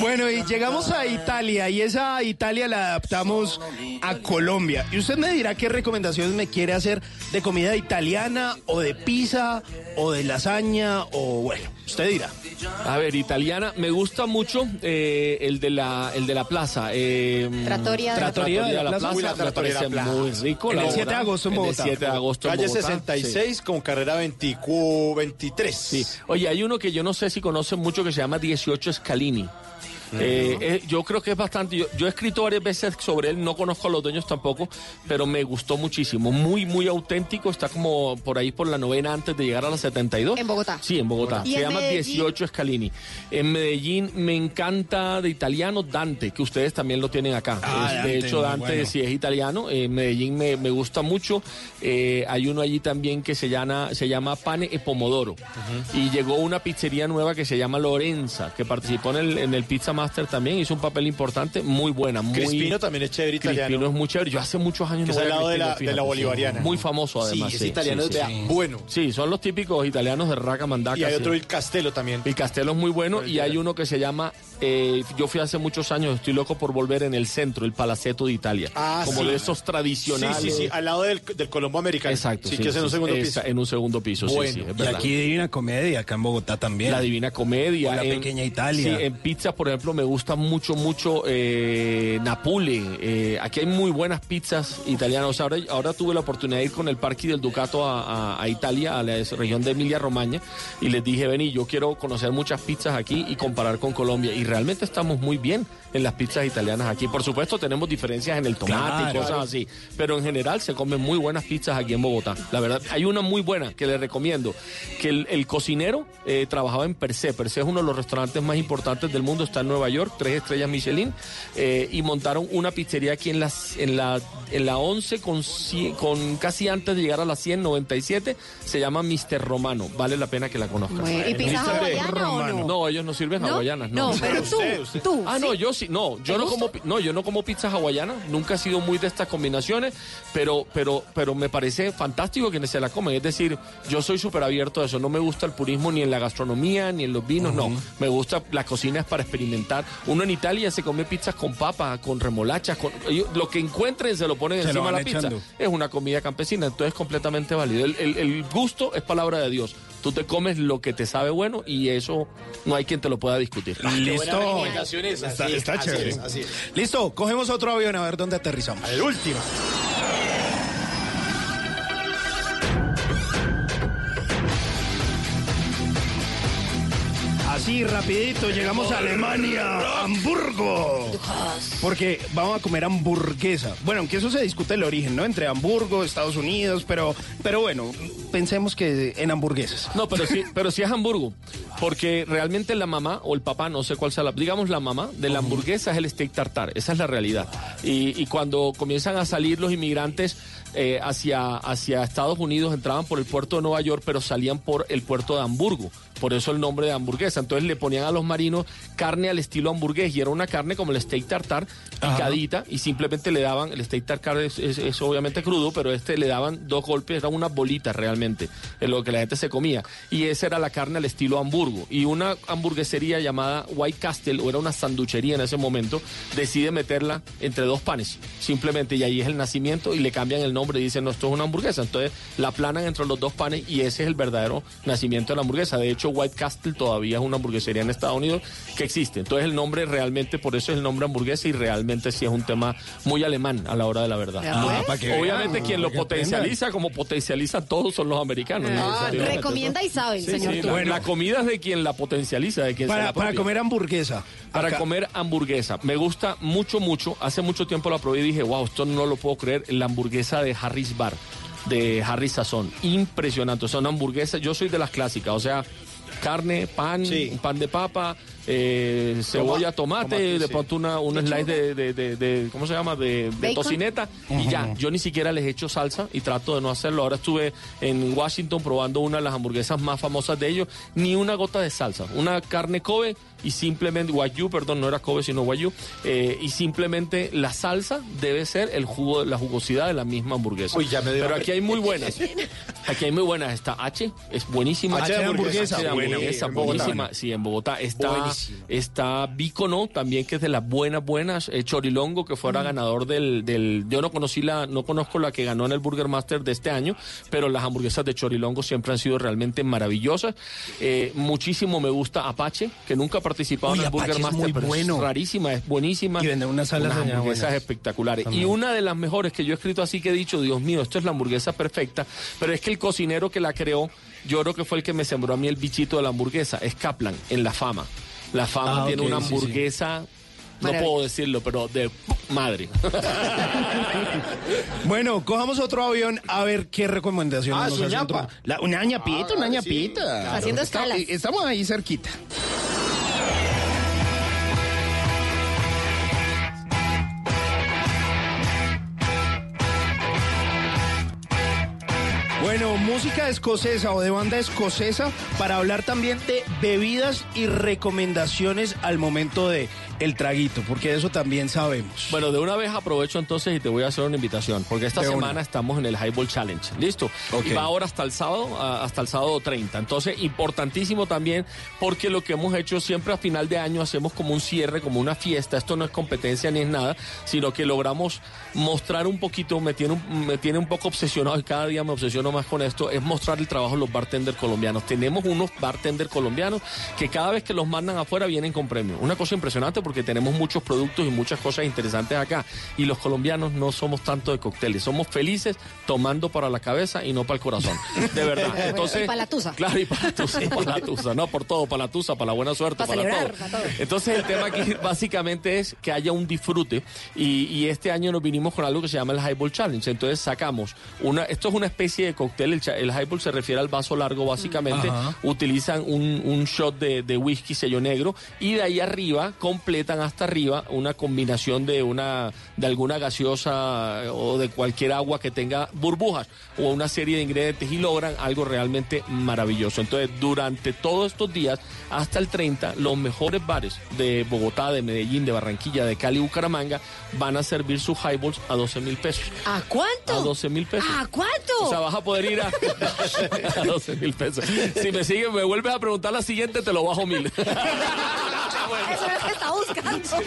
Bueno, y llegamos a Italia y esa Italia la adaptamos a Colombia. Y usted me dirá qué recomendaciones me quiere hacer de comida italiana o de pizza o de lasaña o bueno, usted dirá. A ver, italiana, me gusta mucho eh, el de la el de la plaza. eh, Trattoria de la Trattoria Plaza. de la Plaza, la me Trattoria de la parece Plaza. muy rico. En la el 7 de agosto en En el Bogotá. 7 de agosto en Calle Bogotá, 66 con carrera 24, 23. Sí. Sí. Oye, hay uno que yo no sé si conocen mucho que se llama 18 Kalini. Eh, eh, yo creo que es bastante. Yo, yo he escrito varias veces sobre él, no conozco a los dueños tampoco, pero me gustó muchísimo. Muy, muy auténtico. Está como por ahí por la novena antes de llegar a la 72. En Bogotá. Sí, en Bogotá. ¿Y Se en llama Medellín? 18 Scalini. En Medellín me encanta de italiano Dante, que ustedes también lo tienen acá. Ah, Es- Dante, de hecho, Dante bueno. sí es italiano. En Medellín me, me gusta mucho. Eh, hay uno allí también que se llama, se llama Pane e Pomodoro. Y llegó una pizzería nueva que se llama Lorenza, que participó en el, en el Pizza Master también. Hizo un papel importante, muy buena. Muy, Crispino también es chévere italiano. Crispino es muy chévere. Yo hace muchos años Que no es voy a lado de la- de la bolivariana. Muy famoso además. Sí, sí, ese italiano sí, es bueno. Sí, son los típicos italianos de Raca Mandaca. Y hay sí. otro, el Castelo también. El Castelo es muy bueno y hay uno que se llama, eh, yo fui hace muchos años, estoy loco por volver en el centro, el Palaceto de Italia. Ah, como sí. de esos tradicionales. Sí, sí, sí, al lado del, del Colombo Americano. Exacto. Sí, que es en un segundo esa- piso. En un segundo piso, sí, Bueno, sí, es Y aquí Divina Comedia, acá en Bogotá también. La Divina Comedia. O la en- Pequeña Italia. Sí, en pizza, por ejemplo, me gusta mucho, mucho eh, Napule. Eh, aquí hay muy buenas pizzas italianas. Ahora, ahora tuve la oportunidad de ir con el Parque del Ducato a, a- a Italia, a la región de Emilia Romagna, y les dije, vení, yo quiero conocer muchas pizzas aquí y comparar con Colombia. Y realmente estamos muy bien en las pizzas italianas aquí. Por supuesto, tenemos diferencias en el tomate y Claro. cosas así, pero en general se comen muy buenas pizzas aquí en Bogotá. La verdad, hay una muy buena que les recomiendo, que el, el cocinero eh, trabajaba en Per se. Per se es uno de los restaurantes más importantes del mundo, está en Nueva York, tres estrellas Michelin, eh, y montaron una pizzería aquí en, las, en, la, en la 11 con, con casi antes de llegar a la 197, se llama Mr. Romano, vale la pena que la conozcan. Bueno, ¿y pizza Mr. hawaiana o no? No, ellos no sirven ¿No? hawaianas, No, pero tú, tú, Ah, no, yo sí, no, yo no como, no, yo no como pizza hawaiana, nunca he sido muy de estas combinaciones, pero, pero, pero me parece fantástico quienes se la comen. Es decir, yo soy súper abierto a eso, no me gusta el purismo ni en la gastronomía, ni en los vinos, no. Me gusta, la cocina es para experimentar. Uno en Italia se come pizzas con papa, con remolachas, con, lo que encuentren se lo ponen Se lo encima de van la pizza. Es una comida campesina, entonces es completamente válido. El, el- el gusto es palabra de Dios. Tú te comes lo que te sabe bueno y eso no hay quien te lo pueda discutir. Listo. recomendaciones, Está, así, está así chévere. es, así es. Listo, cogemos otro avión a ver dónde aterrizamos. El último. Así, rapidito, llegamos a Alemania, Hamburgo. Porque vamos a comer hamburguesa. Bueno, aunque eso se discute el origen, ¿no? Entre Hamburgo, Estados Unidos, pero, pero bueno, pensemos que en hamburguesas. No, pero sí, pero sí es Hamburgo. Porque realmente la mamá o el papá, no sé cuál sea la, digamos la mamá de la hamburguesa es el steak tartar. Esa es la realidad. Y, y cuando comienzan a salir los inmigrantes eh, hacia, hacia Estados Unidos, entraban por el puerto de Nueva York, pero salían por el puerto de Hamburgo. Por eso el nombre de hamburguesa. Entonces le ponían a los marinos carne al estilo hamburgués y era una carne como el steak tartar, picadita, y simplemente le daban, el steak tartar es, es- es obviamente crudo, pero este le daban dos golpes, eran unas bolitas realmente, en lo que la gente se comía. Y esa era la carne al estilo hamburgo. Y una hamburguesería llamada White Castle, o era una sanduchería en ese momento, decide meterla entre dos panes, simplemente, y ahí es el nacimiento, y le cambian el nombre y dicen, no, esto es una hamburguesa. Entonces la aplanan entre los dos panes y ese es el verdadero nacimiento de la hamburguesa. De hecho, White Castle todavía es una hamburguesería en Estados Unidos que existe. Entonces el nombre realmente, por eso es el nombre hamburguesa y realmente sí es un tema muy alemán a la hora de la verdad. Ah, para que Obviamente vean, quien lo potencializa, como potencializa todos son los americanos. ¿no? Ah, recomienda y sabe el Sí, señor sí, Turco. la- la comida es de quien la potencializa, de quien se Para, la para comer hamburguesa. Para Acá- comer hamburguesa. Me gusta mucho, mucho. Hace mucho tiempo la probé y dije, wow, esto no lo puedo creer. La hamburguesa de Harris Bar, de Harris Sazón. Impresionante. Son hamburguesas. Yo soy de las clásicas, o sea, carne, pan, un pan de papa, eh, cebolla, tomate, tomate, de sí. pronto una, un slice de, de- de- de- ¿cómo se llama? De, tocineta y ya. Yo ni siquiera les echo salsa y trato de no hacerlo. Ahora estuve en Washington probando una de las hamburguesas más famosas de ellos, ni una gota de salsa. Una carne Kobe y simplemente, Wagyu, perdón, no era Kobe sino Wagyu, eh, y simplemente la salsa debe ser el jugo, la jugosidad de la misma hamburguesa. Pero aquí hay muy buenas. Aquí hay muy buenas. Está H, es buenísima. H de hamburguesa. H de Buena, hamburguesa, en Bogotá. buenísima. Sí, en Bogotá. Está, Buenísima. Está Bícono, también que es de las buenas, buenas. Eh, Chorilongo, que fuera ganador del, del... Yo no conocí la, no conozco la que ganó en el Burger Master de este año, pero las hamburguesas de Chorilongo siempre han sido realmente maravillosas. Eh, muchísimo me gusta Apache, que nunca ha participado Uy, en el Apache Burger es Master, muy pero bueno. es rarísima, es buenísima. Y venden unas salas Unas hamburguesas espectaculares. También. Y una de las mejores que yo he escrito así que he dicho, Dios mío, esto es la hamburguesa perfecta, pero es que el cocinero que la creó, yo creo que fue el que me sembró a mí el bichito de la hamburguesa, es Kaplan, en La Fama. La Fama Ah, tiene una sí, sí. hamburguesa, no Maravilla. puedo decirlo, pero de madre. Bueno, cojamos otro avión a ver qué recomendaciones Ah, nos hace ñapa. otro- La- una ñapita, una ñapita. Haciendo escalas. eh, Estamos ahí cerquita. Bueno, música escocesa o de banda escocesa para hablar también de bebidas y recomendaciones al momento de el traguito, porque de eso también sabemos. Bueno, de una vez aprovecho entonces y te voy a hacer una invitación, porque esta De una. semana estamos en el Highball Challenge, ¿listo? Ok. Y va ahora hasta el sábado, hasta el sábado 30. Entonces, importantísimo también, porque lo que hemos hecho siempre a final de año hacemos como un cierre, como una fiesta, esto no es competencia ni es nada, sino que logramos mostrar un poquito, me tiene un, me tiene un poco obsesionado y cada día me obsesiono más con esto, es mostrar el trabajo de los bartenders colombianos. Tenemos unos bartenders colombianos que cada vez que los mandan afuera vienen con premio. Una cosa impresionante porque tenemos muchos productos y muchas cosas interesantes acá. Y los colombianos no somos tanto de cócteles, somos felices tomando para la cabeza y no para el corazón. De verdad. Entonces, Y para la tusa. Claro, y para la tusa, y para la tusa, no por todo, para la tusa, para la buena suerte, Para para, celebrar, todo. para todo. Entonces el tema aquí básicamente es que haya un disfrute y, y este año nos vinimos con algo que se llama el Highball Challenge. Entonces sacamos una, esto es una especie de cóctel, el, el Highball se refiere al vaso largo básicamente, Ajá. utilizan un, un shot de, de whisky sello negro y de ahí arriba completan hasta arriba una combinación de una de alguna gaseosa o de cualquier agua que tenga burbujas o una serie de ingredientes y logran algo realmente maravilloso. Entonces, durante todos estos días, hasta el 30, los mejores bares de Bogotá, de Medellín, de Barranquilla, de Cali, Bucaramanga, van a servir sus highballs a 12 mil pesos. ¿A cuánto? A 12 mil pesos. ¿A cuánto? O sea, vas a poder ir a, a 12 mil pesos. Si me sigues, me vuelves a preguntar la siguiente, te lo bajo mil. Eso es que está buscando.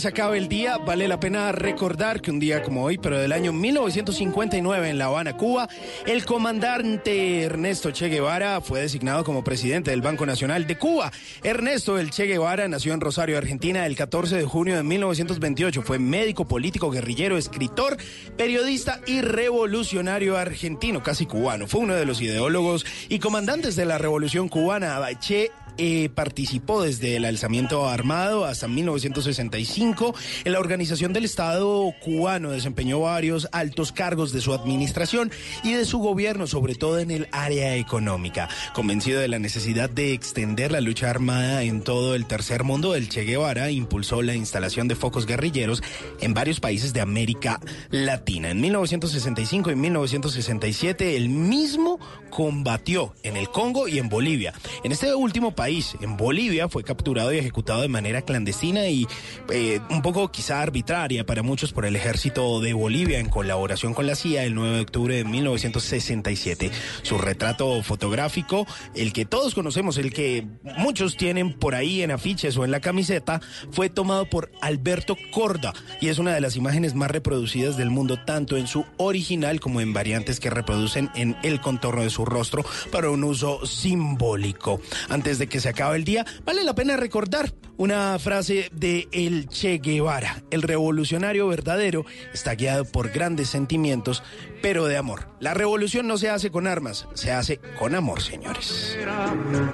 Se acabe el día, vale la pena recordar que un día como hoy, pero del año 1959 en La Habana, Cuba, el comandante Ernesto Che Guevara fue designado como presidente del Banco Nacional de Cuba. Ernesto El Che Guevara nació en Rosario, Argentina, el 14 de junio de 1928. Fue médico, político, guerrillero, escritor, periodista y revolucionario argentino, casi cubano. Fue uno de los ideólogos y comandantes de la Revolución Cubana. Che eh, participó desde el alzamiento armado hasta 1965 en la organización del Estado cubano. Desempeñó varios altos cargos de su administración y de su gobierno, sobre todo en el área económica. Convencido de la necesidad de extender la lucha armada en todo el tercer mundo, el Che Guevara impulsó la instalación de focos guerrilleros en varios países de América Latina. En 1965 y 1967, el mismo combatió en el Congo y en Bolivia. En este último país, en Bolivia, fue capturado y ejecutado de manera clandestina y eh, un poco quizá arbitraria para muchos por el ejército de Bolivia en colaboración con la CIA el 9 de octubre de 1967. Su retrato fotográfico, el que todos conocemos, el que muchos tienen por ahí en afiches o en la camiseta, fue tomado por Alberto Corda y es una de las imágenes más reproducidas del mundo, tanto en su original como en variantes que reproducen en el contorno de su rostro para un uso simbólico. Antes de que se acabe el día, vale la pena recordar una frase de el Che Guevara. El revolucionario verdadero está guiado por grandes sentimientos, pero de amor. La revolución no se hace con armas, se hace con amor, señores.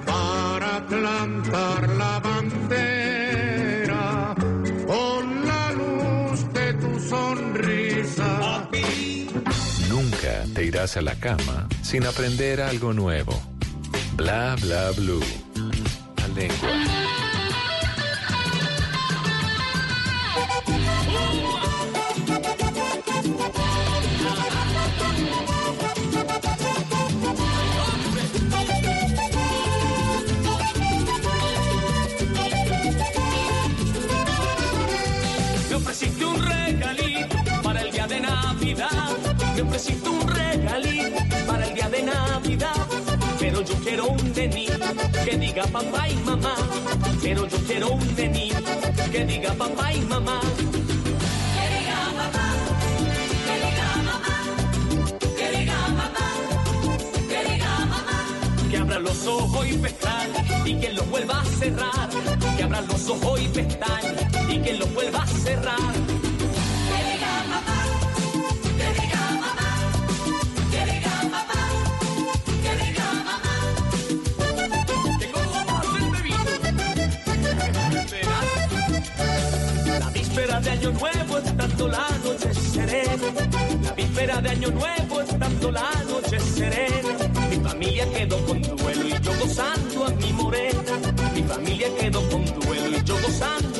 para plantar la bandera con la luz de tu sonrisa. Nunca te irás a la cama sin aprender algo nuevo. Bla Bla Blue. La lengua. Me ofreciste un regalito para el día de Navidad. Quiero un nenito que diga papá y mamá. Pero yo quiero un nenito que diga papá y mamá. Que diga papá, que diga mamá, que diga papá, que diga mamá. Que abra los ojos y pestañas y que los vuelva a cerrar. Que abra los ojos y pestañas y que los vuelva a cerrar. Nuevo estando la noche serena. La víspera de Año Nuevo estando la noche serena. Mi familia quedó con duelo y yo gozando a mi morena. Mi familia quedó con duelo y yo gozando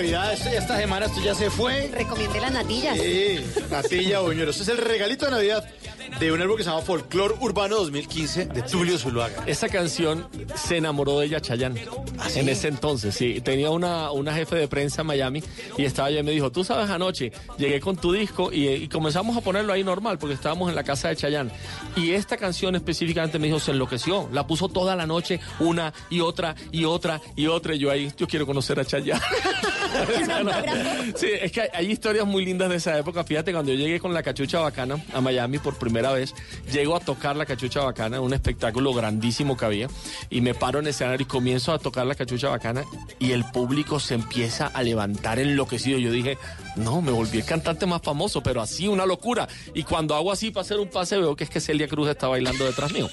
Navidad, esto esta semana esto ya se fue. Recomiende las natillas. Sí, natilla buñuelo. Este es el regalito de Navidad de un álbum que se llama Folklore Urbano 2015 de Tulio Zuluaga. Esa canción se enamoró de ella Chayanne. ¿Ah, En ese entonces, sí. Tenía una, una jefe de prensa en Miami y estaba allá y me dijo, tú sabes, anoche llegué con tu disco y, y comenzamos a ponerlo ahí normal porque estábamos en la casa de Chayanne. Y esta canción específicamente me dijo, se enloqueció. La puso toda la noche, una y otra y otra y otra. Y yo ahí, yo quiero conocer a Chayanne. sí, es que hay, hay historias muy lindas de esa época. Fíjate, cuando yo llegué con la cachucha bacana a Miami por primera vez, llego a tocar la cachucha bacana, un espectáculo grandísimo que había, y me paro en el escenario y comienzo a tocar la cachucha bacana y el público se empieza a levantar enloquecido. Yo dije, no, me volví el cantante más famoso, pero así, una locura. Y cuando hago así para hacer un pase, veo que es que Celia Cruz está bailando detrás mío.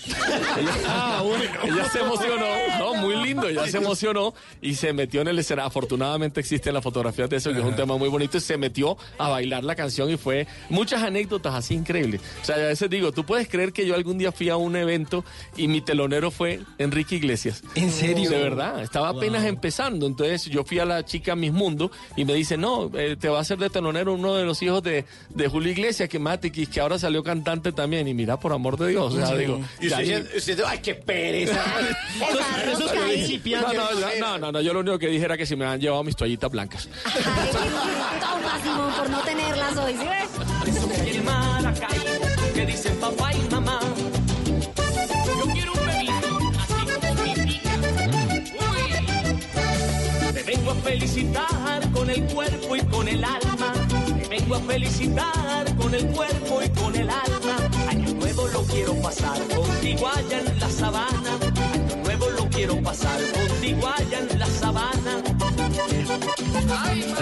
Ella, Ah, bueno. ella se emocionó, no, muy lindo, ella se emocionó y se metió en el escenario. Afortunadamente existen las fotografías de eso, que es un tema muy bonito, y se metió a bailar la canción y fue muchas anécdotas así increíbles. O sea, ese veces digo, tú puedes creer que yo algún día fui a un evento y mi telonero fue Enrique Iglesias. ¿En serio? De verdad, estaba apenas empezando. Entonces yo fui a la chica Miss Mundo y me dice, no, eh, te va a hacer de telonero uno de los hijos de, de Julio Iglesias, que Matikis, que ahora salió cantante también. Y mira, por amor de Dios, o sea, Sí. digo... Y usted, ay, qué pereza. Eso es principiante. no, no, no, no, no, yo lo único que dije era que se me han llevado mis toallitas blancas. Toma, Simón, por no tenerlas hoy, ¿sí ves? Dicen papá y mamá. Yo quiero un bebito, así como mi niña. Uy. Te vengo a felicitar con el cuerpo y con el alma. Te vengo a felicitar con el cuerpo y con el alma. Año nuevo lo quiero pasar contigo allá en la sabana. Año nuevo lo quiero pasar contigo allá en la sabana. Ay,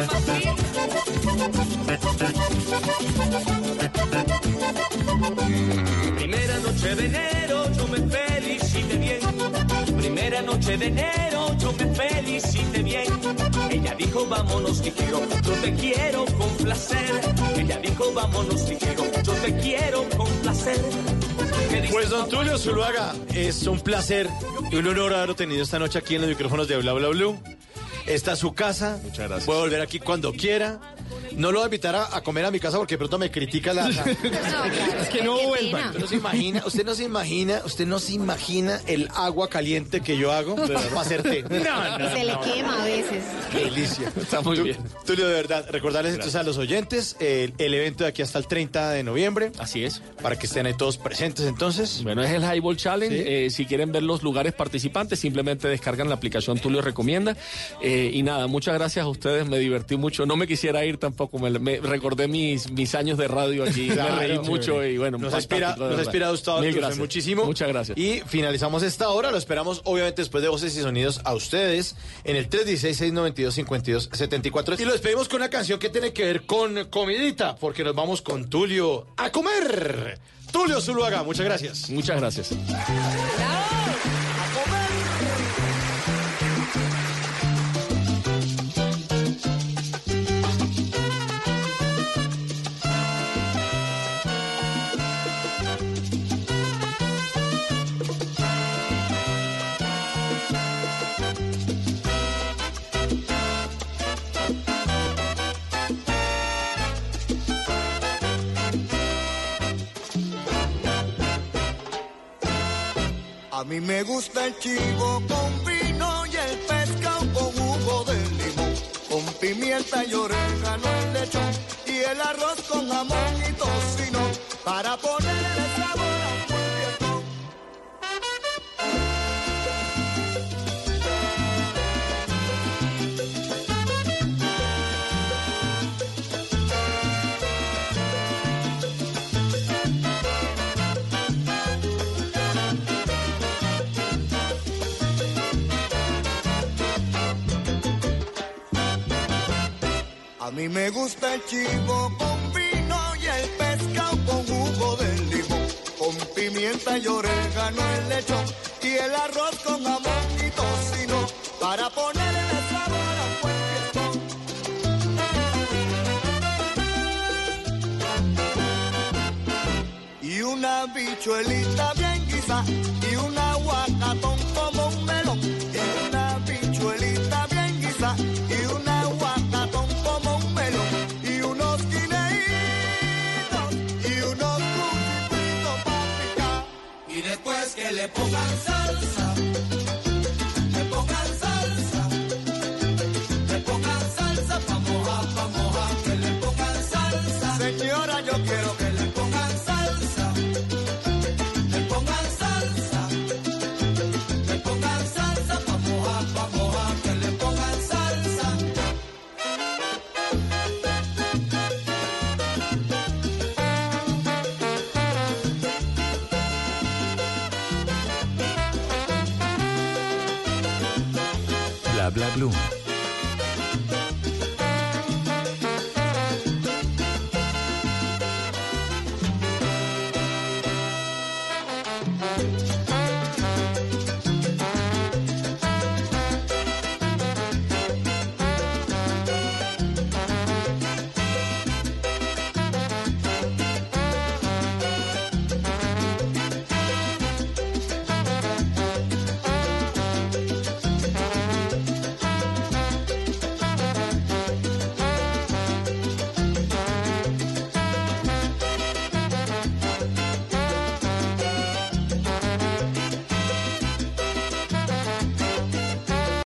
Primera noche de enero yo me felicité bien. Primera noche de enero yo me felicité bien. Ella dijo vámonos ligero, yo te quiero complacer. Ella dijo vámonos ligero, yo te quiero complacer. ¿Qué dice Pues don? Tulio Zuluaga, es un placer y un honor haberlo tenido esta noche aquí en los micrófonos de Bla Bla Blue. Esta es su casa. Muchas gracias. Puede volver aquí cuando quiera. No lo voy a invitar a, a comer a mi casa porque pronto me critica la. la- Es que no vuelvan. Usted no se imagina, usted no se imagina, usted no se imagina el agua caliente que yo hago para hacer té. No, no, Se le no. quema a veces. Qué delicia. Está muy bien. Tulio, de verdad, recordarles entonces a los oyentes el, el evento de aquí hasta el 30 de noviembre. Así es. Para que estén ahí todos presentes entonces. Bueno, es el Highball Challenge. Eh, si quieren ver los lugares participantes, simplemente descargan la aplicación Tulio Recomienda. Eh, y nada, muchas gracias a ustedes. Me divertí mucho. No me quisiera ir tampoco. Me, me recordé mis, mis años de radio aquí. Claro, me reí mucho y bueno, nos de nos Dulce, gracias. muchísimo. Muchas gracias. Y finalizamos esta hora, lo esperamos obviamente después de Voces y Sonidos a ustedes en el 316-692-5274. Y lo despedimos con una canción que tiene que ver con comidita, porque nos vamos con Tulio a comer. Tulio Zuluaga, muchas gracias. Muchas gracias. A mí me gusta el chivo con vino y el pescado con jugo de limón, con pimienta y orégano en lechón y el arroz con jamón y tocino. Para ponerle mí me gusta el chivo con vino y el pescado con jugo de limón, con pimienta y orégano en lechón y el arroz con jamón y tocino para ponerle sabor a fiestón. Y una bichuelita bien guisa y un aguacatón como un le salsa,